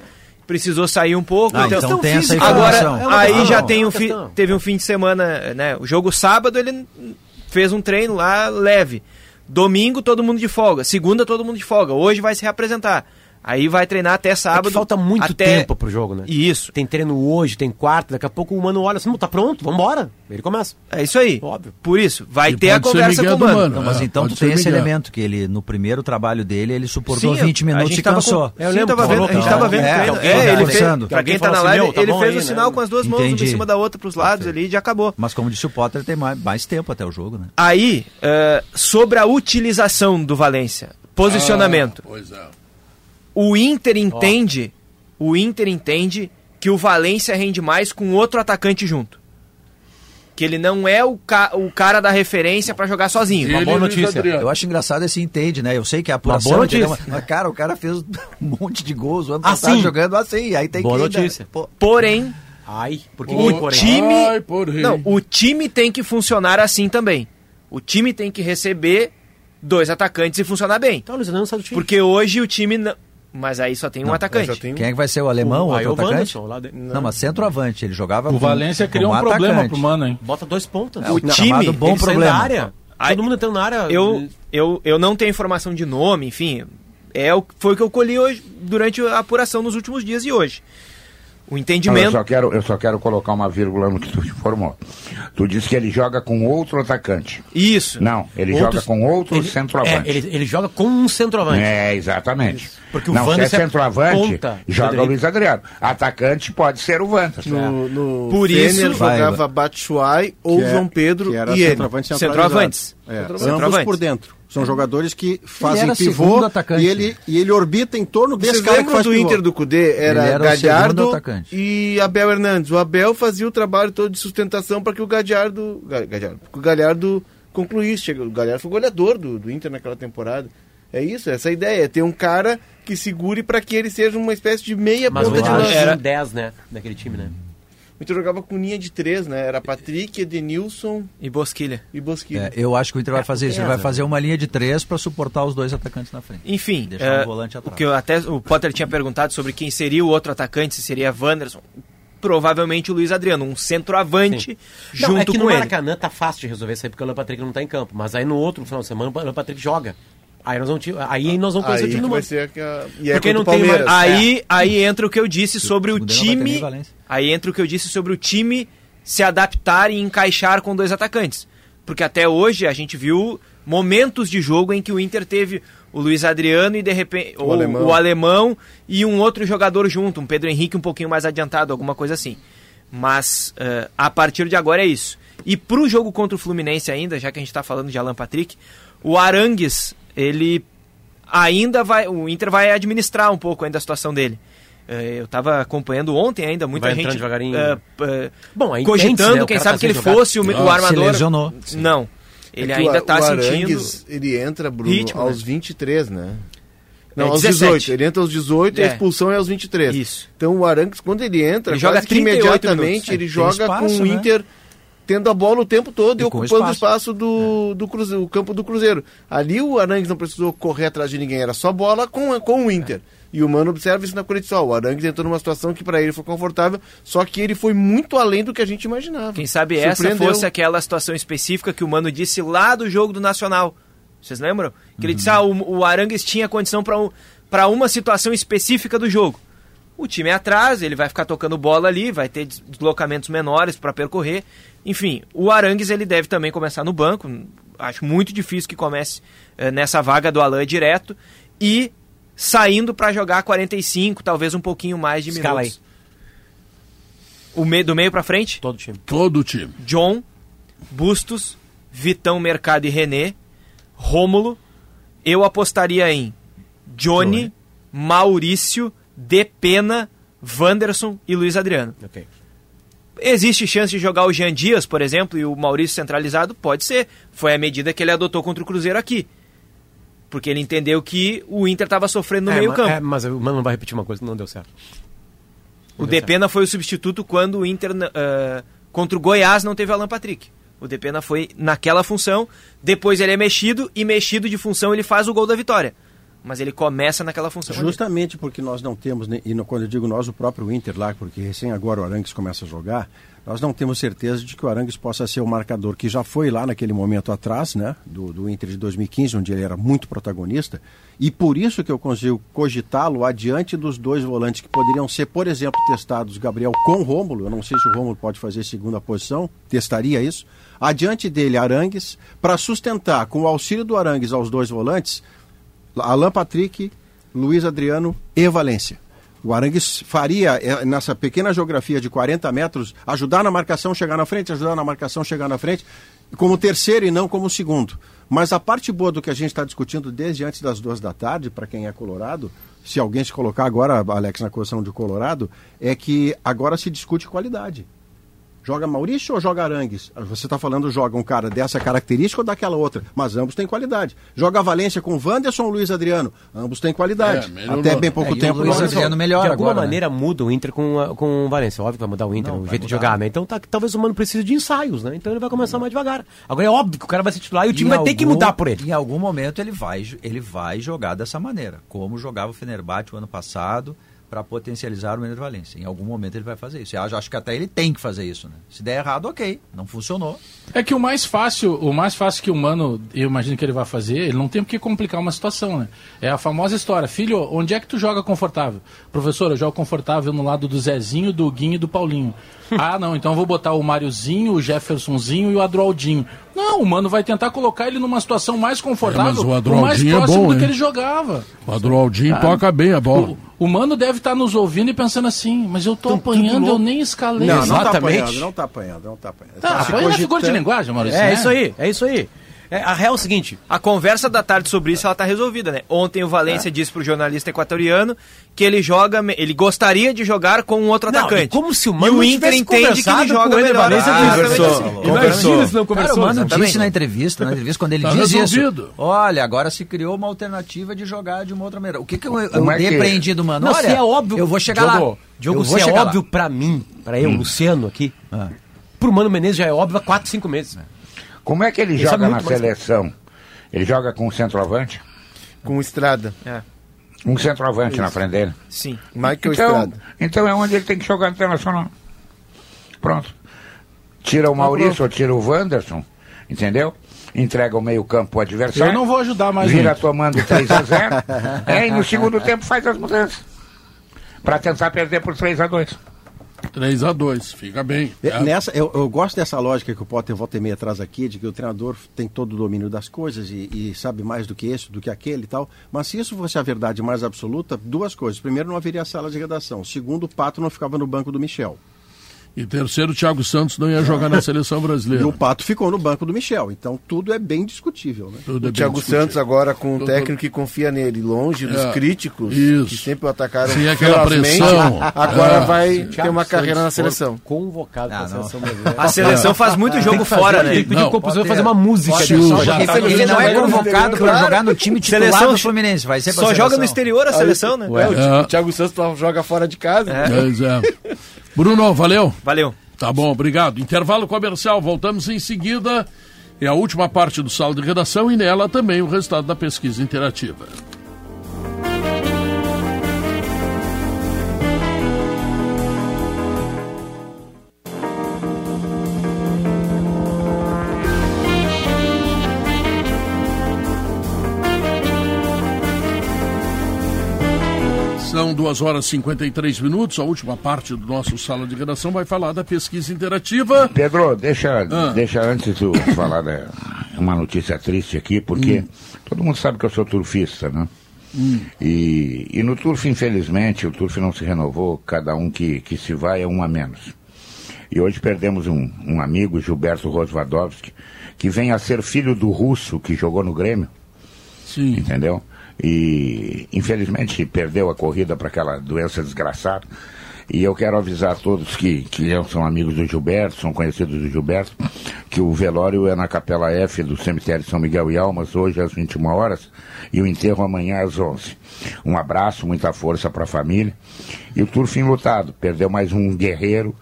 Precisou sair um pouco. Ah, então tem essa. Agora, É aí já é tem um fi- teve um fim de semana, né? O jogo sábado ele fez um treino lá leve. Domingo todo mundo de folga, segunda todo mundo de folga. Hoje vai se reapresentar. Aí vai treinar até É sábado. que falta muito até... tempo pro jogo, né? Isso. Tem treino hoje, tem quarta, daqui a pouco o mano olha assim, não, tá pronto, vambora. Ele começa. É isso aí. Óbvio. Por isso, vai E ter a conversa com o do mano. Mano. Não, mas É, então tu tem esse Miguel. elemento, que ele, no primeiro trabalho dele, ele suportou Sim, 20 a minutos e cansou. com- Eu Sim, lembro, tava vendo, a gente tava vendo É, treino. É, ele fez, pra quem tá na assim, live, tá ele fez aí, o né? sinal com as duas mãos, uma em cima da outra pros lados ali e já acabou. Mas como disse o Potter, tem mais, mais tempo até o jogo, né? Aí, eh, sobre a utilização do Valência, posicionamento. Ah, pois é. O Inter entende, o Inter entende que o Valência rende mais com outro atacante junto. Que ele não é o, ca- o cara da referência pra jogar sozinho. Ele boa notícia. Eu acho engraçado esse entende, né? Eu sei que é a apuração... boa entendeu? notícia. Mas, cara, o cara fez um monte de gols o ano passado sim. jogando assim, aí tem Boa que... ainda- notícia. Pô, Porém, Ai, por que O porém? time- Ai, porém. não, o time tem que funcionar assim também. O time tem que receber dois atacantes e funcionar bem. Então, Luiz Adriano sai do time. Porque hoje o time não... Mas aí só tem um Só atacante. tem um- Quem é que vai ser o alemão, o aí outro o atacante? Wanderson, lá de- Não, mas centroavante, ele jogava O Valência criou como um problema atacante. pro Mano, hein? Bota dois pontas. É, o time, chamado bom problema. da área. Aí- Todo mundo entrando na área. Eu, eu, eu não tenho informação de nome, enfim. É o, foi o que eu colhi hoje, durante a apuração nos últimos dias e hoje. O Não, eu, entendimento. só quero, eu só quero colocar uma vírgula no que tu informou. Tu disse que ele joga com outro atacante. Isso. Não, ele Outros- joga com outro ele, centroavante. É, ele, ele joga com um centroavante. É, exatamente. Porque o não, se é é centroavante, ponta, joga o Luiz Adriano. Atacante pode ser o Wanderson. No, no Por Fener isso- jogava Vai, Batshuayi ou Que é- João Pedro que era e ele. centroavante centralizado. Centroavantes. É, ambos Centroavantes. por dentro. São jogadores que fazem pivô e ele, e ele orbita em torno desse Vocês cara que faz do pivô. Inter do Cudê? Era, era o segundo Galhardo atacante. e Abel Hernandes. O Abel fazia o trabalho todo de sustentação para que o Galhardo, Ga- Galhardo, que o Galhardo concluísse. Chega- O Galhardo foi goleador do, do Inter naquela temporada. É isso, essa é a ideia. É ter um cara que segure para que ele seja uma espécie de meia Mas ponta de lança. era Era- 10, né? Daquele time, né? O Inter jogava com linha de três, né? Era Patrick, Edenilson E Bosquilha. e Bosquilha. É, eu acho que o Inter vai É, fazer isso. Ele vai fazer uma linha de três para suportar os dois atacantes na frente. Enfim, Deixar é, um volante o atrás. que eu até o Potter tinha perguntado sobre quem seria o outro atacante, se seria Wanderson. Provavelmente o Luiz Adriano, um centroavante Não, junto é que com no ele. Maracanã tá fácil de resolver isso aí, porque o Alan Patrick não tá em campo. Mas aí no outro final de semana, o Alan Patrick joga. Aí nós vamos, aí nós vamos conhecer Aí o time do ser a... E é Porque não o tem mais- Aí, aí entra o que eu disse sobre o nem time. Aí entra o que eu disse sobre o time se adaptar e encaixar com dois atacantes. Porque até hoje a gente viu momentos de jogo em que o Inter teve o Luiz Adriano e de repente o, alemão. o alemão e um outro jogador junto, um Pedro Henrique um pouquinho mais adiantado, alguma coisa assim. Mas eh, a partir de agora é isso. E pro jogo contra o Fluminense ainda, já que a gente tá falando de Alan Patrick, o Arangues, ele ainda vai. O Inter vai administrar um pouco ainda a situação dele. Eh, eu tava acompanhando ontem ainda, muita Vai gente devagarinho. eh, eh, Bom, aí cogitando, entende, né? O quem sabe tá que ele jogar. fosse o, o Ah, armador. se lesionou. Não. Ele É ainda o, tá o sentindo. Ele entra, Bruno, ritmo, aos né? 23, né? Não, É, aos 17. 18. Ele entra aos 18 e a É. expulsão é aos 23. Isso. Então o Arangues, quando ele entra, Ele joga que 38 imediatamente minutos. ele É, joga espaço, com o né? Tendo a bola o tempo todo e, E ocupando o espaço. espaço do, do Cruzeiro, o campo do Cruzeiro. Ali o Arangues não precisou correr atrás de ninguém, era só bola com, com o Inter. E o Mano observa isso na coleção. O Arangues entrou numa situação que para ele foi confortável, só que ele foi muito além do que a gente imaginava. Quem sabe essa fosse aquela situação específica que o Mano disse lá do jogo do Nacional. Vocês lembram? Que ele Uhum. disse, ah, o, o Arangues tinha condição para um, pra uma situação específica do jogo. O time é atrás, ele vai ficar tocando bola ali, vai ter des- deslocamentos menores para percorrer. Enfim, o Arangues ele deve também começar no banco. Acho muito difícil que comece eh, nessa vaga do Alain direto. E saindo para jogar 45, talvez um pouquinho mais de Escala minutos. O meio, do meio para frente? Todo time. Todo o time. John, Bustos, Vitão, Mercado e René, Rômulo. Eu apostaria em Johnny, Maurício, Depena, Wanderson e Luiz Adriano. Ok. Existe chance de jogar o Jean Dias, por exemplo, e o Maurício centralizado? Pode ser. Foi a medida que ele adotou contra o Cruzeiro aqui. Porque ele entendeu que o Inter estava sofrendo no É, meio ma- campo. é, mas o Mano não vai repetir uma coisa que não deu certo. O Depena foi o substituto quando o Inter, ah, Contra o Goiás não teve Alan Patrick. O Depena foi naquela função, depois ele é mexido e mexido de função ele faz o gol da vitória. Mas ele começa naquela função. Justamente porque nós não temos, e quando eu digo nós, o próprio Inter lá, porque recém agora o Arangues começa a jogar, nós não temos certeza de que o Arangues possa ser o marcador que já foi lá naquele momento atrás, né, do, do Inter de 2015, onde ele era muito protagonista, e por isso que eu consigo cogitá-lo adiante dos dois volantes que poderiam ser, por exemplo, testados, Gabriel com Rômulo, eu não sei se o Rômulo pode fazer segunda posição, testaria isso, adiante dele Arangues, para sustentar com o auxílio do Arangues aos dois volantes, Alan Patrick, Luiz Adriano e Valência. O Arangues faria, eh, nessa pequena geografia de 40 metros, ajudar na marcação, chegar na frente, ajudar na marcação, chegar na frente, como terceiro e não como segundo. Mas a parte boa do que a gente está discutindo desde antes das duas da tarde, para quem é colorado, se alguém se colocar agora, Alex, na posição de colorado, é que agora se discute qualidade. Joga Maurício ou joga Arangues? Você está falando joga um cara dessa característica ou daquela outra, mas ambos têm qualidade. Joga Valência com Wanderson ou Luiz Adriano? Ambos têm qualidade. É. Até bem pouco É, e o tempo. Luiz não- Adriano melhora de alguma agora, né? maneira muda o Inter com, a- com o Valência. Óbvio que vai mudar o Inter, Não, o vai jeito de jogar, né? Então tá, talvez o Mano precise de ensaios, né? Então ele vai começar mais devagar. Agora é óbvio que o cara vai se titular e o time Em vai ter que algum- mudar por ele. Em algum momento ele vai, ele vai jogar dessa maneira, como jogava o Fenerbahçe o ano passado para potencializar o Ener Valência. Em algum momento ele vai fazer isso. Eu acho, que até ele tem que fazer isso, né? Se der errado, ok, não funcionou. É que o mais fácil, o mais fácil que o mano, eu imagino que ele vai fazer, ele não tem que complicar uma situação, né? É a famosa história, filho, onde é que tu joga confortável? Professor, eu jogo confortável no lado do Zezinho, do Guinho e do Paulinho. Ah, não, então eu vou botar o Máriozinho, o Jeffersonzinho e o Adroaldinho. Não, o mano vai tentar colocar ele numa situação mais confortável, É, o mais é próximo bom, do hein? que ele jogava. O Adroaldinho Ah, toca bem a bola. O, o mano deve estar nos ouvindo e pensando assim, mas eu tô Então, tudo apanhando, eu nem escalei. Não, não tá Exatamente. apanhando, não tá apanhando, não tá apanhando. Tá, Tá apanhando é figura de linguagem, Maurício. É, né? isso aí, é isso aí. É, a real é o seguinte, A conversa da tarde sobre isso ela tá resolvida, né? Ontem o Valência disse pro jornalista equatoriano que ele joga, ele gostaria de jogar com um outro Não, atacante. e como se o e Mano o não Inter entende que ele joga melhor. Valência Ah, conversou. assim. Imagina se não Cara, conversou. o Mano disse na entrevista, na entrevista, quando ele Tá diz resolvido. isso. Olha, agora se criou uma alternativa de jogar de uma outra maneira. O que, que eu, eu é que- depreendi do Mano? Não, Olha, se é óbvio. eu vou chegar Diogo, lá. Diogo, eu se vou é chegar óbvio lá. pra mim, pra eu, Luciano aqui, Ah. pro Mano Menezes já é óbvio há 4, 5 meses. Como é que ele Ele joga na muito mais. seleção? Ele joga com um centroavante? Com estrada. Um centroavante na frente dele. Sim. Michael Então, Estrada. então é onde ele tem que jogar internacional. Pronto. Tira o Maurício ou tira o Wanderson, entendeu? Entrega o meio-campo pro adversário. Eu não vou ajudar mais Vira muito. tomando 3 a 0 [LAUGHS] é, e no segundo tempo faz as mudanças. Pra tentar perder por 3 a 2 3x2, fica bem. É, É. Nessa, eu, eu gosto dessa lógica que o Potter volta e meia traz aqui, de que o treinador tem todo o domínio das coisas e, e sabe mais do que esse, do que aquele e tal. Mas se isso fosse a verdade mais absoluta, duas coisas. Primeiro, não haveria sala de redação. Segundo, o Pato não ficava no banco do Michel. E terceiro, o Thiago Santos não ia jogar na [LAUGHS] seleção E brasileira. o Pato ficou no banco do Michel. Então tudo é bem discutível. Né? Tudo é O bem Thiago discutível. Santos agora com um Tudo- técnico que confia nele, longe dos É, críticos isso. que sempre o atacaram Sem aquela pressão. [LAUGHS] Agora É. vai Thiago ter uma Santos carreira na for seleção. Convocado Ah, pra não. seleção brasileira. A seleção faz muito jogo que fazer, fora, Tem né? que pedir Não, o compositor fazer uma música. Pode tá- ele Ele não é convocado para jogar no time titular Seleção- do Fluminense. Vai ser Só joga no exterior a seleção, né? O É. Thi- Thiago Santos joga fora de casa. Pois é. [LAUGHS] Bruno, valeu. Valeu. Tá bom, obrigado. Intervalo comercial, voltamos em seguida. É a última parte do sala de redação e nela também o resultado da pesquisa interativa. São duas horas e 53 minutos. A última parte do nosso sala de redação vai falar da pesquisa interativa. Pedro, deixa, Ah. deixa antes tu [LAUGHS] falar da, uma notícia triste aqui, porque todo mundo sabe que eu sou turfista, né? E, e no turf, infelizmente, o turf não se renovou, cada um que, que se vai é um a menos. E hoje perdemos um, um amigo, Gilberto Rosvadovski, que vem a ser filho do russo que jogou no Grêmio, Sim. entendeu? E infelizmente perdeu a corrida para aquela doença desgraçada. E eu quero avisar a todos que, que são amigos do Gilberto, são conhecidos do Gilberto, que o velório é na Capela F do cemitério São Miguel e Almas, hoje às 21 horas, e o enterro amanhã às 11. Um abraço, muita força para a família. E o Turfim lutado, perdeu mais um guerreiro,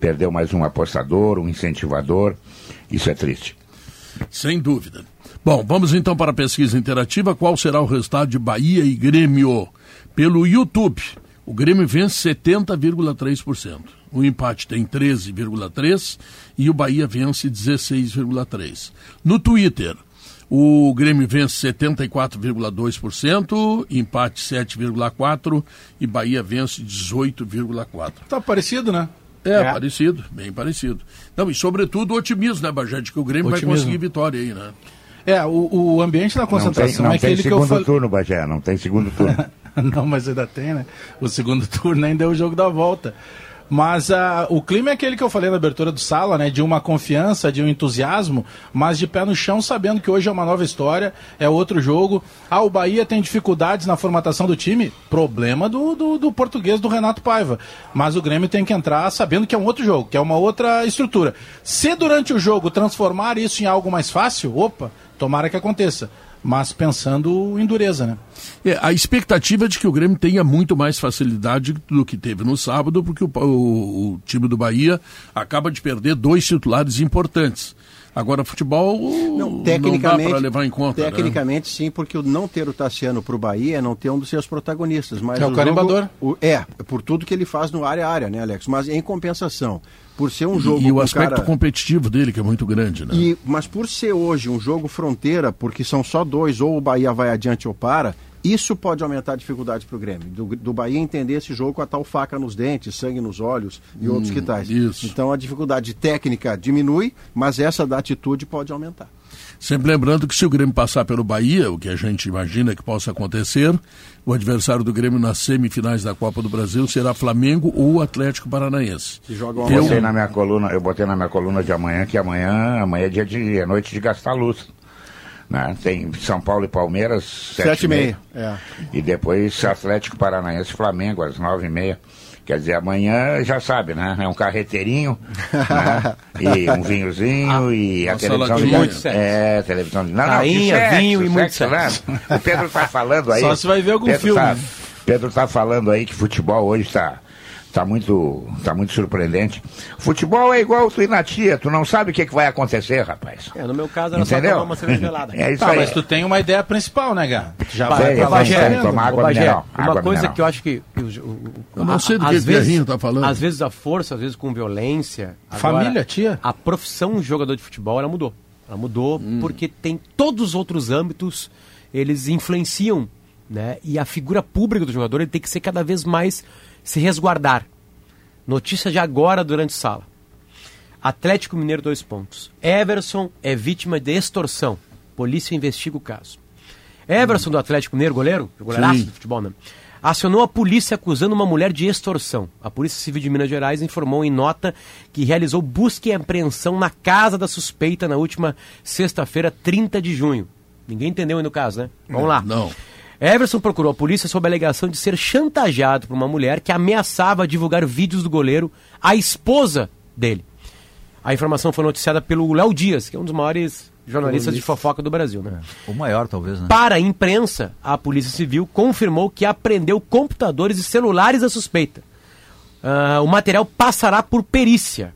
perdeu mais um apostador, um incentivador. Isso é triste. Sem dúvida. Bom, vamos então para a pesquisa interativa. Qual será o resultado de Bahia e Grêmio? Pelo YouTube, o Grêmio vence 70,3%. O empate tem 13,3% e o Bahia vence 16,3%. No Twitter, o Grêmio vence 74,2%, empate 7,4% e Bahia vence 18,4%. Tá parecido, né? É, É. parecido, bem parecido. Não, e sobretudo o otimismo, né, Bajé, de que o Grêmio vai Otimismo. conseguir vitória aí, né? É, o, o ambiente da Não tem, concentração não é tem aquele que eu segundo falei. turno, Bagé, não tem segundo turno. [LAUGHS] Não, mas ainda tem, né? O segundo [LAUGHS] turno ainda é o jogo da volta. Mas ah, o clima é aquele que eu falei na abertura do sala, né? De uma confiança, de um entusiasmo, mas de pé no chão, sabendo que hoje é uma nova história, é outro jogo. Ah, o Bahia tem dificuldades na formatação do time, problema do, do, do português do Renato Paiva. Mas o Grêmio tem que entrar sabendo que é um outro jogo, que é uma outra estrutura. Se durante o jogo transformar isso em algo mais fácil, opa, tomara que aconteça. Mas pensando em dureza, né? É, a expectativa é de que o Grêmio tenha muito mais facilidade do que teve no sábado, porque o, o- o time do Bahia acaba de perder dois titulares importantes. Agora, futebol não, Tecnicamente, dá para levar em conta. né? Tecnicamente, sim, porque o não ter o Tassiano para o Bahia é não ter um dos seus protagonistas. Mas É o jogo- carimbador. o- é, por tudo que ele faz no área a área, né, Alex? Mas em compensação, por ser um E- jogo. E, o com aspecto cara- competitivo dele, que é muito grande, né? E, mas por ser hoje um jogo fronteira, porque são só dois, ou o Bahia vai adiante ou para, isso pode aumentar a dificuldade para o Grêmio. Do, do Bahia entender esse jogo com a tal faca nos dentes, sangue nos olhos e outros que tais. isso. Então a dificuldade técnica diminui, mas essa da atitude pode aumentar. Sempre lembrando que se o Grêmio passar pelo Bahia, o que a gente imagina que possa acontecer, o adversário do Grêmio nas semifinais da Copa do Brasil será Flamengo ou Atlético Paranaense. Que jogam Eu Eu- botei na minha coluna, eu botei na minha coluna de amanhã que amanhã, amanhã é dia de é noite de gastar luz. Né? Tem São Paulo e Palmeiras, sete, Sete e meia. meia. É. E depois Atlético Paranaense e Flamengo, às nove e meia. Quer dizer, amanhã já sabe, né? É um carreteirinho, né? E um vinhozinho e a televisão ligada. Muito sexo. É, televisão de. Não, Rainha, sexo, vinho e muito sexo, né? O Pedro tá falando aí. Só se vai ver algum Pedro filme, Tá? Pedro tá falando aí que futebol hoje tá. Tá muito, tá muito surpreendente. Futebol é igual tu ir na tia, tu não sabe o que, que vai acontecer, rapaz. É, no meu caso era Entendeu? só tomar uma cerveja gelada. [LAUGHS] É isso Tá, aí. mas tu tem uma ideia principal, né, Gá? Já Vai, vai pra Bagé, sabendo. tomar água Bagé, mineral. uma água coisa mineral. que eu acho que. que o- o- Eu não sei do às que o vezes- Guerrinho tá falando. Às vezes a força, às vezes com violência. Família, tia? A profissão jogador de futebol, ela mudou. Ela mudou porque tem todos os outros âmbitos, eles influenciam, né? E a figura pública do jogador, ele tem que ser cada vez mais se resguardar. Notícia de agora durante sala. Atlético Mineiro, dois pontos. Everson é vítima de extorsão. Polícia investiga o caso. Everson do Atlético Mineiro, goleiro, goleiraço Sim. de futebol, né? Acionou a polícia acusando uma mulher de extorsão. A Polícia Civil de Minas Gerais informou em nota que realizou busca e apreensão na casa da suspeita na última sexta-feira, 30 de junho. Ninguém entendeu ainda o caso, né? Vamos lá. Não. Everson procurou a polícia sob a alegação de ser chantageado por uma mulher que ameaçava divulgar vídeos do goleiro à esposa dele. A informação foi noticiada pelo Léo Dias, que é um dos maiores jornalistas de fofoca do Brasil, né? O maior, talvez, né? Para a imprensa, a Polícia Civil confirmou que apreendeu computadores e celulares da suspeita. Ah, o material passará por perícia.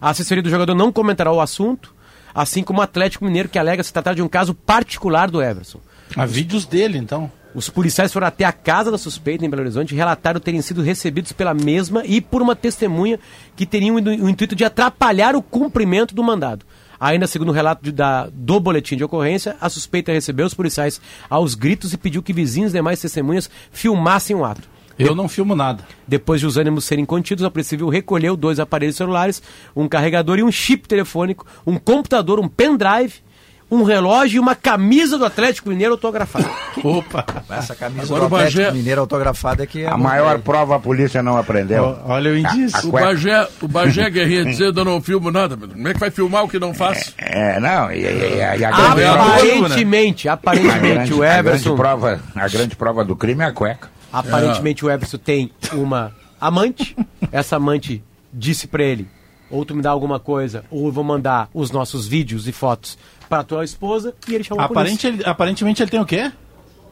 A assessoria do jogador não comentará o assunto, assim como o Atlético Mineiro, que alega se tratar de um caso particular do Everson. Há vídeos dele, então. Os policiais foram até a casa da suspeita em Belo Horizonte e relataram terem sido recebidos pela mesma e por uma testemunha que teriam o intuito de atrapalhar o cumprimento do mandado. Ainda segundo o relato de- da- do boletim de ocorrência, a suspeita recebeu os policiais aos gritos e pediu que vizinhos e demais testemunhas filmassem o ato. Eu não filmo nada. Depois de os ânimos serem contidos, a Polícia Civil recolheu dois aparelhos celulares, um carregador e um chip telefônico, um computador, um pendrive, um relógio e uma camisa do Atlético Mineiro autografada. [LAUGHS] Opa! Essa camisa Agora do o Bagé- Atlético Mineiro autografada que é A maior prova a polícia não aprendeu. Olha o indício. O cueca. Bagé, o Bagé Guerrinha dizendo eu não filmo nada. Como é que vai filmar o que não faz? É, não, e, e- e- e a, é a aparentemente, a, aparentemente grande, o a grande Everson, prova, a grande prova do crime é a cueca. aparentemente o Everson tem uma amante. Essa amante disse pra ele: ou tu me dá alguma coisa, ou eu vou mandar os nossos vídeos e fotos para tua esposa. E ele chamou a Aparente, polícia. ele- aparentemente ele tem o quê?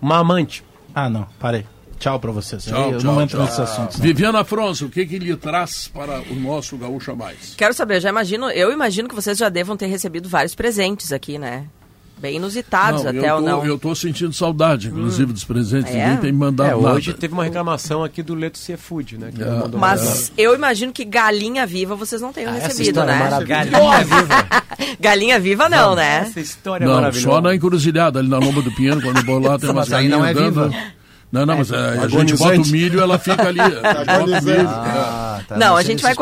Uma amante. Ah, não, parei. Tchau pra vocês. Tchau, eu tchau, não entro tchau. nesses assuntos. não. Viviana Afonso, o que, que lhe traz para o nosso Gaúcha Mais? Quero saber, já imagino, eu imagino que vocês já devam ter recebido vários presentes aqui, né? Bem inusitados Não, até eu, ou tô, não. eu tô sentindo saudade, inclusive, dos presentes. É? Ninguém tem me mandado É, hoje nada. teve uma reclamação aqui do Leto Seafood, né? Que É. não Mas eu imagino que galinha viva vocês não Ah, tenham essa recebido, é né? [LAUGHS] Galinha viva. galinha viva não, né? Essa história é Não, maravilhosa. só na encruzilhada, ali na lomba do Pinheiro, quando lá, [LAUGHS] tem umas Mas aí não galinhas é dando- viva. Não, não, mas é, a gente Agonizante. bota o milho ela fica ali. [LAUGHS] a gente Ah, tá, não, a gente, vai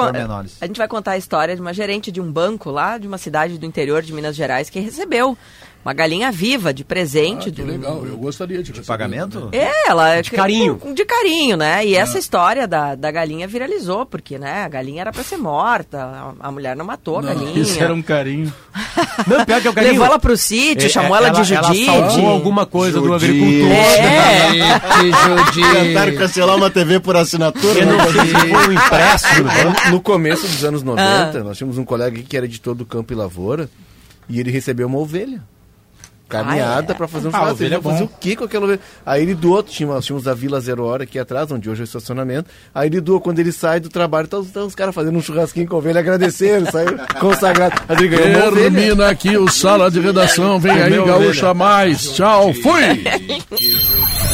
a gente vai contar a história de uma gerente de um banco lá de uma cidade do interior de Minas Gerais que recebeu uma galinha viva de presente. Ah, que do- legal, eu gostaria de receber Pagamento? É, ela De carinho. De carinho, né? E essa história da, da galinha viralizou, porque, né, a galinha era pra ser morta, a, a mulher não matou a Não, galinha. Isso era um carinho. [LAUGHS] Não, pior que é o galinho. Levou ela pro sítio, É, chamou é, ela, de Judite. Ela salvou alguma coisa do Judite. agricultor. É. Tentaram cancelar uma TV por assinatura. Eu né? não sei se foi um impresso. [LAUGHS] Ah. No, no começo dos anos 90, nós tínhamos um colega aqui que era editor do Campo e Lavoura e ele recebeu uma ovelha. Carneada Ah, é? pra fazer um Ah, churrasco. ovelha Ele ia é bom. fazer o que com aquela ovelha? Aí ele doou, tinha, nós tínhamos a Vila Zero Hora aqui atrás, onde hoje é o estacionamento. Aí ele doou, quando ele sai do trabalho, tá, os- tá os caras fazendo um churrasquinho com a ovelha, agradecendo, saiu [LAUGHS] consagrado. Termina aqui o Sala de Redação. Vem aí, Gaúcha Mais. Tchau, fui! [LAUGHS]